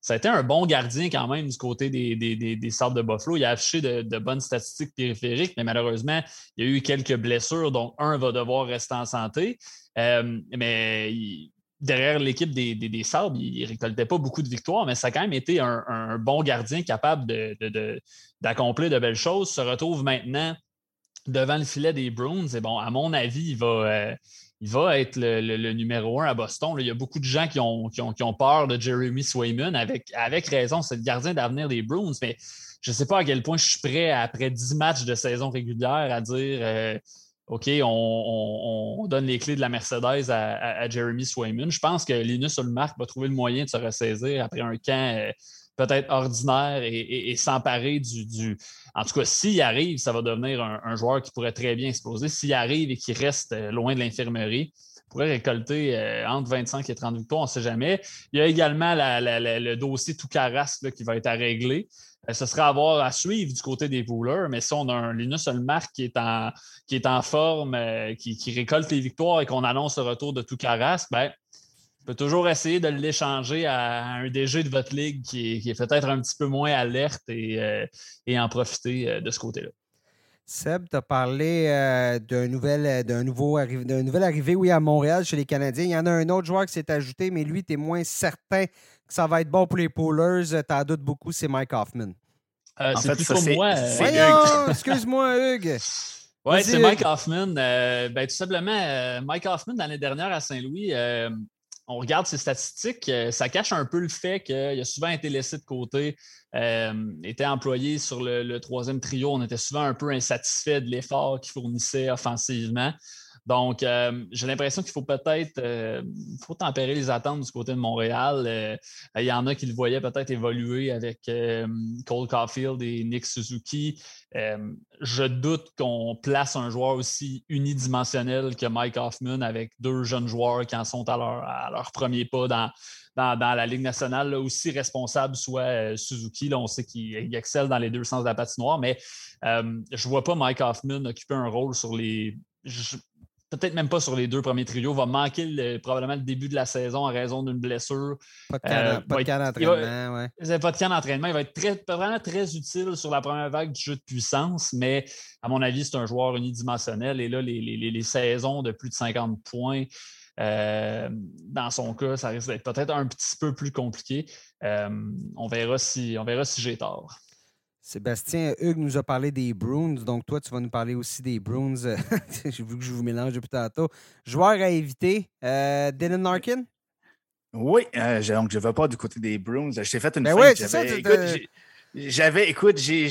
Speaker 3: ça a été un bon gardien quand même du côté des, des, des, de Buffalo. Il a affiché de, bonnes statistiques périphériques, mais malheureusement, il y a eu quelques blessures, donc un va devoir rester en santé. Euh, mais derrière l'équipe des, des, Sabres, il ne récoltait pas beaucoup de victoires, mais ça a quand même été un, bon gardien capable d'accomplir de, belles choses. Se retrouve maintenant devant le filet des Bruins. Et bon, à mon avis, il va. Euh, être le, numéro un à Boston. il y a beaucoup de gens qui ont, qui ont, peur de Jeremy Swayman, avec, avec raison, c'est le gardien d'avenir des Bruins, mais je ne sais pas à quel point je suis prêt, après 10 matchs de saison régulière, à dire euh, OK, on, donne les clés de la Mercedes à, Jeremy Swayman. Je pense que Linus Ulmark va trouver le moyen de se ressaisir après un camp. Euh, peut-être ordinaire et, s'emparer du, En tout cas, s'il arrive, ça va devenir un, joueur qui pourrait très bien exploser. S'il arrive et qu'il reste euh, loin de l'infirmerie, pourrait récolter euh, entre 25 et 30 victoires, on ne sait jamais. Il y a également le dossier tout carasse qui va être à régler. Euh, ce serait à voir à suivre du côté des poolers, mais si on a un Linus Olmark qui est en, qui est en forme, qui, récolte les victoires et qu'on annonce le retour de tout carasse, ben, peut toujours essayer de l'échanger à un DG de votre ligue qui est, peut-être un petit peu moins alerte et, euh, en profiter euh, de ce côté-là.
Speaker 1: Seb, tu as parlé euh, d'un nouvel, d'un nouveau d'un nouvel arrivé oui, à Montréal chez les Canadiens. Il y en a un autre joueur qui s'est ajouté, mais lui, tu es moins certain que ça va être bon pour les Poolers. Tu en doutes beaucoup, c'est Mike Hoffman.
Speaker 3: c'est plutôt moi.
Speaker 1: excuse-moi, Hugues.
Speaker 3: Oui, c'est Mike Hoffman. ben, tout simplement, Mike Hoffman, l'année dernière à Saint-Louis, on regarde ses statistiques, euh, ça cache un peu le fait qu'il a souvent été laissé de côté, euh, était employé sur le, troisième trio. On était souvent un peu insatisfait de l'effort qu'il fournissait offensivement. Donc, euh, j'ai l'impression qu'il faut peut-être faut tempérer les attentes du côté de Montréal. il y en a qui le voyaient peut-être évoluer avec Cole Caulfield et Nick Suzuki. je doute qu'on place un joueur aussi unidimensionnel que Mike Hoffman avec deux jeunes joueurs qui en sont à leur, premier pas dans, dans, la Ligue nationale, aussi responsable soit Suzuki. Là, on sait qu'il excelle dans les deux sens de la patinoire, mais je ne vois pas Mike Hoffman occuper un rôle sur les peut-être même pas sur les deux premiers trios, va manquer probablement le début de la saison en raison d'une blessure.
Speaker 1: Pas de camp d'entraînement,
Speaker 3: oui. Pas de d'entraînement. Il va être très, vraiment très utile sur la première vague du jeu de puissance, mais à mon avis, c'est un joueur unidimensionnel. Et là, les, saisons de plus de 50 points, euh, dans son cas, ça risque d'être peut-être un petit peu plus compliqué. Euh, on verra si, on verra si j'ai tort.
Speaker 1: Sébastien, Hugues nous a parlé des Bruins, donc toi, tu vas nous parler aussi des Bruins. J'ai vu que je vous mélange depuis tantôt. Joueur à éviter, euh, Dylan Larkin?
Speaker 2: Oui, euh, donc je ne vais pas du côté des Bruins. Je t'ai fait une ben j'avais, écoute, j'ai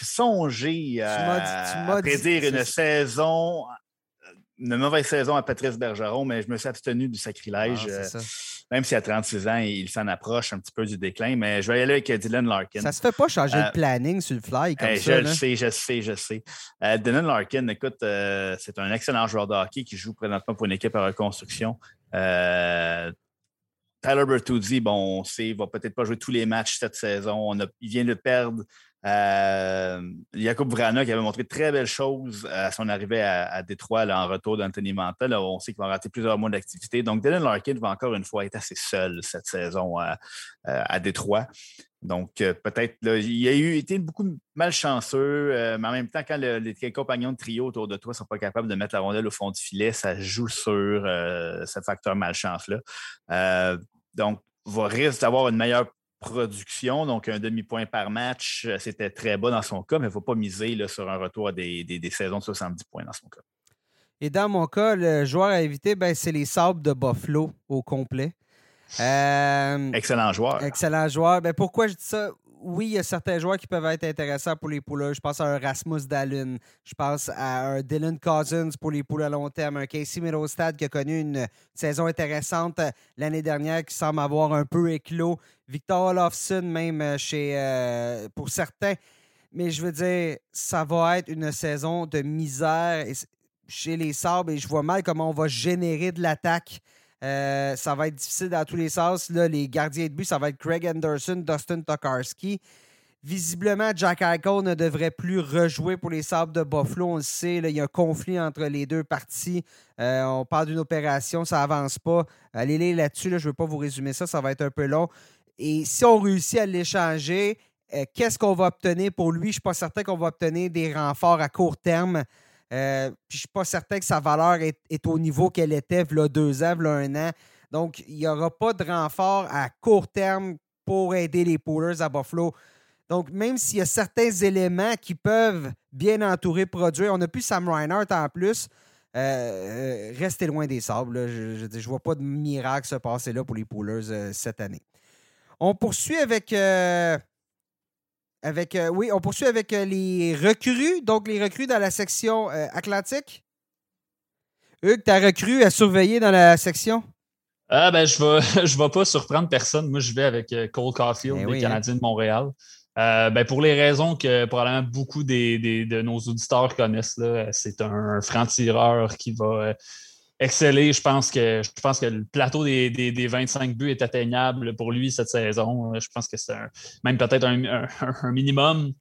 Speaker 2: songé à prédire une saison une mauvaise saison à Patrice Bergeron, mais je me suis abstenu du sacrilège. Ah, euh, même si à 36 ans, il s'en approche un petit peu du déclin, mais je vais y aller avec Dylan Larkin.
Speaker 1: Ça se fait pas changer le euh, planning sur le fly comme ça.
Speaker 2: Je le sais, je sais, je sais. Euh, Dylan Larkin, écoute, c'est un excellent joueur de hockey qui joue présentement pour une équipe à reconstruction. Tyler Bertuzzi, bon, on sait, il va peut-être pas jouer tous les matchs cette saison. il vient de perdre euh, Jakub Vrana qui avait montré de très belles choses à son arrivée à, Détroit en retour d'Anthony Manta. on sait qu'il va rater plusieurs mois d'activité. Donc, Dylan Larkin va encore une fois être assez seul cette saison à, à Détroit. Donc, euh, peut-être, il a eu été beaucoup malchanceux, euh, mais en même temps, quand les compagnons de trio autour de toi ne sont pas capables de mettre la rondelle au fond du filet, ça joue sur euh, ce facteur malchance-là. donc, va risque d'avoir une meilleure production, donc un demi-point par match, euh, c'était très bas dans son cas, mais il ne faut pas miser là, sur un retour à des, saisons de 70 points dans son cas.
Speaker 1: Et dans mon cas, le joueur à éviter, ben, c'est les Sabres de Buffalo au complet.
Speaker 2: Euh, excellent joueur.
Speaker 1: Excellent joueur. Ben, pourquoi je dis ça? Oui, il y a certains joueurs qui peuvent être intéressants pour les poules. Je pense à un Rasmus Dallin. Je pense à un Dylan Cousins pour les poules à long terme. Un Casey Middlestad qui a connu une saison intéressante l'année dernière qui semble avoir un peu éclos. Victor Olofsson, même euh, chez, euh, pour certains. Mais je veux dire, ça va être une saison de misère chez les Sabres et je vois mal comment on va générer de l'attaque euh, ça va être difficile dans tous les sens. Là, les gardiens de but, ça va être Craig Anderson, Dustin Tokarski. Visiblement, Jack Eichel ne devrait plus rejouer pour les Sables de Buffalo. On le sait, il y a un conflit entre les deux parties. Euh, on parle d'une opération, ça avance pas. Allez lire là-dessus, je ne veux pas vous résumer ça, ça va être un peu long. Et si on réussit à l'échanger, euh, qu'est-ce qu'on va obtenir pour lui? Je ne suis pas certain qu'on va obtenir des renforts à court terme. Euh, puis je suis pas certain que sa valeur est, au niveau qu'elle était il deux ans, il un an. Donc, il n'y aura pas de renfort à court terme pour aider les Poolers à Buffalo. Donc, même s'il y a certains éléments qui peuvent bien entourer produire, on n'a plus Sam Reinhardt en plus. Euh, euh, restez loin des sables. Je ne vois pas de miracle se passer là pour les Poolers cette année. On poursuit avec avec, euh, oui, on poursuit avec euh, les recrues, donc les recrues dans la section euh, Atlantique. Hugues, ta recrue à surveiller dans la section?
Speaker 3: Ah ben, je ne vais, je vais pas surprendre personne. Moi, je vais avec Cole Caulfield, eh des hein. Canadiens de Montréal. ben, pour les raisons que probablement beaucoup de nos auditeurs connaissent, c'est un franc-tireur qui va exceller. Je pense que je pense que le plateau des, des, 25 buts est atteignable pour lui cette saison. Je pense que c'est même peut-être un, minimum.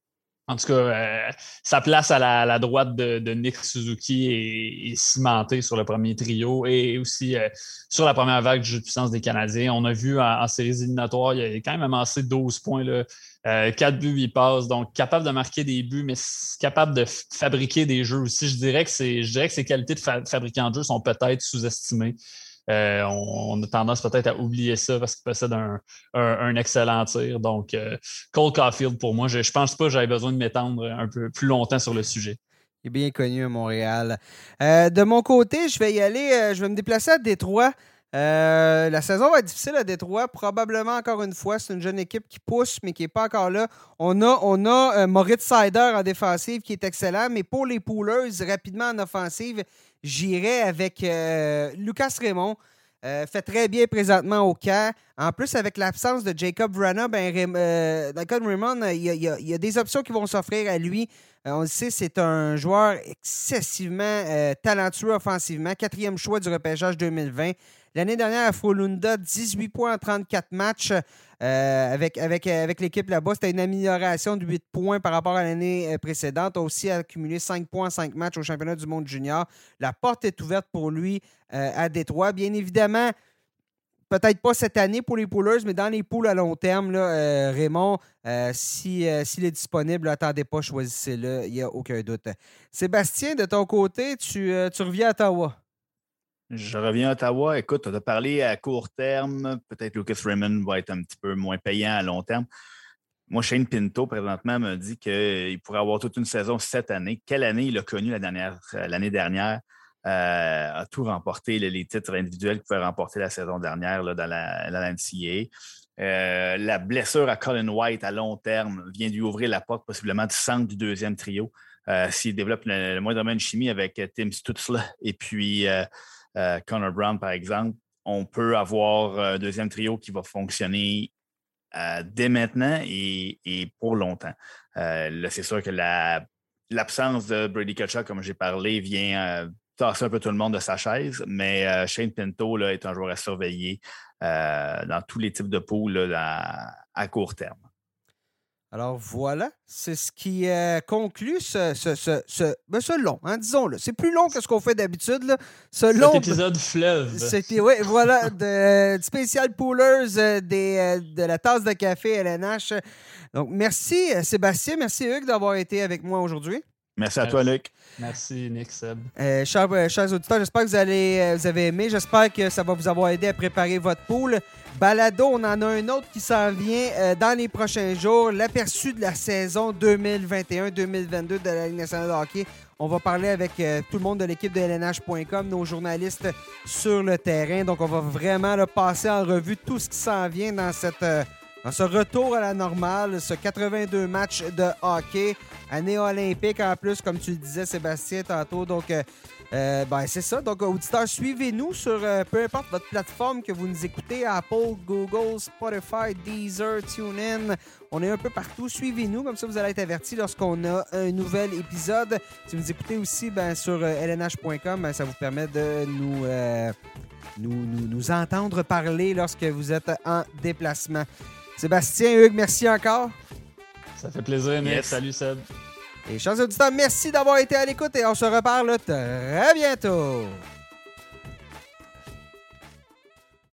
Speaker 3: En tout cas, euh, sa place à la, droite de, Nick Suzuki est, cimentée sur le premier trio et aussi euh, sur la première vague du jeu de puissance des Canadiens. On a vu en, séries éliminatoires, il a quand même amassé 12 points, là, 4 euh, buts, 8 passes. Donc, capable de marquer des buts, mais capable de fabriquer des jeux aussi. Je dirais que, ses qualités de fabricant de jeux sont peut-être sous-estimées. Euh, on, a tendance peut-être à oublier ça parce qu'il possède un, excellent tir. Donc, euh, Cole Caulfield, pour moi, je ne pense pas que j'avais besoin de m'étendre un peu plus longtemps sur le sujet.
Speaker 1: Il est bien connu à Montréal. Euh, de mon côté, je vais y aller, je vais me déplacer à Détroit. La saison va être difficile à Détroit. Probablement, encore une fois, c'est une jeune équipe qui pousse, mais qui n'est pas encore là. On a, on a Moritz Sider en défensive qui est excellent, mais pour les poolers, rapidement en offensive, j'irai avec euh, Lucas Raymond. Euh, fait très bien présentement au camp. En plus, avec l'absence de Jacob Vrana, ben, euh, Raymond, il y, a, des options qui vont s'offrir à lui. on le sait, c'est un joueur excessivement talentueux offensivement. Quatrième choix du repêchage 2020. L'année dernière à Folunda, 18 points en 34 matchs. Euh, avec, avec, avec l'équipe là-bas, c'était une amélioration de 8 points par rapport à l'année euh, précédente. A aussi accumulé 5 points en 5 matchs au championnat du monde junior. La porte est ouverte pour lui euh, à Détroit. Bien évidemment, peut-être pas cette année pour les poolers, mais dans les poules à long terme, là, Raymond, s'il est disponible, attendez pas, choisissez-le, il n'y a aucun doute. Sébastien, de ton côté, tu, tu reviens à Ottawa.
Speaker 2: Je reviens à Ottawa. Écoute, tu as parlé à court terme. Peut-être Lucas Raymond va être un petit peu moins payant à long terme. Moi, Shane Pinto, présentement, me dit qu'il pourrait avoir toute une saison cette année. Quelle année? Il a connu l'année dernière? Euh, a tout remporté, les, titres individuels qu'il pouvait remporter la saison dernière dans la, la NCA. Euh, la blessure à Colin White à long terme vient lui ouvrir la porte possiblement du centre du deuxième trio. Euh, s'il développe le, moindre de chimie avec Tim Stutzla et puis euh, Connor Brown, par exemple, on peut avoir un deuxième trio qui va fonctionner euh, dès maintenant et, pour longtemps. Euh, c'est sûr que l'absence de Brady Kutcher, comme j'ai parlé, vient tasser un peu tout le monde de sa chaise, mais Shane Pinto est un joueur à surveiller dans tous les types de poules à court terme.
Speaker 1: Alors voilà, c'est ce qui euh, conclut ce, ce, ce, ce, ben, long, hein, disons-le. C'est plus long que ce qu'on fait d'habitude. Ce
Speaker 3: Cet épisode fleuve.
Speaker 1: C'était, oui, voilà, de, spécial poolers euh, des, euh, de la tasse de café LNH. Donc merci Sébastien, merci Hugues d'avoir été avec moi aujourd'hui.
Speaker 2: Merci à toi, Luc.
Speaker 3: Merci, Nick Seb.
Speaker 1: Euh, chers, auditeurs, j'espère que vous, allez, vous avez aimé. J'espère que ça va vous avoir aidé à préparer votre pool. Balado, on en a un autre qui s'en vient euh, dans les prochains jours. L'aperçu de la saison 2021-2022 de la Ligue nationale de hockey. On va parler avec euh, tout le monde de l'équipe de LNH.com, nos journalistes sur le terrain. Donc, on va vraiment passer en revue tout ce qui s'en vient dans, cette, euh, dans ce retour à la normale, ce 82 matchs de hockey. Année olympique en plus, comme tu le disais, Sébastien, tantôt. Donc, euh, ben, c'est ça. Donc, auditeurs, suivez-nous sur euh, peu importe votre plateforme que vous nous écoutez Apple, Google, Spotify, Deezer, TuneIn. On est un peu partout. Suivez-nous, comme ça vous allez être avertis lorsqu'on a un nouvel épisode. Si vous écoutez aussi ben, sur lnh.com, euh, ben, ça vous permet de nous, nous, nous, entendre parler lorsque vous êtes en déplacement. Sébastien, Hugues, merci encore.
Speaker 3: Ça fait plaisir, Nick. Salut, Seb.
Speaker 1: Et chers auditeurs, merci d'avoir été à l'écoute et on se reparle très bientôt.